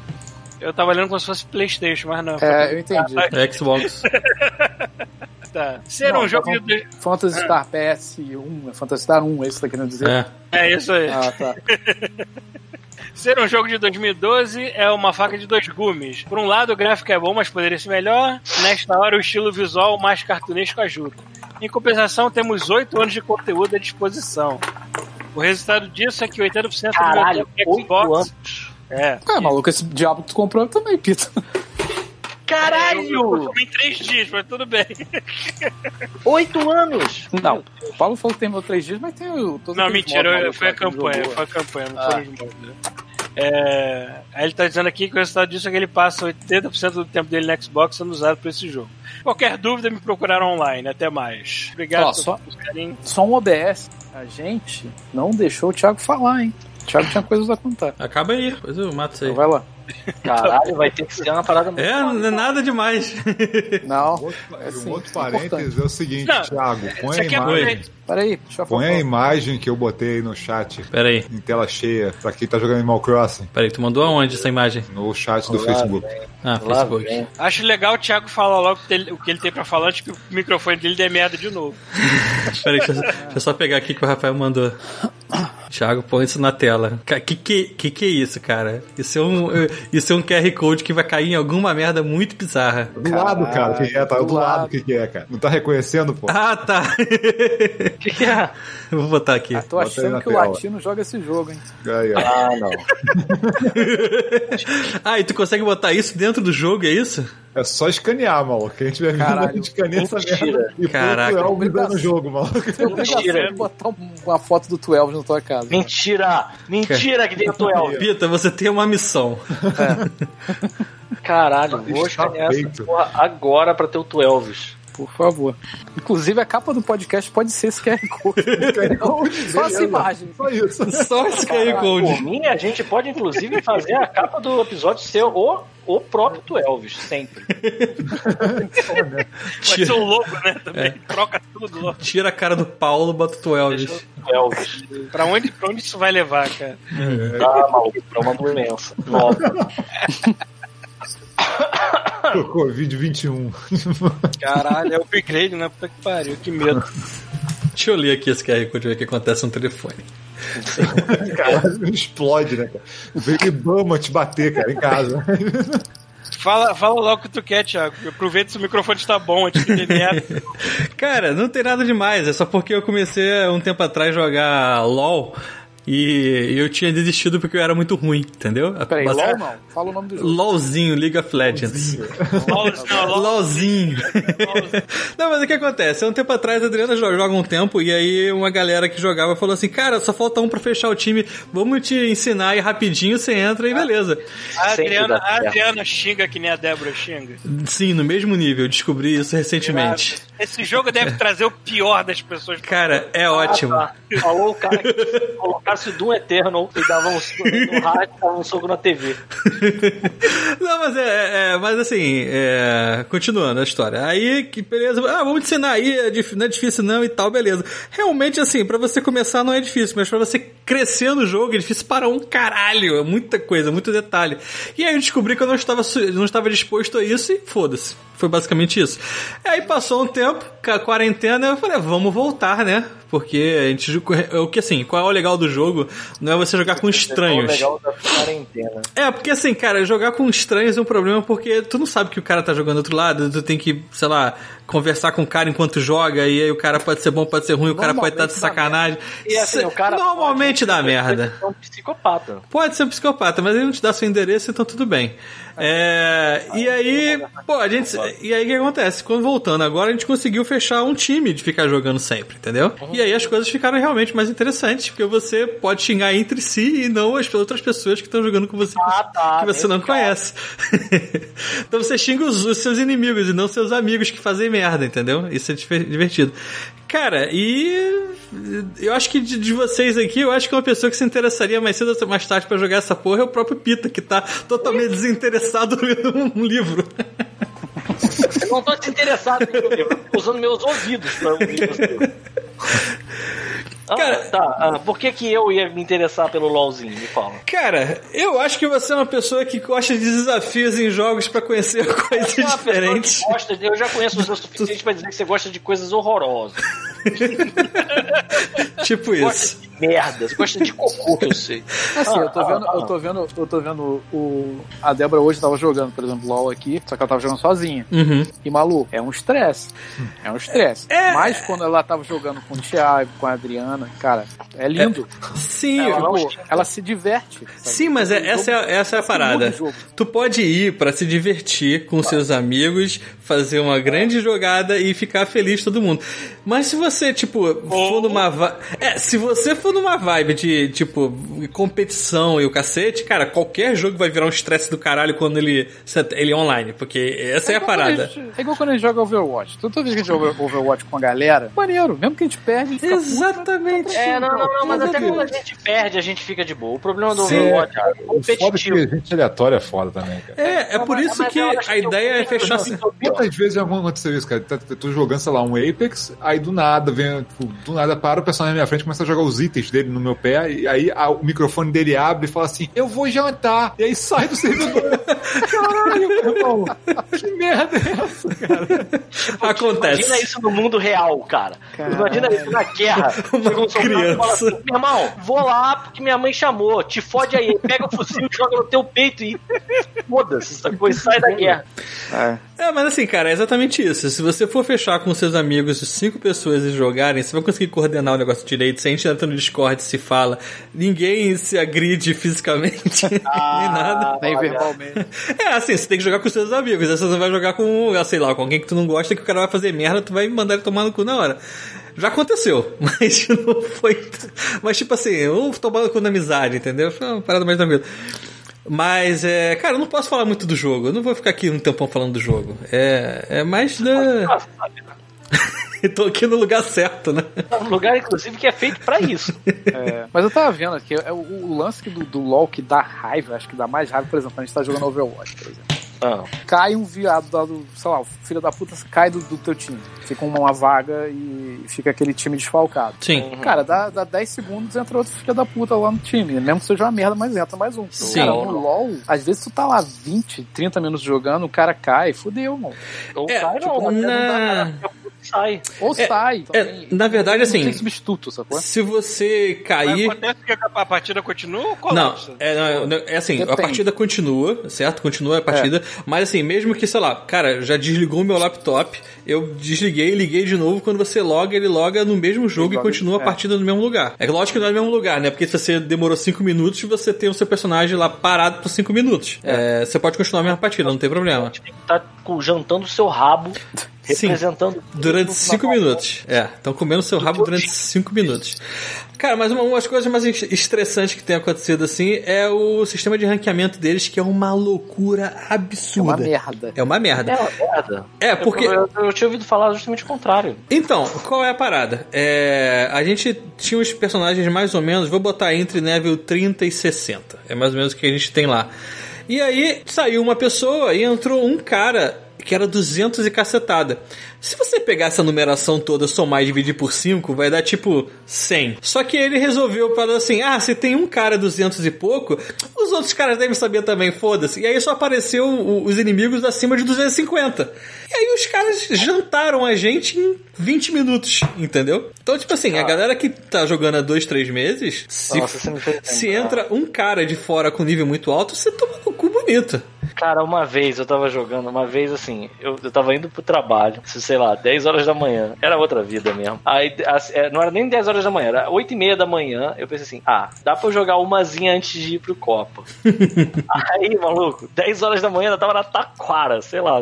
[SPEAKER 2] Eu tava lendo como se fosse Playstation, mas não.
[SPEAKER 6] É, eu entendi.
[SPEAKER 1] Xbox.
[SPEAKER 2] tá. Ser não, um jogo
[SPEAKER 6] tá de. Phantasy Star PS1, Phantasy Star 1, é isso que tá querendo dizer?
[SPEAKER 1] É.
[SPEAKER 2] É isso aí.
[SPEAKER 6] Ah, tá.
[SPEAKER 2] Ser um jogo de 2012 é uma faca de dois gumes. Por um lado, o gráfico é bom, mas poderia ser melhor. Nesta hora, o estilo visual mais cartunesco ajuda. Em compensação, temos 8 anos de conteúdo à disposição. O resultado disso é que 80%
[SPEAKER 4] Caralho, do Xbox. Anos.
[SPEAKER 6] É. É, maluco, esse diabo que tu comprou também, Pita.
[SPEAKER 4] Caralho! Eu,
[SPEAKER 2] eu em três dias, mas tudo bem.
[SPEAKER 4] Oito anos?
[SPEAKER 6] Não, o Paulo falou que terminou três dias, mas tem o.
[SPEAKER 2] Não, mentira, foi a campanha, foi a campanha, não ah. foram os modos. Né? É, aí ele tá dizendo aqui que o resultado disso é que ele passa 80% do tempo dele no Xbox sendo usado para esse jogo. Qualquer dúvida, me procurar online. Até mais. Obrigado Ó,
[SPEAKER 6] só, só um OBS. A gente não deixou o Thiago falar, hein? O Thiago tinha coisas a contar.
[SPEAKER 1] Acaba aí, depois eu mato isso aí.
[SPEAKER 6] Então vai lá.
[SPEAKER 4] Caralho, vai ter que ser uma parada
[SPEAKER 1] muito. É, não é nada demais.
[SPEAKER 6] Não.
[SPEAKER 5] Um outro, é assim, um outro parênteses é o seguinte, não, Thiago, põe a
[SPEAKER 2] é
[SPEAKER 5] imagem.
[SPEAKER 6] Peraí, deixa eu
[SPEAKER 5] Põe a imagem que eu botei aí no chat.
[SPEAKER 1] Peraí.
[SPEAKER 5] Em tela cheia, pra quem tá jogando Animal Crossing.
[SPEAKER 1] Peraí, tu mandou aonde essa imagem?
[SPEAKER 5] No chat do Olá, Facebook.
[SPEAKER 1] Ah, Olá, Facebook. Bem.
[SPEAKER 2] Acho legal o Thiago falar logo o que ele tem pra falar antes que o microfone dele dê merda de novo.
[SPEAKER 1] Peraí, deixa, deixa eu só pegar aqui que o Rafael mandou. Thiago, põe isso na tela. Que que, que que é isso, cara? Isso é, um, isso é um QR Code que vai cair em alguma merda muito bizarra.
[SPEAKER 5] Do Caralho, lado, cara, o que, é? Tá do, do lado o que, que é, cara. Não tá reconhecendo, pô?
[SPEAKER 1] Ah, tá. O que, que é? Eu vou botar aqui. Ah,
[SPEAKER 6] tô achando que tela. o latino joga esse jogo, hein?
[SPEAKER 4] Aí, ah, não.
[SPEAKER 1] ah, e tu consegue botar isso dentro do jogo, é isso?
[SPEAKER 5] É só escanear, maluco. Quem tiver a gente escaneia essa merda. E
[SPEAKER 1] Caraca.
[SPEAKER 5] o 12 no jogo, maluco.
[SPEAKER 6] Mentira. botar uma foto do 12 na tua casa.
[SPEAKER 4] Mentira! Mentira que tem o 12.
[SPEAKER 1] Pita, você tem uma missão.
[SPEAKER 4] É. Caralho, vou escanear essa porra agora pra ter o 12
[SPEAKER 6] por favor. Inclusive, a capa do podcast pode ser esse QR Code. só essa imagem.
[SPEAKER 1] Só isso. Só esse QR Code.
[SPEAKER 4] Por mim, a gente pode, inclusive, fazer a capa do episódio ser o, o próprio Elvis, sempre.
[SPEAKER 2] Vai ser o logo, né? Também. É. Troca tudo.
[SPEAKER 1] Tira a cara do Paulo, bota o Elvis.
[SPEAKER 2] Elvis. pra, onde, pra onde isso vai levar, cara?
[SPEAKER 4] É. Ah, maluco, pra uma doença nova.
[SPEAKER 5] Covid-21.
[SPEAKER 2] Caralho, é o upgrade, né? Puta que pariu, que medo.
[SPEAKER 1] Deixa eu ler aqui esse QR Code ver o que acontece no telefone.
[SPEAKER 5] Caralho, explode, né, cara? Veio Ibama te bater, cara, em casa.
[SPEAKER 2] Fala, fala logo o que tu quer, Thiago. Aproveita se o microfone está bom antes de merda.
[SPEAKER 1] Cara, não tem nada demais. É só porque eu comecei um tempo atrás a jogar LOL. E eu tinha desistido porque eu era muito ruim, entendeu?
[SPEAKER 6] Peraí, Mas, LOL não. Fala o nome do jogo.
[SPEAKER 1] LOLzinho, League of Legends. LOLzinho. não, mas o que acontece? Há um tempo atrás a Adriana joga um tempo e aí uma galera que jogava falou assim: Cara, só falta um pra fechar o time, vamos te ensinar aí rapidinho, você entra e beleza.
[SPEAKER 2] A Adriana, a Adriana xinga que nem a Débora xinga.
[SPEAKER 1] Sim, no mesmo nível. Descobri isso recentemente.
[SPEAKER 2] Esse jogo deve trazer o pior das pessoas.
[SPEAKER 1] Cara, é ótimo. Ah,
[SPEAKER 4] tá. Falou o cara que colocasse o Doom Eternal e dava um soco no rádio dava um soco na TV.
[SPEAKER 1] Não, mas é, é, é mas assim, é, continuando a história. Aí, que beleza, ah, vamos ensinar aí, é não é difícil não e tal, beleza. Realmente, assim, para você começar não é difícil, mas para você crescer no jogo é difícil para um caralho. É muita coisa, muito detalhe. E aí eu descobri que eu não estava, não estava disposto a isso e foda-se. Foi basicamente isso. Aí passou um tempo, com a quarentena, eu falei, vamos voltar, né? Porque a gente. O que assim, qual é o legal do jogo? Não é você jogar com estranhos. É legal da quarentena. É, porque assim, cara, jogar com estranhos é um problema porque tu não sabe que o cara tá jogando do outro lado, tu tem que, sei lá, conversar com o cara enquanto joga, e aí o cara pode ser bom, pode ser ruim, o cara pode estar de sacanagem.
[SPEAKER 4] E assim, o cara
[SPEAKER 1] Normalmente dá merda.
[SPEAKER 4] Pode ser um psicopata.
[SPEAKER 1] Pode ser um psicopata, mas ele não te dá seu endereço, então tudo bem. É, e aí, pô, a gente. E aí o que acontece? Quando voltando agora, a gente conseguiu fechar um time de ficar jogando sempre, entendeu? Uhum. E aí as coisas ficaram realmente mais interessantes, porque você pode xingar entre si e não as outras pessoas que estão jogando com você ah, tá, que você não cara. conhece. então você xinga os, os, seus inimigos e não seus amigos que fazem merda, entendeu? Isso é divertido. Cara, e eu acho que de, de, vocês aqui, eu acho que uma pessoa que se interessaria mais cedo ou mais tarde para jogar essa porra é o próprio Pita, que tá totalmente desinteressado lendo um livro.
[SPEAKER 4] Eu não tô desinteressado no livro, usando meus ouvidos para um Ah, cara, tá. Ah, por que, que eu ia me interessar pelo LOLzinho? Me fala.
[SPEAKER 1] Cara, eu acho que você é uma pessoa que gosta de desafios em jogos para conhecer coisas diferentes.
[SPEAKER 4] Gosta, eu já conheço você o suficiente para dizer que você gosta de coisas horrorosas.
[SPEAKER 1] tipo isso.
[SPEAKER 4] Gosta de merdas, gosta de cocô que eu sei.
[SPEAKER 6] Assim, ah, eu tô vendo, ah, eu tô vendo, eu tô vendo o a Débora hoje tava jogando, por exemplo, LoL aqui, só que ela tava jogando sozinha.
[SPEAKER 1] Uhum.
[SPEAKER 6] E maluco, é um estresse. É um estresse. É... Mas quando ela tava jogando com o Thiago, com a Adriana, cara, é lindo.
[SPEAKER 1] É... Sim,
[SPEAKER 6] ela, ela, se diverte.
[SPEAKER 1] Sabe? Sim, mas é, essa, é, essa é a parada. Tu pode ir para se divertir com seus amigos, fazer uma grande jogada e ficar feliz todo mundo. Mas se você, tipo, for numa. É, se você for numa vibe de, tipo, competição e o cacete, cara, qualquer jogo vai virar um estresse do caralho quando ele, ele é online, porque essa é, é a parada.
[SPEAKER 6] Gente, é igual quando a gente joga Overwatch. Toda vez que a gente joga Overwatch com a galera, maneiro, mesmo que a gente perde.
[SPEAKER 1] A gente Exatamente.
[SPEAKER 4] Tá é, não, não, não, mas até quando a gente perde, a gente fica de boa. O problema do Sim, Overwatch é competitivo.
[SPEAKER 5] Foda que gente aleatória é foda também, cara.
[SPEAKER 1] É, é por isso que a ideia é fechar assim.
[SPEAKER 5] Quantas vezes já aconteceu isso, cara? Eu tô jogando, sei lá, um Apex, aí do nada vem, tipo, do nada para o personagem na minha frente começa a jogar os itens dele no meu pé, e aí a, o microfone dele abre e fala assim: Eu vou jantar. E aí sai do servidor. Caralho, meu irmão. Que merda é essa, cara?
[SPEAKER 1] Acontece.
[SPEAKER 4] Imagina isso no mundo real, cara. Caralho. Imagina isso na guerra.
[SPEAKER 1] Uma criança.
[SPEAKER 4] Assim, meu irmão, vou lá porque minha mãe chamou. Te fode aí. Pega o fuzil, joga no teu peito e foda-se, sacou? E sai da guerra.
[SPEAKER 1] É. é, mas assim, cara, é exatamente isso. Se você for fechar com seus amigos, cinco pessoas e jogarem, você vai conseguir coordenar o negócio direito. Se a gente entra no Discord se fala, ninguém se agride fisicamente, ah, nem nada.
[SPEAKER 6] Nem verbalmente.
[SPEAKER 1] É, assim, você tem que jogar com seus amigos. Aí você não vai jogar com, sei lá, com alguém que tu não gosta, que o cara vai fazer merda, tu vai mandar ele tomar no cu na hora. Já aconteceu, mas não foi. Mas, tipo assim, eu tomando com amizade, entendeu? Foi uma parada mais tranquila. Mas, é, cara, eu não posso falar muito do jogo. Eu não vou ficar aqui um tempão falando do jogo. É, é mais da. Tô aqui no lugar certo, né?
[SPEAKER 4] Um lugar, inclusive, que é feito para isso.
[SPEAKER 6] É, mas eu tava vendo aqui, é o, o lance do, do LoL que dá raiva, acho que dá mais raiva, por exemplo, a gente tá jogando Overwatch, por exemplo. Ah. Cai um viado do, sei lá, o filho da puta cai do, do teu time. Fica uma vaga e fica aquele time desfalcado.
[SPEAKER 1] Sim.
[SPEAKER 6] Uhum. Cara, dá, dá 10 segundos entra outro filho da puta lá no time. Mesmo que seja uma merda, mas entra mais um.
[SPEAKER 1] Sim.
[SPEAKER 6] Cara, no LOL, às vezes tu tá lá 20, 30 minutos jogando, o cara cai, fudeu, mano.
[SPEAKER 4] Ou é, cai tipo, não, na... não dá, sai.
[SPEAKER 6] Ou é, sai.
[SPEAKER 1] É, na verdade, assim. Não tem
[SPEAKER 6] substituto, sacou?
[SPEAKER 1] Se você cair.
[SPEAKER 2] Mas acontece que a partida continua ou
[SPEAKER 1] colapsa? Não, é, não, é assim, Depende. a partida continua, certo? Continua a partida. É. Mas assim, mesmo que, sei lá, cara, já desligou o meu laptop, eu desliguei e liguei de novo. Quando você loga, ele loga no mesmo jogo e continua a é. partida no mesmo lugar. É lógico que não é no mesmo lugar, né? Porque se você demorou 5 minutos, você tem o seu personagem lá parado por 5 minutos. É. você pode continuar a mesma partida, não tem problema. Tem que
[SPEAKER 4] estar tá jantando o seu rabo representando. Sim,
[SPEAKER 1] durante cinco minutos. É, estão comendo seu rabo durante cinco minutos. Cara, mas uma, das coisas mais estressantes que tem acontecido assim é o sistema de ranqueamento deles, que é uma loucura absurda.
[SPEAKER 6] É uma merda.
[SPEAKER 1] É uma merda.
[SPEAKER 4] É uma merda.
[SPEAKER 1] É, porque.
[SPEAKER 4] Eu, eu, eu tinha ouvido falar justamente o contrário.
[SPEAKER 1] Então, qual é a parada? É, a gente tinha os personagens mais ou menos, vou botar entre nível 30 e 60. É mais ou menos o que a gente tem lá. E aí saiu uma pessoa e entrou um cara que era 200 e cacetada. Se você pegar essa numeração toda, somar e dividir por 5, vai dar tipo 100. Só que ele resolveu falar assim: ah, se tem um cara 200 e pouco, os outros caras devem saber também, foda-se. E aí só apareceu os inimigos acima de 250. E aí os caras jantaram a gente em 20 minutos, entendeu? Então, tipo assim, a galera que tá jogando há 2, 3 meses, se, Nossa, se entra um cara de fora com nível muito alto, você toma no cu bonito.
[SPEAKER 4] Cara, uma vez eu tava jogando, uma vez assim, eu, eu tava indo pro trabalho, sei lá, 10 horas da manhã. Era outra vida mesmo. Aí, é, não era nem 10 horas da manhã, era 8 e meia da manhã. Eu pensei assim, ah, dá pra eu jogar umazinha antes de ir pro Copa. aí, maluco, 10 horas da manhã eu tava na taquara, sei lá.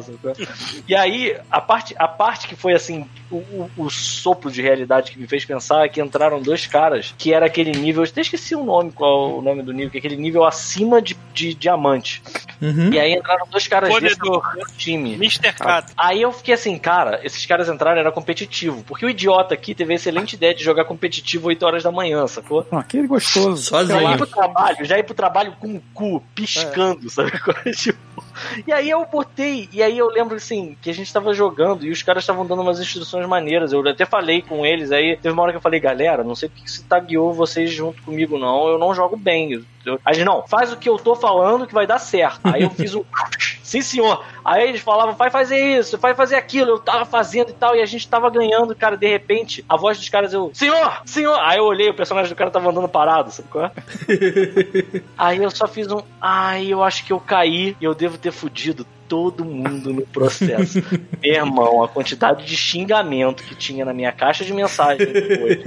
[SPEAKER 4] E aí, a parte, a parte que foi assim, o, o, o, sopro de realidade que me fez pensar é que entraram dois caras que era aquele nível, eu até esqueci o nome, qual o nome do nível, que é aquele nível acima de, de diamante. Uhum. E aí entraram dois caras
[SPEAKER 2] desses no time. Mr. Cat.
[SPEAKER 4] Aí eu fiquei assim, cara, esses caras entraram era competitivo. Porque o idiota aqui teve a excelente ideia de jogar competitivo 8 horas da manhã, sacou?
[SPEAKER 6] Aquele gostoso.
[SPEAKER 1] Sozinho.
[SPEAKER 4] Já ir pro trabalho, já ir pro trabalho com o cu piscando, é. sabe? tipo, e aí eu botei, e aí eu lembro assim, que a gente tava jogando e os caras estavam dando umas instruções maneiras. Eu até falei com eles, aí teve uma hora que eu falei, galera, não sei porque se tagueou vocês junto comigo, não. Eu não jogo bem. A gente, não, faz o que eu tô falando que vai dar certo. Aí eu fiz um. Sim, senhor. Aí eles falavam, vai fazer isso, vai fazer aquilo. Eu tava fazendo e tal, e a gente tava ganhando, cara. De repente, a voz dos caras, eu, senhor, senhor. Aí eu olhei, o personagem do cara tava andando parado, sabe qual é? Aí eu só fiz um. Ai, eu acho que eu caí e eu devo ter fudido todo mundo no processo. Meu irmão, a quantidade de xingamento que tinha na minha caixa de mensagem depois,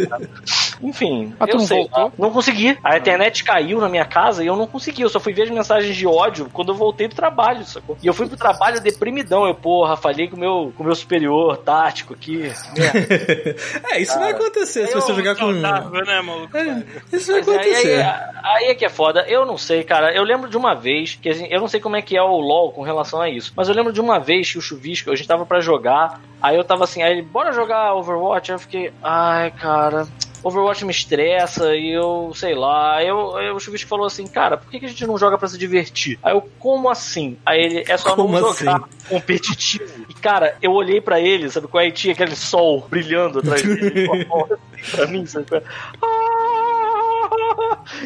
[SPEAKER 4] Enfim,
[SPEAKER 6] Mas eu sei, voltou?
[SPEAKER 4] não consegui. A internet caiu na minha casa e eu não consegui. Eu só fui ver as mensagens de ódio quando eu voltei do trabalho, sacou? E eu fui pro trabalho deprimidão. Eu, porra, falei com o meu, com meu superior tático aqui.
[SPEAKER 1] é, isso Cara, vai acontecer se você jogar com.
[SPEAKER 2] Né, maluco?
[SPEAKER 1] É, isso vai acontecer.
[SPEAKER 4] Aí, aí, aí, é que é foda. Eu não sei, cara. Eu lembro de uma vez que assim, eu não sei como é que é o LoL com relação a isso. Mas eu lembro de uma vez que o Chuvisco, a gente tava para jogar, aí eu tava assim, aí ele, bora jogar Overwatch? Aí eu fiquei, ai, cara. Overwatch me estressa e eu, sei lá, eu, eu, o Chuvisco falou assim, cara, por que, que a gente não joga para se divertir? Aí eu, como assim? Aí ele, é só
[SPEAKER 1] como
[SPEAKER 4] não
[SPEAKER 1] jogar
[SPEAKER 4] assim? competitivo. E cara, eu olhei para ele, sabe qual é? Tinha aquele sol brilhando atrás dele, pra mim, sabe qual é? Ah!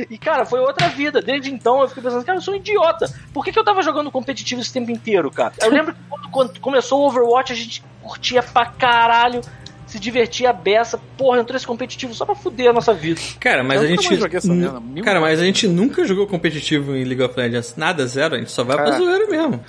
[SPEAKER 4] E, cara, foi outra vida. Desde então eu fiquei pensando, cara, eu sou um idiota. Por que, que eu tava jogando competitivo esse tempo inteiro, cara? Eu lembro que quando, quando começou o Overwatch, a gente curtia pra caralho se divertir a beça. Porra, entrou esse competitivo só pra fuder a nossa vida.
[SPEAKER 1] Cara, mas eu a gente. Cara, mas a gente nunca jogou competitivo em League of Legends. Nada, zero. A gente só vai pra zoeira mesmo.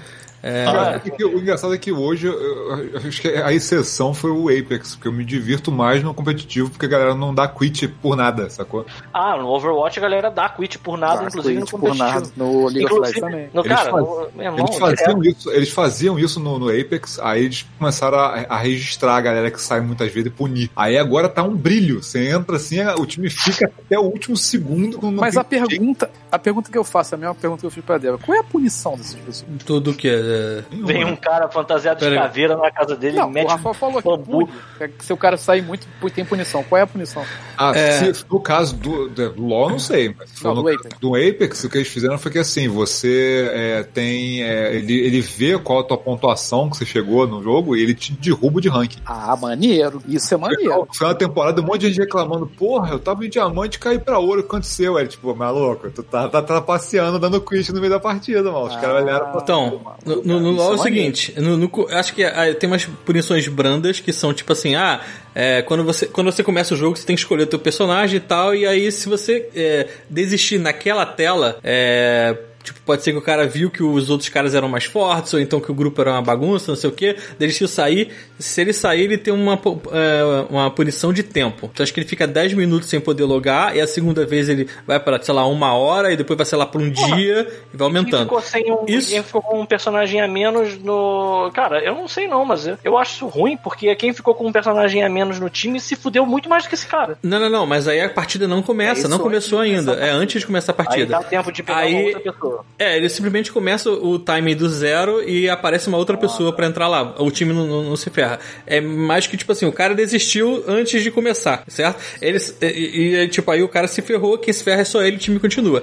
[SPEAKER 5] É... Ah, o engraçado é que hoje eu, eu, acho que a exceção foi o Apex, porque eu me divirto mais no competitivo, porque a galera não dá quit por nada, sacou?
[SPEAKER 4] Ah, no Overwatch a galera dá quit por nada, dá inclusive no competitivo. Por nada.
[SPEAKER 6] No League of Legends também. No,
[SPEAKER 5] eles, cara, faz... no, irmão, eles, faziam é... isso, eles faziam isso no, no, Apex, aí eles começaram a, a, registrar a galera que sai muitas vezes e punir. Aí agora tá um brilho. Você entra assim, o time fica até o último segundo.
[SPEAKER 6] Mas a pergunta, a pergunta que eu faço, a mesma pergunta que eu fiz pra Débora, qual é a punição dessas pessoas?
[SPEAKER 1] Tudo que é
[SPEAKER 4] Vem um cara fantasiado de caveira na casa dele
[SPEAKER 6] não, e mete o Rafael falou bambu. Que se o cara sair muito, tem punição. Qual é a punição?
[SPEAKER 5] Ah, é... se, no caso do, do LoL, não sei. Mas não, no, do, Apex. do Apex, o que eles fizeram foi que assim, você é, tem. É, ele, ele vê qual a tua pontuação que você chegou no jogo e ele te derruba de ranking.
[SPEAKER 6] Ah, maneiro. Isso é maneiro.
[SPEAKER 5] Foi uma temporada, um monte de gente reclamando, porra, eu tava em diamante e caí pra ouro, o que aconteceu? Aí, tipo, maluco, tu tá, tá trapaceando, dando quit no meio da partida, mano. Os ah, caras olharam pra
[SPEAKER 1] Então, no, no, no LoL é o seguinte no, no, acho que ah, tem umas punições brandas que são tipo assim, ah, é, quando, você, quando você começa o jogo, você tem que escolher o teu personagem e tal, e aí se você é, desistir naquela tela, é, Tipo, pode ser que o cara viu que os outros caras eram mais fortes, ou então que o grupo era uma bagunça, não sei o que. Deixa sair. Se ele sair, ele tem uma, é, uma punição de tempo. Então acho que ele fica 10 minutos sem poder logar, e a segunda vez ele vai para, sei lá, uma hora, e depois vai, sei lá, por um Porra, dia, e vai aumentando.
[SPEAKER 4] Ficou sem um, isso... ficou com um personagem a menos no. Cara, eu não sei não, mas eu, eu acho isso ruim, porque quem ficou com um personagem a menos no time se fudeu muito mais do que esse cara.
[SPEAKER 1] Não, não, não, mas aí a partida não começa, é não começou ainda. É antes de começar a partida.
[SPEAKER 4] Aí dá tempo de pegar aí, outra pessoa.
[SPEAKER 1] É, ele simplesmente começa o time do zero e aparece uma outra pessoa para entrar lá. O time não, não, não, se ferra. É mais que, tipo assim, o cara desistiu antes de começar, certo? Eles, e, e, tipo, aí o cara se ferrou, quem se ferra é só ele, o time continua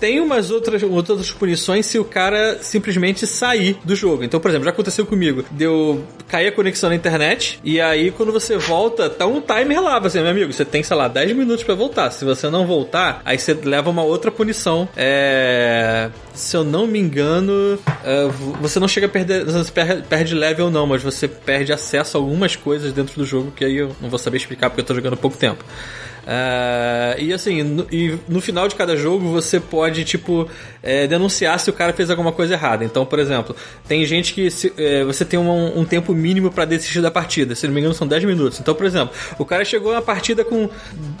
[SPEAKER 1] tem umas outras, outras punições se o cara simplesmente sair do jogo. Então, por exemplo, já aconteceu comigo. Deu cair a conexão na internet e aí quando você volta, tá um timer lá, você, meu amigo, você tem, sei lá, 10 minutos para voltar. Se você não voltar, aí você leva uma outra punição. É... Se eu não me engano, é, você não chega a perder, você perde level não, mas você perde acesso a algumas coisas dentro do jogo que aí eu não vou saber explicar porque eu tô jogando pouco tempo. Uh, e assim, no, e no final de cada jogo você pode, tipo, é, denunciar se o cara fez alguma coisa errada. Então, por exemplo, tem gente que se, é, você tem um, um, tempo mínimo para desistir da partida. Se não me engano, são 10 minutos. Então, por exemplo, o cara chegou na partida com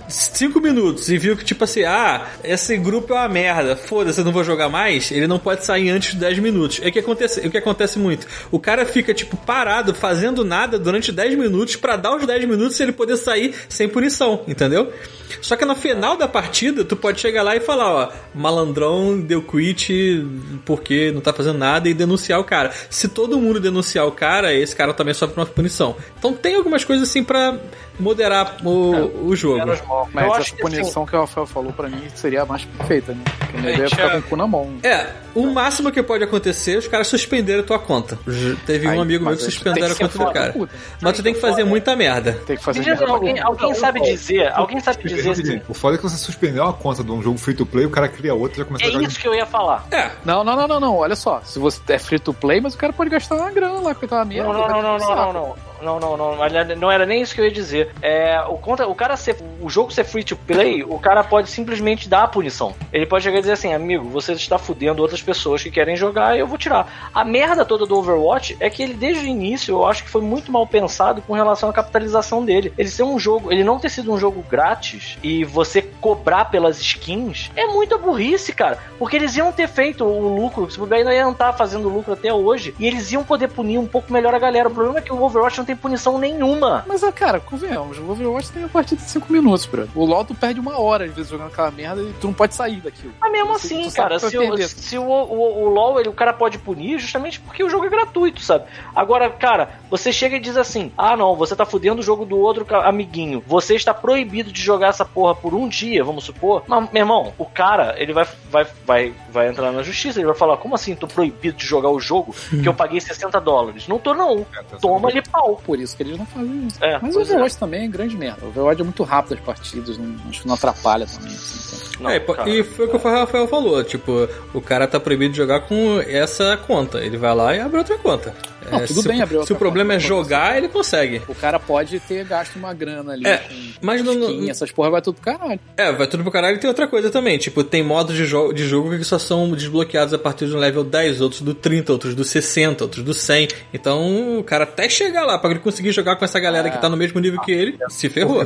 [SPEAKER 1] 5 minutos e viu que, tipo assim, ah, esse grupo é uma merda, foda-se, eu não vou jogar mais. Ele não pode sair antes de 10 minutos. É o que acontece, o que acontece muito. O cara fica, tipo, parado, fazendo nada durante 10 minutos para dar os 10 minutos e ele poder sair sem punição, entendeu? Só que no final da partida, tu pode chegar lá e falar, ó, malandrão deu quit porque não tá fazendo nada e denunciar o cara. Se todo mundo denunciar o cara, esse cara também sofre uma punição. Então tem algumas coisas assim para moderar o, é, o jogo.
[SPEAKER 6] Mas eu essa punição que, que o Rafael falou para mim seria a mais perfeita, né? Porque ele ia ficar com o cu na mão.
[SPEAKER 1] É, o máximo que pode acontecer é os caras suspenderem a tua conta. Teve Aí, um amigo meu que suspenderam a conta do cara. Mas tu tem que fazer muita merda.
[SPEAKER 6] Tem que fazer
[SPEAKER 4] merda. Alguém, alguém sabe dizer, alguém sabe dizer assim.
[SPEAKER 5] O foda é que você suspendeu uma conta de um jogo free to play, o cara cria outra e já começa
[SPEAKER 4] é a É isso que eu ia falar.
[SPEAKER 6] É. Não, não, não, não, não. Olha só. Se você é free to play, mas o cara pode gastar uma grana lá com aquela merda.
[SPEAKER 4] Não, não, não, não, não, não. Não, não, não. Não era nem isso que eu ia dizer. É, o, conta, o cara ser. O jogo ser free to play, o cara pode simplesmente dar a punição. Ele pode chegar e dizer assim, amigo, você está fudendo outras pessoas que querem jogar e eu vou tirar. A merda toda do Overwatch é que ele, desde o início, eu acho que foi muito mal pensado com relação à capitalização dele. Ele ser um jogo, ele não ter sido um jogo grátis e você cobrar pelas skins é muita burrice, cara. Porque eles iam ter feito o lucro, se puder ainda iam estar fazendo lucro até hoje, e eles iam poder punir um pouco melhor a galera. O problema é que o Overwatch não tem punição nenhuma.
[SPEAKER 6] Mas, cara, convenhamos, o Overwatch tem a partida de 5 minutos, bro. O LoL tu perde uma hora, às vezes, jogando aquela merda e tu não pode sair daquilo.
[SPEAKER 4] Mas mesmo você, assim, cara, se, o, se o, o, o, LoL, ele, o cara pode punir justamente porque o jogo é gratuito, sabe? Agora, cara, você chega e diz assim, ah, não, você tá fudendo o jogo do outro amiguinho. Você está proibido de jogar essa porra por um dia, vamos supor. Mas, meu irmão, o cara, ele vai, vai, vai, vai entrar na justiça, ele vai falar, como assim, tô proibido de jogar o jogo que eu paguei 60 dólares? Não tô, não. Tá Toma-lhe pau.
[SPEAKER 6] Por isso que eles não fazem isso. É, Mas o Overwatch é. também é grande merda. O Overwatch é muito rápido as partidas, não, acho que não atrapalha também. Assim,
[SPEAKER 1] não, é, e foi o que o Rafael falou, tipo, o cara tá proibido de jogar com essa conta. Ele vai lá e abre outra conta.
[SPEAKER 6] Não, é, tudo
[SPEAKER 1] se,
[SPEAKER 6] bem abrir
[SPEAKER 1] Se o problema é jogar, ele consegue.
[SPEAKER 6] O cara pode ter gasto uma grana ali.
[SPEAKER 1] É, mas não,
[SPEAKER 6] skin, essas porra vai tudo pro caralho.
[SPEAKER 1] É, vai tudo pro caralho e tem outra coisa também. Tipo, tem modos de, jo de jogo que só são desbloqueados a partir do level 10, outros do 30, outros do 60, outros do 100. Então, o cara até chegar lá pra ele conseguir jogar com essa galera é. que tá no mesmo nível que ele, se ferrou.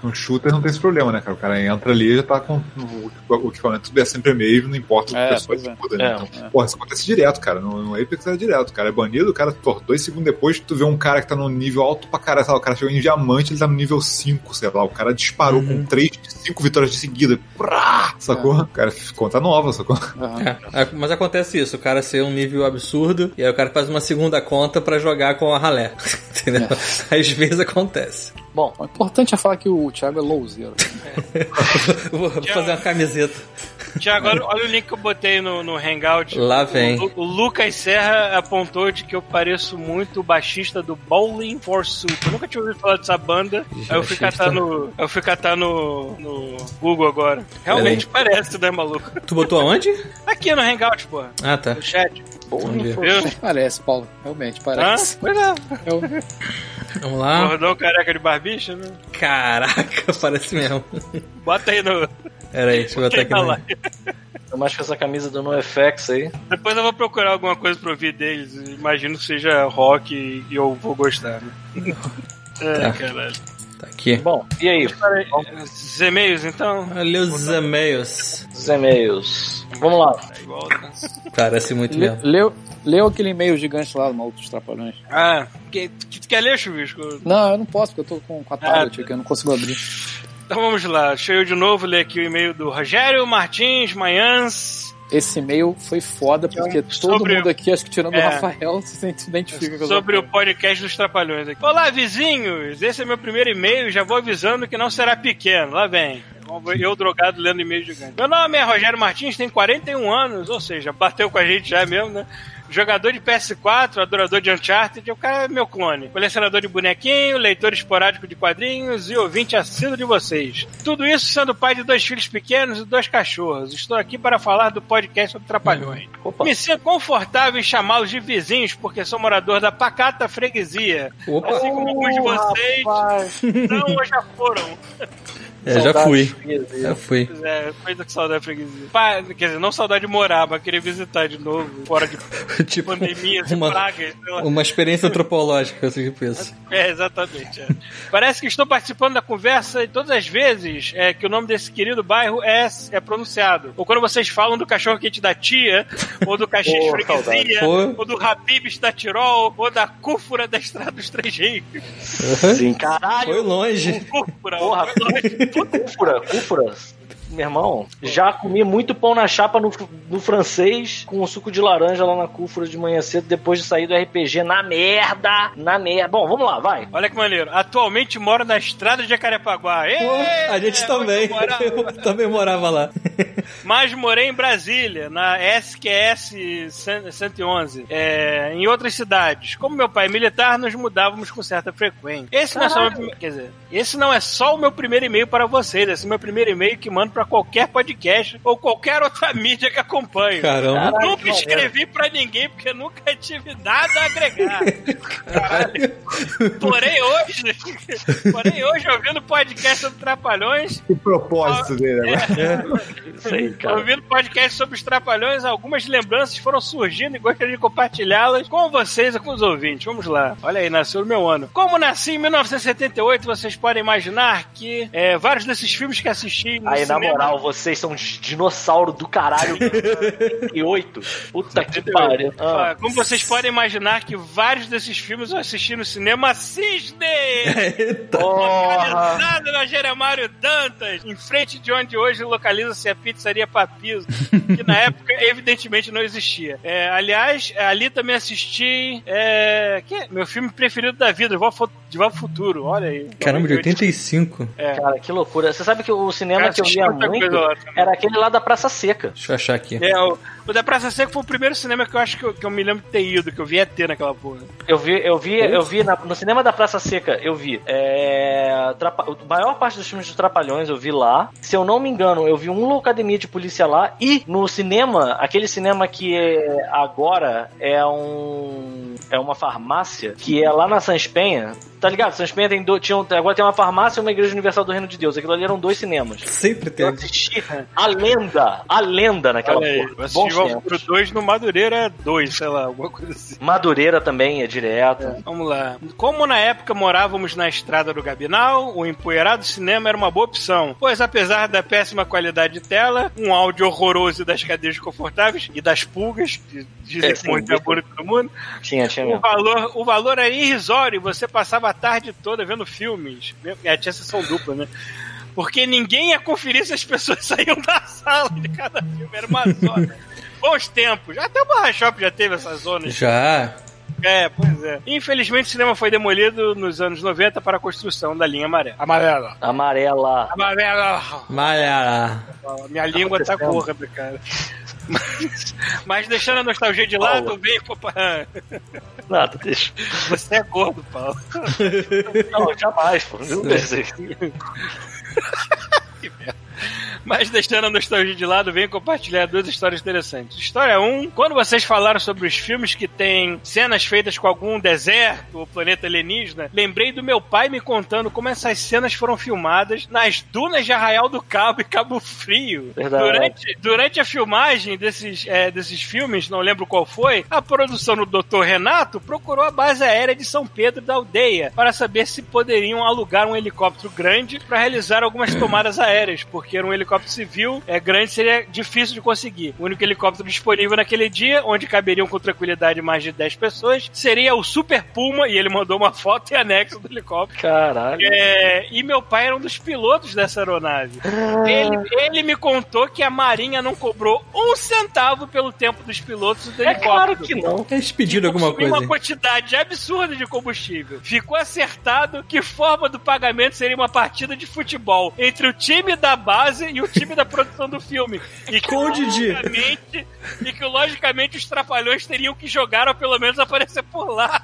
[SPEAKER 5] Com um shooter não tem esse problema, né, cara? O cara entra ali e já tá com o, equipamento é sempre meio, não importa o que é, a pessoa é. né? Então, é. porra, isso acontece direto, cara. No, no Apex é direto. O cara é banido, o cara, por dois segundos depois, tu vê um cara que tá no nível alto pra caralho, o cara chegou em diamante, ele tá no nível 5, sei lá. O cara disparou uhum. com 3, 5 vitórias de seguida. Prá, sacou? É. O cara conta nova, sacou?
[SPEAKER 1] Uhum. É, mas acontece isso, o cara ser um nível absurdo, e aí o cara faz uma segunda conta pra jogar com a ralé. Entendeu? É. Às vezes acontece.
[SPEAKER 6] Bom, o importante é falar que o Thiago é lowzero.
[SPEAKER 1] Vou fazer uma camiseta.
[SPEAKER 2] Tiago, olha, olha, o link que eu botei no, no Hangout.
[SPEAKER 1] Lá vem.
[SPEAKER 2] O, o, Lucas Serra apontou de que eu pareço muito o baixista do Bowling for Soup. Eu nunca tinha ouvido falar dessa banda. Aí eu fui catar no, eu fui catar no, no Google agora. Realmente parece, né, maluco?
[SPEAKER 1] Tu botou aonde?
[SPEAKER 2] Aqui no Hangout, pô.
[SPEAKER 1] Ah, tá.
[SPEAKER 2] No chat.
[SPEAKER 6] Bowling for Soup. Parece, Paulo. Realmente parece. Ah, pois é.
[SPEAKER 1] Vamos lá.
[SPEAKER 2] Gordão careca de barbicha, né?
[SPEAKER 1] Caraca, parece mesmo.
[SPEAKER 2] Bota aí no.
[SPEAKER 1] Pera aí, deixa eu botar aqui. No...
[SPEAKER 4] Eu mais com essa camisa do NoFX aí.
[SPEAKER 2] Depois eu vou procurar alguma coisa pra ouvir deles. Imagino que seja rock e eu vou gostar, né? é, tá. caralho.
[SPEAKER 1] Tá aqui.
[SPEAKER 4] Bom, e aí?
[SPEAKER 2] Os e-mails, então?
[SPEAKER 1] Olha os e-mails.
[SPEAKER 4] Os e-mails. Vamos lá.
[SPEAKER 1] É Parece muito
[SPEAKER 6] Le,
[SPEAKER 1] mesmo.
[SPEAKER 6] Leu, leu aquele e-mail gigante lá do Maluco dos Trapalhões.
[SPEAKER 2] Ah, que, que, quer ler, Chuvisco?
[SPEAKER 6] Não, eu não posso, porque eu tô com, com a tablet ah, aqui, eu não consigo abrir.
[SPEAKER 2] Então vamos lá, deixa eu de novo ler aqui o e-mail do Rogério Martins Manhãs.
[SPEAKER 6] Esse e-mail foi foda, porque todo sobre, mundo aqui, acho que tirando é, o Rafael, se identifica com
[SPEAKER 2] Sobre o podcast dos Trapalhões aqui. Olá, vizinhos! Esse é meu primeiro e-mail, já vou avisando que não será pequeno. Lá vem. Eu drogado lendo e-mail gigante. Meu nome é Rogério Martins, tem 41 anos, ou seja, bateu com a gente já mesmo, né? Jogador de PS4, adorador de Uncharted, o cara é meu clone. Colecionador de bonequinho, leitor esporádico de quadrinhos e ouvinte assíduo de vocês. Tudo isso sendo pai de dois filhos pequenos e dois cachorros. Estou aqui para falar do podcast sobre Trapalhões. Opa. Me sinto confortável em chamá-los de vizinhos, porque sou morador da pacata freguesia. Opa. Assim como alguns de vocês não ou já foram.
[SPEAKER 1] É, já fui. Já fui.
[SPEAKER 2] É, coisa que saudade freguesia. Pá, quer dizer, não saudade de morar, mas querer visitar de novo, fora de tipo, pandemias
[SPEAKER 1] uma,
[SPEAKER 2] e pragas.
[SPEAKER 1] Uma experiência antropológica, assim, tipo isso.
[SPEAKER 2] É, exatamente. É. Parece que estou participando da conversa e todas as vezes é, que o nome desse querido bairro é, é pronunciado. Ou quando vocês falam do cachorro quente da tia, ou do cachê freguesia, ou do Habibs da Tirol, ou da cúfura da Estrada dos Três Reis.
[SPEAKER 1] Uhum. Sim, caralho. Foi longe.
[SPEAKER 4] Cúfura, Porra, foi longe. Cúfura, cúfura meu irmão, já comi muito pão na chapa no, no francês com suco de laranja lá na cúfura de manhã cedo, depois de sair do RPG na merda, na merda. Bom, vamos lá, vai.
[SPEAKER 2] Olha que maneiro. Atualmente moro na estrada de Jacarepaguá.
[SPEAKER 1] Pô, a gente também. Eu também morava lá.
[SPEAKER 2] Mas morei em Brasília, na SQS 111, é, em outras cidades. Como meu pai é militar, nos mudávamos com certa frequência. Esse não, é só meu, quer dizer, esse não é só o meu primeiro e-mail para vocês, esse é o meu primeiro e-mail que mando para qualquer podcast ou qualquer outra mídia que acompanhe.
[SPEAKER 1] Caramba.
[SPEAKER 2] Caralho, nunca escrevi para ninguém porque nunca tive nada a agregar. Caralho. Porém hoje, porém hoje ouvindo podcast sobre Trapalhões.
[SPEAKER 5] O propósito dele, né?
[SPEAKER 2] É, Sei, cara. Ouvindo podcast sobre os Trapalhões, algumas lembranças foram surgindo e gostaria de compartilhá-las com vocês e com os ouvintes. Vamos lá. Olha aí, nasceu no meu ano. Como nasci em 1978, vocês podem imaginar que é, vários desses filmes que assisti
[SPEAKER 4] no Aí, cinema... na moral, vocês são dinossauro do caralho. e oito. Puta que pariu.
[SPEAKER 2] Ah. Como vocês podem imaginar que vários desses filmes eu assisti no cinema Cisne! Eita! Localizado na Jeremário Dantas, em frente de onde hoje localiza-se a pizzaria Papiso, que na época evidentemente não existia. É, aliás, ali também assisti é, que é meu filme preferido da vida, De Volta Futuro, olha aí.
[SPEAKER 1] Caramba, de 85?
[SPEAKER 4] É. Cara, que loucura. Você sabe que o cinema que eu via muito era aquele lá da Praça Seca.
[SPEAKER 1] Deixa eu achar aqui.
[SPEAKER 2] É, o, O da Praça Seca foi o primeiro cinema que eu acho que eu, que eu me lembro de ter ido, que eu vi ET naquela porra.
[SPEAKER 4] Eu vi, eu vi, eu vi na, no cinema da Praça Seca, eu vi. É, a maior parte dos filmes de Trapalhões eu vi lá. Se eu não me engano, eu vi uma academia de polícia lá e no cinema, aquele cinema que é, agora é um é uma farmácia que é lá na Sans Penha. Tá ligado? Sans Penha tem do, tinha, agora tem uma farmácia e uma igreja universal do Reino de Deus. Aquilo ali eram dois cinemas.
[SPEAKER 1] Sempre tem.
[SPEAKER 4] Eu assisti a lenda, a lenda naquela
[SPEAKER 2] Olha porra. Eu assisti o 2 no Madureira 2, sei lá, alguma coisa assim.
[SPEAKER 4] Madureira também é direto. É.
[SPEAKER 2] Vamos lá. Como na época morávamos na estrada do Gabinal, o empoeirado cinema era uma boa opção, pois apesar da péssima qualidade de tela, um áudio horroroso das cadeiras confortáveis e das pulgas, que dizem é, que morria todo mundo,
[SPEAKER 4] tinha, tinha
[SPEAKER 2] o valor, o valor era irrisório, você passava a tarde toda vendo filmes. É, tinha sessão dupla, né? Porque ninguém ia conferir se as pessoas saíam da sala de cada filme, era uma zona. Bons tempos. Até o Barra Shop já teve essas zonas.
[SPEAKER 1] Já.
[SPEAKER 2] É, pois é. Infelizmente o cinema foi demolido nos anos 90 para a construção da linha amarela. Amarela.
[SPEAKER 4] Amarela.
[SPEAKER 2] Amarela.
[SPEAKER 1] Amarela.
[SPEAKER 2] Minha língua tá gorda, cara. Mas, mas, deixando a nostalgia de lado, Paulo. vem.
[SPEAKER 4] Nada, deixa.
[SPEAKER 2] Você é gordo, Paulo.
[SPEAKER 4] Não, jamais, pô. Não desejo.
[SPEAKER 2] que merda. Mas deixando a nostalgia de lado, venho compartilhar duas histórias interessantes. História 1, um, quando vocês falaram sobre os filmes que têm cenas feitas com algum deserto ou planeta alienígena, lembrei do meu pai me contando como essas cenas foram filmadas nas dunas de Arraial do Cabo e Cabo Frio. Durante, durante a filmagem desses, é, desses filmes, não lembro qual foi, a produção do Dr. Renato procurou a base aérea de São Pedro da Aldeia para saber se poderiam alugar um helicóptero grande para realizar algumas tomadas aéreas, porque era um helicóptero civil é grande seria difícil de conseguir. O único helicóptero disponível naquele dia, onde caberiam com tranquilidade mais de 10 pessoas, seria o Super Puma, e ele mandou uma foto e anexo do helicóptero.
[SPEAKER 4] Caralho.
[SPEAKER 2] É, e meu pai era um dos pilotos dessa aeronave. Ah. Ele, ele me contou que a Marinha não cobrou um centavo pelo tempo dos pilotos do
[SPEAKER 4] é helicóptero. Claro que não.
[SPEAKER 1] É expedido alguma coisa.
[SPEAKER 2] uma quantidade absurda de combustível. Ficou acertado que forma do pagamento seria uma partida de futebol entre o time da base e o time da produção do filme. E que, Com o Didi. E que, logicamente, os trapalhões teriam que jogar ou pelo menos aparecer por lá.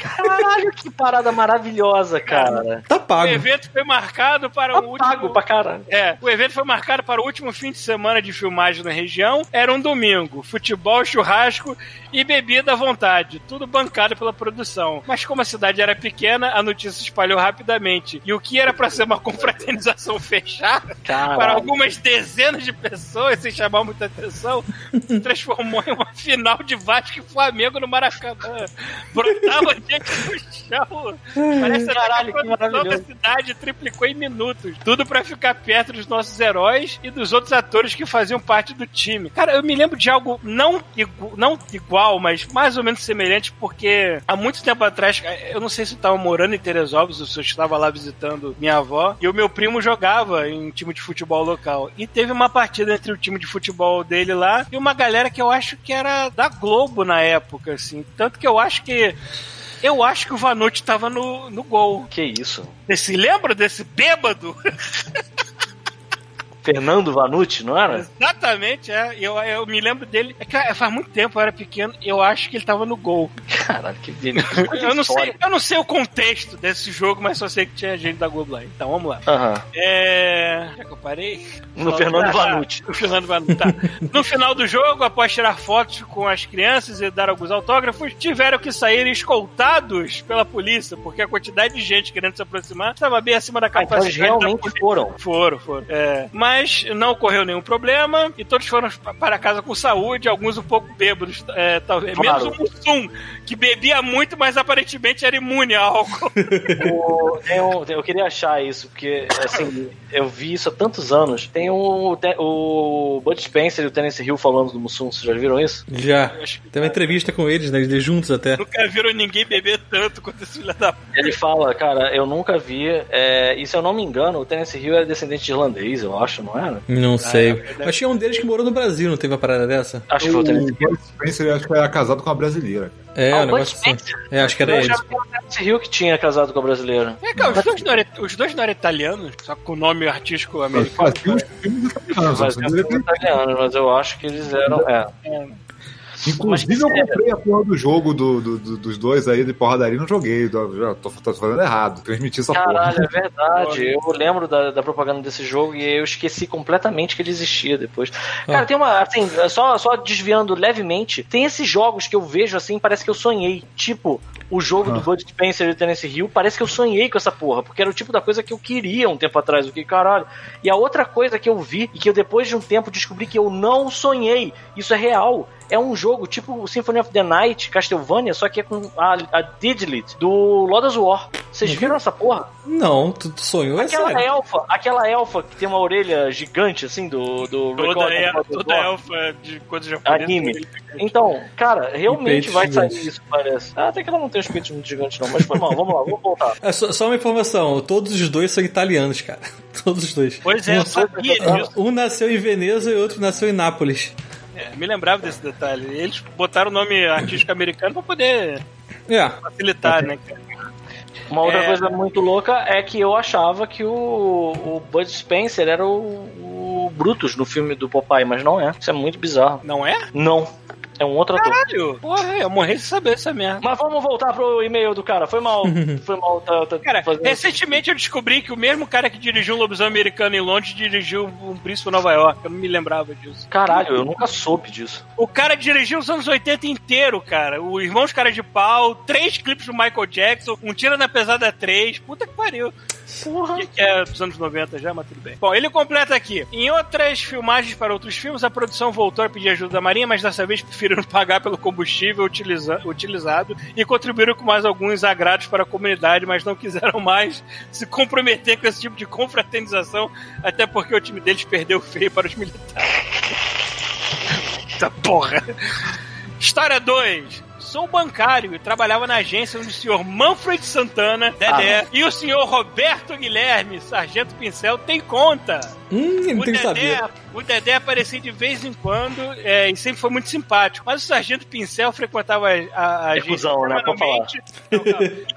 [SPEAKER 4] Caralho, que parada maravilhosa, cara.
[SPEAKER 1] Tá pago.
[SPEAKER 2] O evento foi marcado para
[SPEAKER 4] tá
[SPEAKER 2] o último...
[SPEAKER 4] pago pra caralho.
[SPEAKER 2] É, o evento foi marcado para o último fim de semana de filmagem na região. Era um domingo. Futebol, churrasco e bebida à vontade. Tudo bancado pela produção. Mas como a cidade era pequena, a notícia se espalhou rapidamente. E o que era para ser uma confraternização fechada, para algumas dezenas de pessoas, sem chamar muita atenção, se transformou em uma final de Vasco e Flamengo no Maracanã. Brotava gente no chão. Parece Caralho, que a cidade triplicou em minutos. Tudo para ficar perto dos nossos heróis e dos outros atores que faziam parte do time. Cara, eu me lembro de algo não, igu não igual, mas mais ou menos semelhante, porque há muito tempo atrás, eu não sei se eu estava morando em Teresópolis ou se eu estava lá visitando minha avó, e o meu primo jogava em um time de futebol local. E teve uma partida entre o time de futebol dele lá e uma galera que eu acho que era da Globo na época, assim. Tanto que eu acho que eu acho que o Vanucci tava no, no gol.
[SPEAKER 4] Que isso?
[SPEAKER 2] Você se lembra desse bêbado?
[SPEAKER 4] Fernando Vanucci, não era?
[SPEAKER 2] Exatamente, é. Eu, eu me lembro dele. É que é, faz muito tempo, eu era pequeno, eu acho que ele tava no gol.
[SPEAKER 4] Caralho, que
[SPEAKER 2] eu não sei Eu não sei o contexto desse jogo, mas só sei que tinha gente da Globo lá. Então, vamos lá.
[SPEAKER 4] Uhum.
[SPEAKER 2] É. Já que eu parei?
[SPEAKER 4] No Fernando ah, Vanucci.
[SPEAKER 2] No Fernando Vanucci, tá. no final do jogo, após tirar fotos com as crianças e dar alguns autógrafos, tiveram que sair escoltados pela polícia, porque a quantidade de gente querendo se aproximar estava bem acima da capacidade. Ah, então
[SPEAKER 4] realmente foram.
[SPEAKER 2] Foram, foram. É. Mas mas não ocorreu nenhum problema e todos foram para casa com saúde, alguns um pouco bêbados, é, talvez. Claro. Menos o Mussum, que bebia muito, mas aparentemente era imune a álcool.
[SPEAKER 4] o, eu, eu queria achar isso, porque assim, eu vi isso há tantos anos. Tem o, o Bud Spencer e o Tennessee Hill falando do Mussum, vocês já viram isso?
[SPEAKER 1] Já. Tem uma entrevista com eles, né? Eles juntos até.
[SPEAKER 2] Nunca viram ninguém beber tanto quanto esse filho da
[SPEAKER 4] Ele fala, cara, eu nunca vi. É, e se eu não me engano, o Tennessee Hill era descendente de irlandês, eu acho não era?
[SPEAKER 1] Não sei. Ah, Mas tinha um deles que morou no Brasil, não teve uma parada dessa?
[SPEAKER 5] Acho que foi o Spencer, acho que era casado com uma brasileira.
[SPEAKER 1] É, ah, o negócio assim. É, acho que era ele.
[SPEAKER 4] Esse Rio que tinha casado com a brasileira.
[SPEAKER 2] É, cara, os dois, não eram, os dois não eram italianos, só com o nome artístico americano.
[SPEAKER 4] Mas, italianos, mas eu acho que eles eram. É. é.
[SPEAKER 5] Inclusive, eu comprei a porra do jogo do, do, do, dos dois aí de porradaria e não joguei. Já tô, tô fazendo errado. Transmiti essa
[SPEAKER 4] Caralho,
[SPEAKER 5] porra.
[SPEAKER 4] Caralho, é verdade. Eu lembro da, da propaganda desse jogo e eu esqueci completamente que ele existia depois. Ah. Cara, tem uma. Assim, só, só desviando levemente, tem esses jogos que eu vejo assim, parece que eu sonhei. Tipo, o jogo ah. do Bud Spencer e Tennessee Hill, parece que eu sonhei com essa porra, porque era o tipo da coisa que eu queria um tempo atrás, o que caralho. E a outra coisa que eu vi e que eu depois de um tempo descobri que eu não sonhei, isso é real, é um jogo tipo Symphony of the Night, Castlevania, só que é com a, a Diglett do Lord of War. Vocês uhum. viram essa porra?
[SPEAKER 1] Não, tu, tu sonhou
[SPEAKER 4] aquela
[SPEAKER 1] sério.
[SPEAKER 4] elfa, aquela elfa que tem uma orelha gigante assim do do
[SPEAKER 2] toda, é, toda elfa de coisa japonesa.
[SPEAKER 4] Anime. Então, cara, realmente vai sair isso, parece. Ah, até que ela não tem os peitos muito gigantes não, mas foi mal, vamos lá, vamos voltar.
[SPEAKER 1] É só, só, uma informação, todos os dois são italianos, cara. Todos os dois.
[SPEAKER 2] Pois é, um, sabia.
[SPEAKER 1] Um nasceu em Veneza e outro nasceu em Nápoles.
[SPEAKER 2] É, me lembrava desse detalhe. Eles botaram o nome artístico americano pra poder
[SPEAKER 1] é.
[SPEAKER 2] facilitar, né?
[SPEAKER 4] Uma outra é... coisa muito louca é que eu achava que o, o Bud Spencer era o, o Brutus no filme do Popeye, mas não é. Isso é muito bizarro.
[SPEAKER 2] Não é?
[SPEAKER 4] Não. É um outro
[SPEAKER 2] Caralho. ator. Porra, eu morri sem saber essa merda.
[SPEAKER 4] Mas vamos voltar pro e-mail do cara. Foi mal. Foi mal. Tá,
[SPEAKER 2] tá cara, recentemente eu descobri que o mesmo cara que dirigiu o Lobisomem Americano em Londres dirigiu um Príncipe Nova York. Eu não me lembrava disso.
[SPEAKER 4] Caralho, eu nunca soube disso.
[SPEAKER 2] O cara dirigiu os anos 80 inteiro, cara. O Irmãos Cara de Pau, três clipes do Michael Jackson, um Tira na Pesada 3. Puta que pariu. Porra. Que, que é dos anos 90 já, mas tudo bem. Bom, ele completa aqui. Em outras filmagens para outros filmes, a produção voltou a pedir ajuda da Marinha, mas dessa vez preferiram pagar pelo combustível utiliza utilizado e contribuíram com mais alguns agrados para a comunidade, mas não quiseram mais se comprometer com esse tipo de confraternização, até porque o time deles perdeu feio para os militares. Eita porra! História 2 sou bancário e trabalhava na agência onde o senhor Manfred Santana, Dedé, ah. e o senhor Roberto Guilherme, Sargento Pincel, tem conta.
[SPEAKER 1] Hum, o, Dedé,
[SPEAKER 2] o Dedé aparecia de vez em quando é, e sempre foi muito simpático. Mas o Sargento Pincel frequentava a, a agência.
[SPEAKER 4] É né? Pra falar.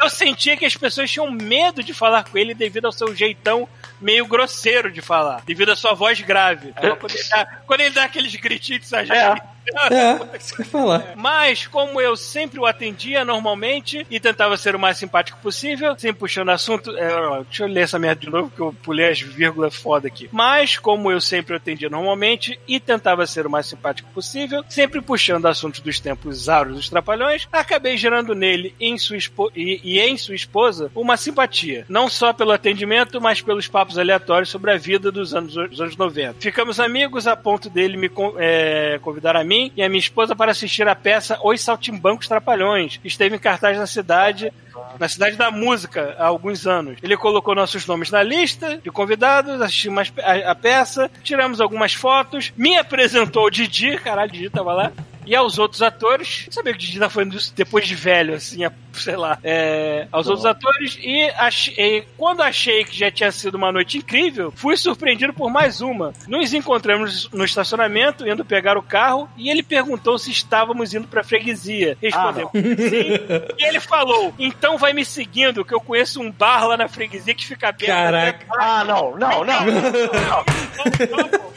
[SPEAKER 2] Eu sentia que as pessoas tinham medo de falar com ele devido ao seu jeitão meio grosseiro de falar, devido à sua voz grave. Quando ele, dá, quando ele dá aqueles gritinhos de sargento.
[SPEAKER 1] É. É, isso que eu ia falar.
[SPEAKER 2] Mas, como eu sempre o atendia normalmente e tentava ser o mais simpático possível, sempre puxando assunto. É, deixa eu ler essa merda de novo, que eu pulei as vírgulas foda aqui. Mas, como eu sempre o atendia normalmente e tentava ser o mais simpático possível, sempre puxando assuntos dos tempos áureos dos trapalhões, acabei gerando nele em sua e, e em sua esposa uma simpatia. Não só pelo atendimento, mas pelos papos aleatórios sobre a vida dos anos, dos anos 90. Ficamos amigos a ponto dele me é, convidar a mim e a minha esposa para assistir a peça Os Saltimbancos Trapalhões. Esteve em cartaz na cidade na Cidade da Música há alguns anos. Ele colocou nossos nomes na lista de convidados, assistimos a, peça, tiramos algumas fotos, me apresentou o Didi, caralho, Didi tava lá, e aos outros atores. Sabia que o Didi tá fazendo isso depois de velho, assim, sei lá. É, aos outros atores. E, achei, e, quando achei que já tinha sido uma noite incrível, fui surpreendido por mais uma. Nos encontramos no estacionamento, indo pegar o carro, e ele perguntou se estávamos indo pra freguesia. Respondeu ah, sim. E ele falou: então vai me seguindo, que eu conheço um bar lá na freguesia que fica aberto.
[SPEAKER 1] Caraca.
[SPEAKER 4] Ah, não, não, não. não, não.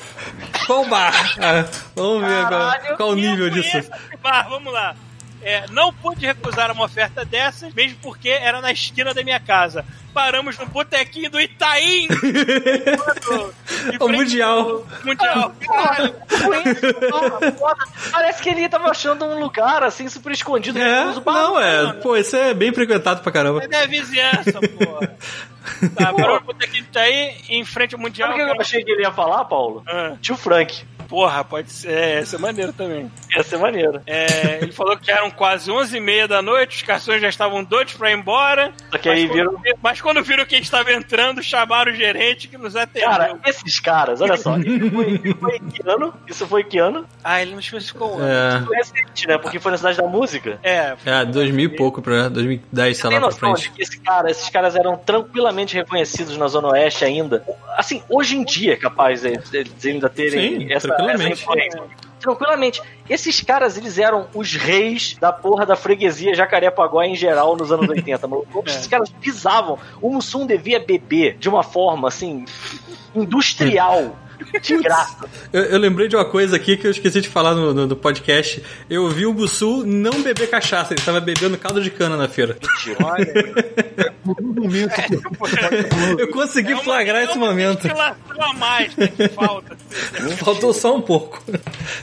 [SPEAKER 1] Qual bar? Ah, vamos ver agora. Qual o nível disso?
[SPEAKER 2] Bar, vamos lá. É, não pude recusar uma oferta dessas, mesmo porque era na esquina da minha casa. Paramos no botequinho do Itaim!
[SPEAKER 1] o Mundial.
[SPEAKER 2] Mundial. Caralho.
[SPEAKER 4] Parece que ele tava achando um lugar assim super escondido.
[SPEAKER 1] É, não, é. Pô, esse é bem frequentado pra caramba.
[SPEAKER 2] É da vizinhança, pô. Tá, parou no botequinho do Itaim, em frente ao Mundial.
[SPEAKER 4] Sabe o que eu achei que ele ia falar, Paulo? Ah. Tio Frank.
[SPEAKER 2] Porra, pode ser. É, ia ser maneiro também.
[SPEAKER 4] Ia ser maneiro.
[SPEAKER 2] É, ele falou que eram quase 11h30 da noite, os garçons já estavam doidos pra ir embora.
[SPEAKER 4] Só que aí viram.
[SPEAKER 2] Mas quando viram quem estava entrando, chamaram o gerente que nos atendeu.
[SPEAKER 4] Cara, esses caras, olha só. Isso foi, foi que ano? Isso foi que ano?
[SPEAKER 2] Ah, ele não especificou.
[SPEAKER 4] É. Foi recente, né? Porque foi na cidade da música.
[SPEAKER 2] É.
[SPEAKER 1] É, 2000 e pouco pra 2010, sei lá, pra frente.
[SPEAKER 4] De esse cara, esses caras eram tranquilamente reconhecidos na Zona Oeste ainda. Assim, hoje em dia é capaz eles ainda terem
[SPEAKER 1] Sim, essa, essa
[SPEAKER 4] tranquilamente. Esses caras, eles eram os reis da porra da freguesia Jacarepaguá em geral nos anos 80, mano. Todos é. esses caras pisavam. O Mussum devia beber de uma forma, assim, industrial. De graça.
[SPEAKER 1] Eu, eu, lembrei de uma coisa aqui que eu esqueci de falar no, no, no podcast. Eu vi o Bussu não beber cachaça, ele estava bebendo caldo de cana na feira. Olha. eu consegui é uma, flagrar é esse momento.
[SPEAKER 2] A mais, né, que falta.
[SPEAKER 1] Faltou só um pouco.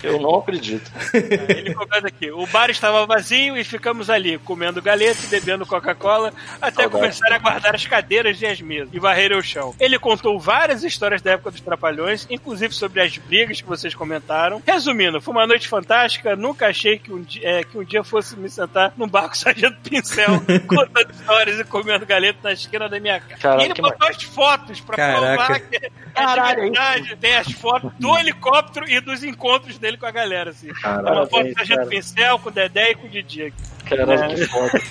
[SPEAKER 4] Eu não acredito.
[SPEAKER 2] Ele começa aqui. O bar estava vazio e ficamos ali, comendo galeta e bebendo Coca-Cola, até Saudade. começar a guardar as cadeiras e as mesas e varrer o chão. Ele contou várias histórias da época dos Trapalhões inclusive sobre as brigas que vocês comentaram. Resumindo, foi uma noite fantástica. Nunca achei que um dia, é, que um dia fosse me sentar num barco sargento pincel, contando histórias e comendo galeta na esquina da minha casa. Caraca, e ele botou as fotos pra Caraca. provar que é verdade. Tem as fotos do helicóptero e dos encontros dele com a galera, assim. Caralho, uma foto do sargento pincel com o Dedé e com o Didi.
[SPEAKER 4] Caralho, é. que foda.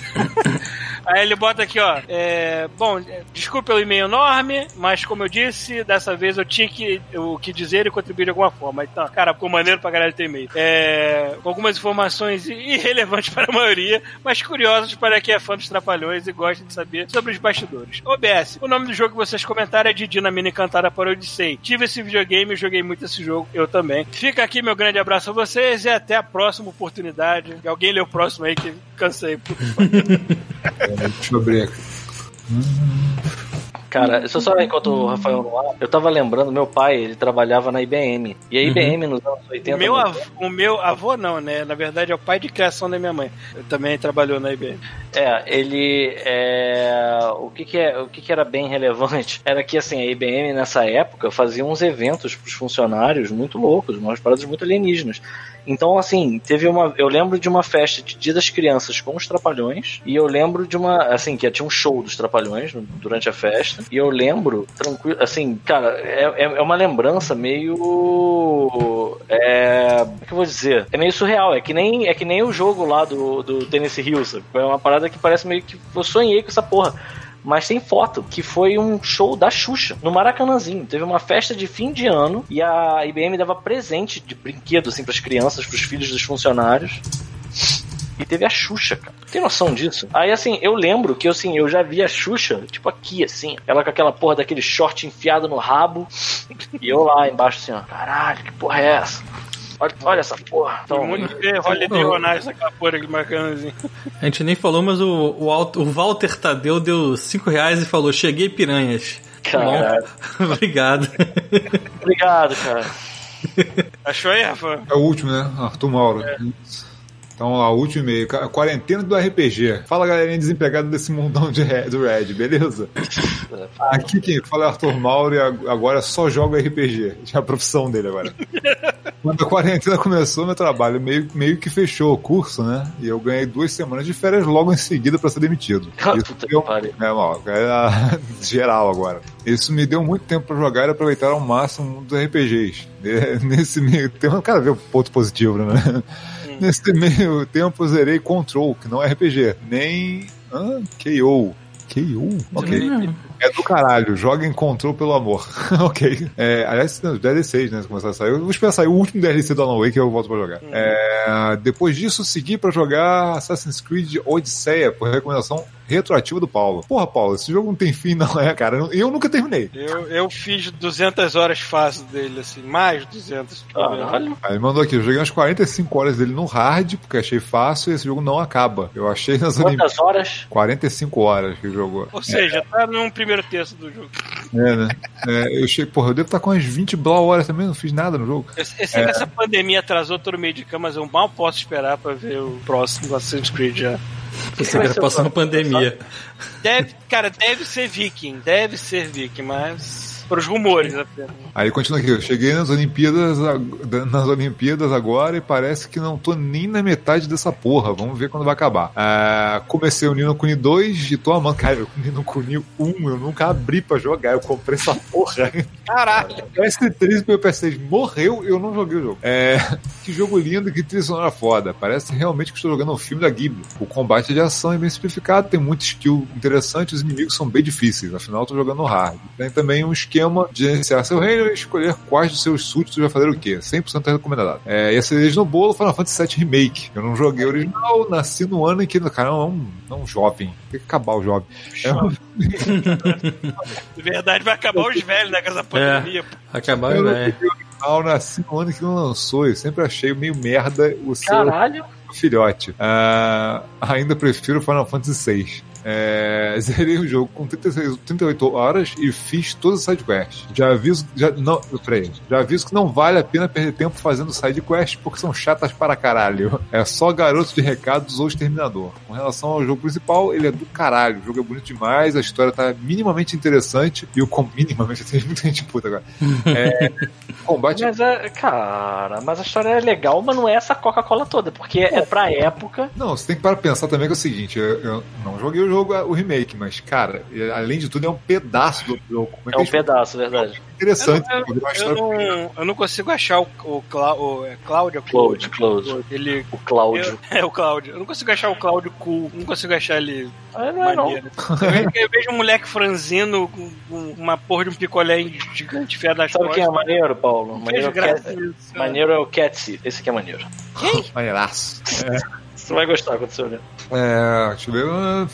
[SPEAKER 2] Aí ele bota aqui, ó. É, bom, desculpe pelo e-mail enorme, mas como eu disse, dessa vez eu tinha que, o que dizer e contribuir de alguma forma. Então, cara, ficou maneiro pra galera ter e-mail. É, algumas informações irrelevantes para a maioria, mas curiosas para quem é fã dos Trapalhões e gosta de saber sobre os bastidores. OBS, o nome do jogo que vocês comentaram é Didi na mini cantada para Odyssey. Tive esse videogame joguei muito esse jogo, eu também. Fica aqui meu grande abraço a vocês e até a próxima oportunidade. Alguém lê o próximo aí que cansei.
[SPEAKER 5] Deixa eu abrir aqui.
[SPEAKER 4] Cara, só só enquanto o Rafael não ar, eu tava lembrando, meu pai, ele trabalhava na IBM. E a IBM uhum. nos anos 80.
[SPEAKER 2] O meu, avô, o meu avô não, né? Na verdade é o pai de criação da minha mãe. Ele também trabalhou na IBM.
[SPEAKER 4] É, ele. É, o que, que, é, o que, que era bem relevante era que assim, a IBM nessa época fazia uns eventos pros funcionários muito loucos, umas paradas muito alienígenas. Então, assim, teve uma. Eu lembro de uma festa de Dia das Crianças com os Trapalhões. E eu lembro de uma. Assim, que tinha um show dos Trapalhões durante a festa. E eu lembro, tranquilo. Assim, cara, é, é uma lembrança meio. É. Como é que eu vou dizer? É meio surreal. É que nem, é que nem o jogo lá do, do Tennessee Hills. É uma parada que parece meio que. Eu sonhei com essa porra mas tem foto, que foi um show da Xuxa, no Maracanãzinho. Teve uma festa de fim de ano e a IBM dava presente de brinquedo, assim, pras crianças, pros filhos dos funcionários. E teve a Xuxa, cara. Tem noção disso? Aí, assim, eu lembro que, assim, eu já vi a Xuxa, tipo aqui, assim, ela com aquela porra daquele short enfiado no rabo, e eu lá embaixo, assim, ó, caralho, que porra é essa? Olha, olha essa porra.
[SPEAKER 2] Então, muito que Holiday Ronaldo essa porra aqui marcando assim.
[SPEAKER 1] A gente nem falou, mas o, o, o Walter Tadeu deu 5 reais e falou: Cheguei piranhas.
[SPEAKER 4] Caralho.
[SPEAKER 1] Obrigado.
[SPEAKER 4] Obrigado, cara.
[SPEAKER 2] Achou aí, Rafa?
[SPEAKER 5] É o último, né? Arthur Mauro. É. Então, lá, último e-mail. Quarentena do RPG. Fala, galerinha desempregada desse mundão de Red, do Red, beleza? Aqui quem fala é Arthur Mauro e agora só joga RPG. É a profissão dele agora. Quando a quarentena começou, meu trabalho meio, meio que fechou o curso, né? E eu ganhei duas semanas de férias logo em seguida para ser demitido. Isso deu, é, mal, é geral agora. Isso me deu muito tempo para jogar e aproveitar ao máximo dos RPGs. Nesse meio tempo, cara, ver o ponto positivo, né? Nesse meio tempo eu zerei Control, que não é RPG, nem ah, KO. KO? Ok. É do caralho, joga em Control pelo amor. ok. É, aliás, DLC, né? Começar a sair. Eu vou esperar sair o último DLC do Alan Wake que eu volto pra jogar. Uhum. É, depois disso, segui pra jogar Assassin's Creed Odisseia, por recomendação retroativo do Paulo. Porra, Paulo, esse jogo não tem fim, não é, cara? Eu nunca terminei.
[SPEAKER 2] Eu, eu fiz 200 horas fácil dele, assim, mais de 200.
[SPEAKER 5] Caralho. Aí ele mandou aqui, eu joguei umas 45 horas dele no hard, porque achei fácil e esse jogo não acaba. Eu achei nas
[SPEAKER 4] Quantas horas?
[SPEAKER 5] 45 horas que jogou.
[SPEAKER 2] Ou seja, é. tá num primeiro terço do jogo.
[SPEAKER 5] É, né? É, eu achei, porra, eu devo estar com umas 20 blá horas também, não fiz nada no jogo.
[SPEAKER 2] Eu, eu sei é. que essa pandemia atrasou todo meio de cama, mas eu mal posso esperar pra ver o próximo Assassin's Creed já.
[SPEAKER 1] Você vai passar uma pandemia.
[SPEAKER 2] Deve, cara, deve ser viking, deve ser viking, mas para os rumores apenas.
[SPEAKER 5] Aí continua aqui, eu cheguei nas Olimpíadas, nas Olimpíadas agora e parece que não tô nem na metade dessa porra. Vamos ver quando vai acabar. Ah, comecei o Nino Kuni 2 e tô amando. Cara, o Nino Kuni 1 eu nunca abri pra jogar, eu comprei essa porra.
[SPEAKER 2] Caralho!
[SPEAKER 5] O S3 meu PS6 morreu eu não joguei o jogo. É. que jogo lindo, que trilha sonora foda. Parece realmente que estou jogando um filme da Ghibli. O combate de ação é bem simplificado, tem muito skill interessante, os inimigos são bem difíceis, afinal estou jogando hard. Tem também um esquema de iniciar seu reino e escolher quais dos seus súditos vai fazer o quê. 100% recomendado. É, e a cereja no bolo Final Fantasy VII Remake. Eu não joguei original, nasci no ano em que, cara, não é um, não é um jovem. Tem que acabar o jovem. É um...
[SPEAKER 2] De verdade, vai acabar os velhos, né, com essa pandemia.
[SPEAKER 1] É, acabar os velhos.
[SPEAKER 5] Eu nasci no ano que não lançou, eu sempre achei meio merda o seu
[SPEAKER 4] Caralho.
[SPEAKER 5] filhote. Uh, ainda prefiro Final Fantasy VI. É, zerei o jogo com 36, 38 horas e fiz todas as sidequests. Já aviso, já, não, peraí, já aviso que não vale a pena perder tempo fazendo sidequests porque são chatas para caralho. É só garoto de recados ou exterminador. Com relação ao jogo principal, ele é do caralho. O jogo é bonito demais, a história tá minimamente interessante e o com minimamente tem muita gente puta agora. É, combate.
[SPEAKER 4] Mas, é, cara, mas a história é legal, mas não é essa Coca-Cola toda, porque é pra época.
[SPEAKER 5] Não, você tem que para pensar também que é o seguinte: eu, eu não joguei o jogo, o remake, mas, cara, além de tudo, é um pedaço do jogo.
[SPEAKER 4] É, é um pedaço, verdade.
[SPEAKER 5] Interessante.
[SPEAKER 2] Eu, eu, eu, não, eu, não, consigo achar o, o, o é Cláudio.
[SPEAKER 4] Cláudio, Cláudio.
[SPEAKER 2] Ele,
[SPEAKER 4] o Cláudio.
[SPEAKER 2] é, o Cláudio. Eu não consigo achar o Cláudio cool. Não consigo achar ele.
[SPEAKER 4] Ah, não é
[SPEAKER 2] maneiro. Não. eu, vejo um moleque franzino com, uma porra de um picolé gigante fé das
[SPEAKER 4] Sabe quem é maneiro, Paulo? Maneiro, é, Cat... maneiro é o Catsy. Esse aqui é maneiro.
[SPEAKER 2] Quem?
[SPEAKER 5] Maneiraço.
[SPEAKER 4] É. Você vai gostar quando você olhar.
[SPEAKER 5] É, deixa eu ver.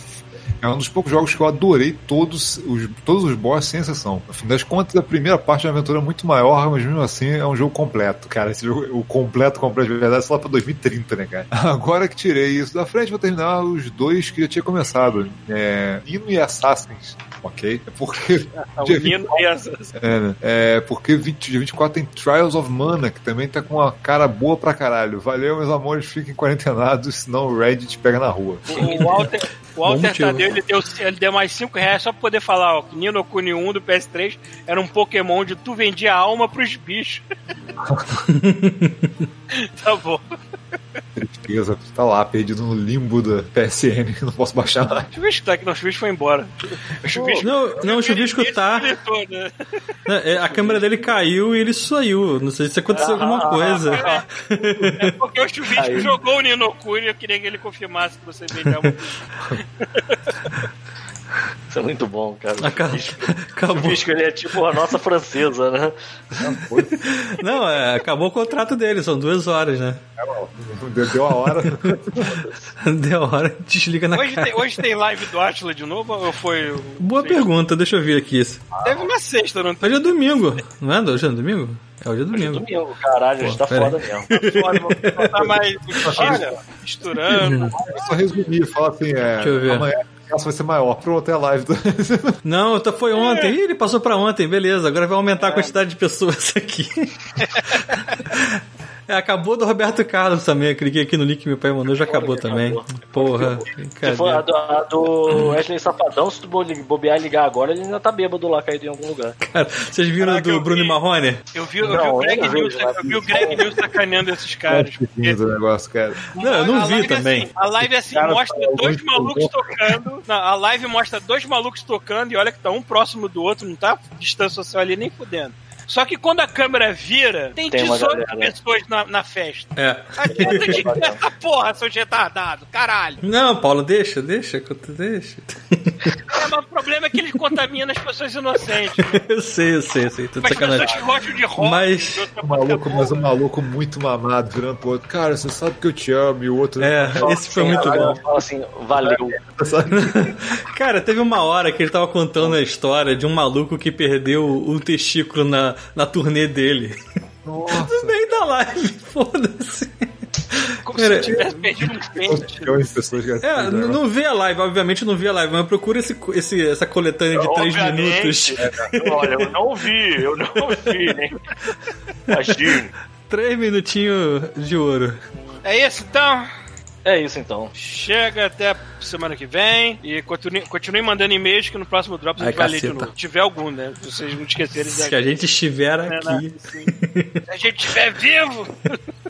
[SPEAKER 5] É um dos poucos jogos que eu adorei todos os, todos os boss sem exceção. Fim das contas, a primeira parte da aventura é muito maior, mas mesmo assim é um jogo completo. Cara, esse jogo, o completo, completo de verdade, só lá pra 2030, né, cara? Agora que tirei isso da frente, vou terminar os dois que já tinha começado. É, Nino e Assassins ok? É porque.
[SPEAKER 2] dia 24,
[SPEAKER 5] é, né? é porque 20, dia 24 tem Trials of Mana, que também tá com uma cara boa pra caralho. Valeu, meus amores, fiquem quarentenados, senão o Reddit pega na rua.
[SPEAKER 2] O Walter, o Walter Tadeu, ele deu, ele deu mais 5 reais só pra poder falar, ó, que Nino Kuni 1 do PS3 era um Pokémon onde tu vendia alma pros bichos. tá bom.
[SPEAKER 5] Tristeza, tá lá, perdido no limbo da PSN, não posso baixar mais.
[SPEAKER 2] O chuvisco tá aqui, não, o chuvisco foi embora.
[SPEAKER 1] O chuvisco, não, não, o chuvisco tá. A câmera dele caiu e ele saiu. Não sei se aconteceu ah, alguma coisa.
[SPEAKER 2] É, é porque o chuvisco jogou o Ninokuni e eu queria que ele confirmasse que você vendeu uma.
[SPEAKER 4] Isso é muito bom, cara.
[SPEAKER 1] Acabou. acabou.
[SPEAKER 4] O Visco, ele é tipo a nossa francesa, né?
[SPEAKER 1] Não, é, acabou o contrato dele, são duas horas, né?
[SPEAKER 5] Deu, deu a hora.
[SPEAKER 1] deu a hora, desliga na
[SPEAKER 2] hoje
[SPEAKER 1] cara.
[SPEAKER 2] Tem, hoje tem live do Atlas de novo ou foi...
[SPEAKER 1] Boa pergunta, deixa eu ver aqui.
[SPEAKER 2] Teve uma sexta, não
[SPEAKER 1] tem? Hoje é domingo, não é? Hoje é domingo? É hoje é domingo.
[SPEAKER 4] Hoje é domingo, caralho, hoje tá foda mesmo. Tá foda,
[SPEAKER 2] vou botar mais... Olha, misturando.
[SPEAKER 5] Só resumir, fala assim, é... Deixa eu ver. Amanhã espaço vai ser maior. Pronto, é a live. Do...
[SPEAKER 1] Não, foi ontem. É. Ih, ele passou pra ontem, beleza. Agora vai aumentar é. a quantidade de pessoas aqui. É, acabou do Roberto Carlos também. Eu cliquei aqui no link que meu pai mandou, já acabou também. Porra.
[SPEAKER 4] Se for a do, a do Wesley Safadão, se tu bobear e ligar agora, ele ainda tá bêbado lá, caído em algum lugar.
[SPEAKER 1] Cara, vocês viram Caraca, do Bruno vi, Marrone?
[SPEAKER 2] Eu vi, eu não, vi o Greg News, eu vi o Greg News sacaneando esses caras.
[SPEAKER 5] Porque... negócio, cara.
[SPEAKER 1] Não, eu não vi também.
[SPEAKER 2] É assim, a live é assim, cara, mostra dois malucos tocando. Não, a live mostra dois malucos tocando e olha que tá um próximo do outro, não tá distância social ali nem fudendo. Só que quando a câmera vira, tem, tem 18 pessoas na, na, festa.
[SPEAKER 1] É.
[SPEAKER 2] Adianta de ah, porra, seu retardado, caralho.
[SPEAKER 1] Não, Paulo, deixa, deixa, deixa.
[SPEAKER 2] É, mas o problema é que ele contamina as pessoas inocentes. Né?
[SPEAKER 1] eu sei, eu sei, eu sei. Tudo
[SPEAKER 2] as pessoas que gostam de rock.
[SPEAKER 5] Mas... O maluco, mas um maluco muito mamado virando pro outro. Cara, você sabe que eu te amo. E o outro.
[SPEAKER 1] É, esse foi muito bom.
[SPEAKER 4] Fala assim, valeu.
[SPEAKER 1] Cara, teve uma hora que ele tava contando a história de um maluco que perdeu o testículo na, na turnê dele.
[SPEAKER 5] Nossa.
[SPEAKER 1] No meio da live, foda-se.
[SPEAKER 2] Como Cara, se eu tivesse perdido um
[SPEAKER 5] pente.
[SPEAKER 1] É, não vê a live, obviamente não vê a live, mas procura esse, esse, essa coletânea de 3 minutos.
[SPEAKER 4] É, olha, eu não vi, eu não vi, né? Imagina.
[SPEAKER 1] 3 minutinhos de ouro.
[SPEAKER 2] É isso então?
[SPEAKER 4] É isso então.
[SPEAKER 2] Chega até semana que vem e continue, continue mandando e-mails que no próximo Drops a gente vai ler de novo. Se tiver algum, né? Se vocês não esquecerem.
[SPEAKER 1] Se a gente estiver é, aqui. Né?
[SPEAKER 2] Se a gente estiver vivo.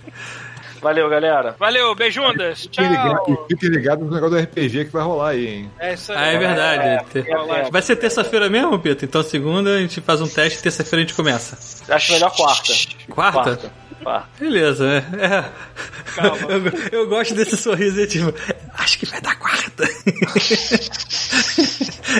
[SPEAKER 4] Valeu, galera.
[SPEAKER 2] Valeu, beijundas. Tchau.
[SPEAKER 5] Fiquem ligados no negócio do RPG que vai rolar aí, hein?
[SPEAKER 1] É isso aí. Ah, é verdade. É, é, é, vai ser terça-feira mesmo, Pedro? Então segunda a gente faz um teste e terça-feira a gente começa.
[SPEAKER 4] Acho melhor quarta.
[SPEAKER 1] Quarta? quarta. Beleza, é. é. Calma. Eu, eu, gosto desse sorriso aí, tipo, acho que vai dar quarta.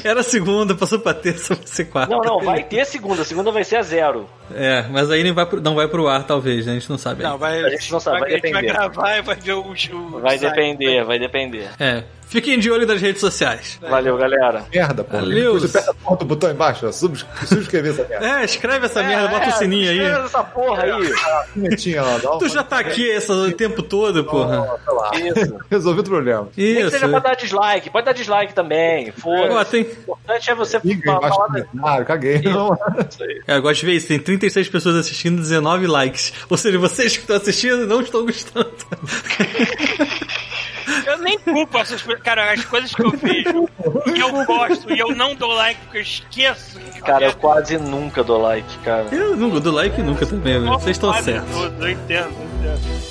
[SPEAKER 1] Era segunda, passou pra terça, vai ser quarta.
[SPEAKER 4] Não, não, vai ter segunda. Segunda vai ser a zero.
[SPEAKER 1] É, mas aí não vai pro, não vai pro ar, talvez, né? a gente não sabe.
[SPEAKER 4] Não, vai, a gente não sabe, vai, vai depender. Vai gravar e vai ver o, o Vai depender, vai depender.
[SPEAKER 1] É, Fiquem de olho nas redes sociais.
[SPEAKER 4] Valeu, galera.
[SPEAKER 5] Merda, pô. Valeu. Aperta a do botão embaixo, ó. subscrever essa merda.
[SPEAKER 1] É, escreve essa é, merda, bota é, o sininho aí. Escreve
[SPEAKER 4] essa porra aí.
[SPEAKER 1] lá, tu já tá aqui esse, o tempo todo, porra.
[SPEAKER 5] Isso. Resolvido o problema.
[SPEAKER 4] Isso. Nem que seja pra dar dislike. Pode dar dislike também. Foda-se. Tem... O importante é você
[SPEAKER 5] falar... Ah, caguei. Não.
[SPEAKER 1] É, eu gosto de ver isso. Tem 36 pessoas assistindo, 19 likes. Ou seja, vocês que estão assistindo não estão gostando.
[SPEAKER 2] Eu nem culpo essas coisas. Cara, as coisas que eu vejo e eu gosto e eu não dou like porque eu esqueço.
[SPEAKER 4] Cara, eu quase nunca dou like, cara.
[SPEAKER 1] Eu nunca dou like nunca também, Vocês estão certos.
[SPEAKER 2] Tudo, eu entendo, eu entendo.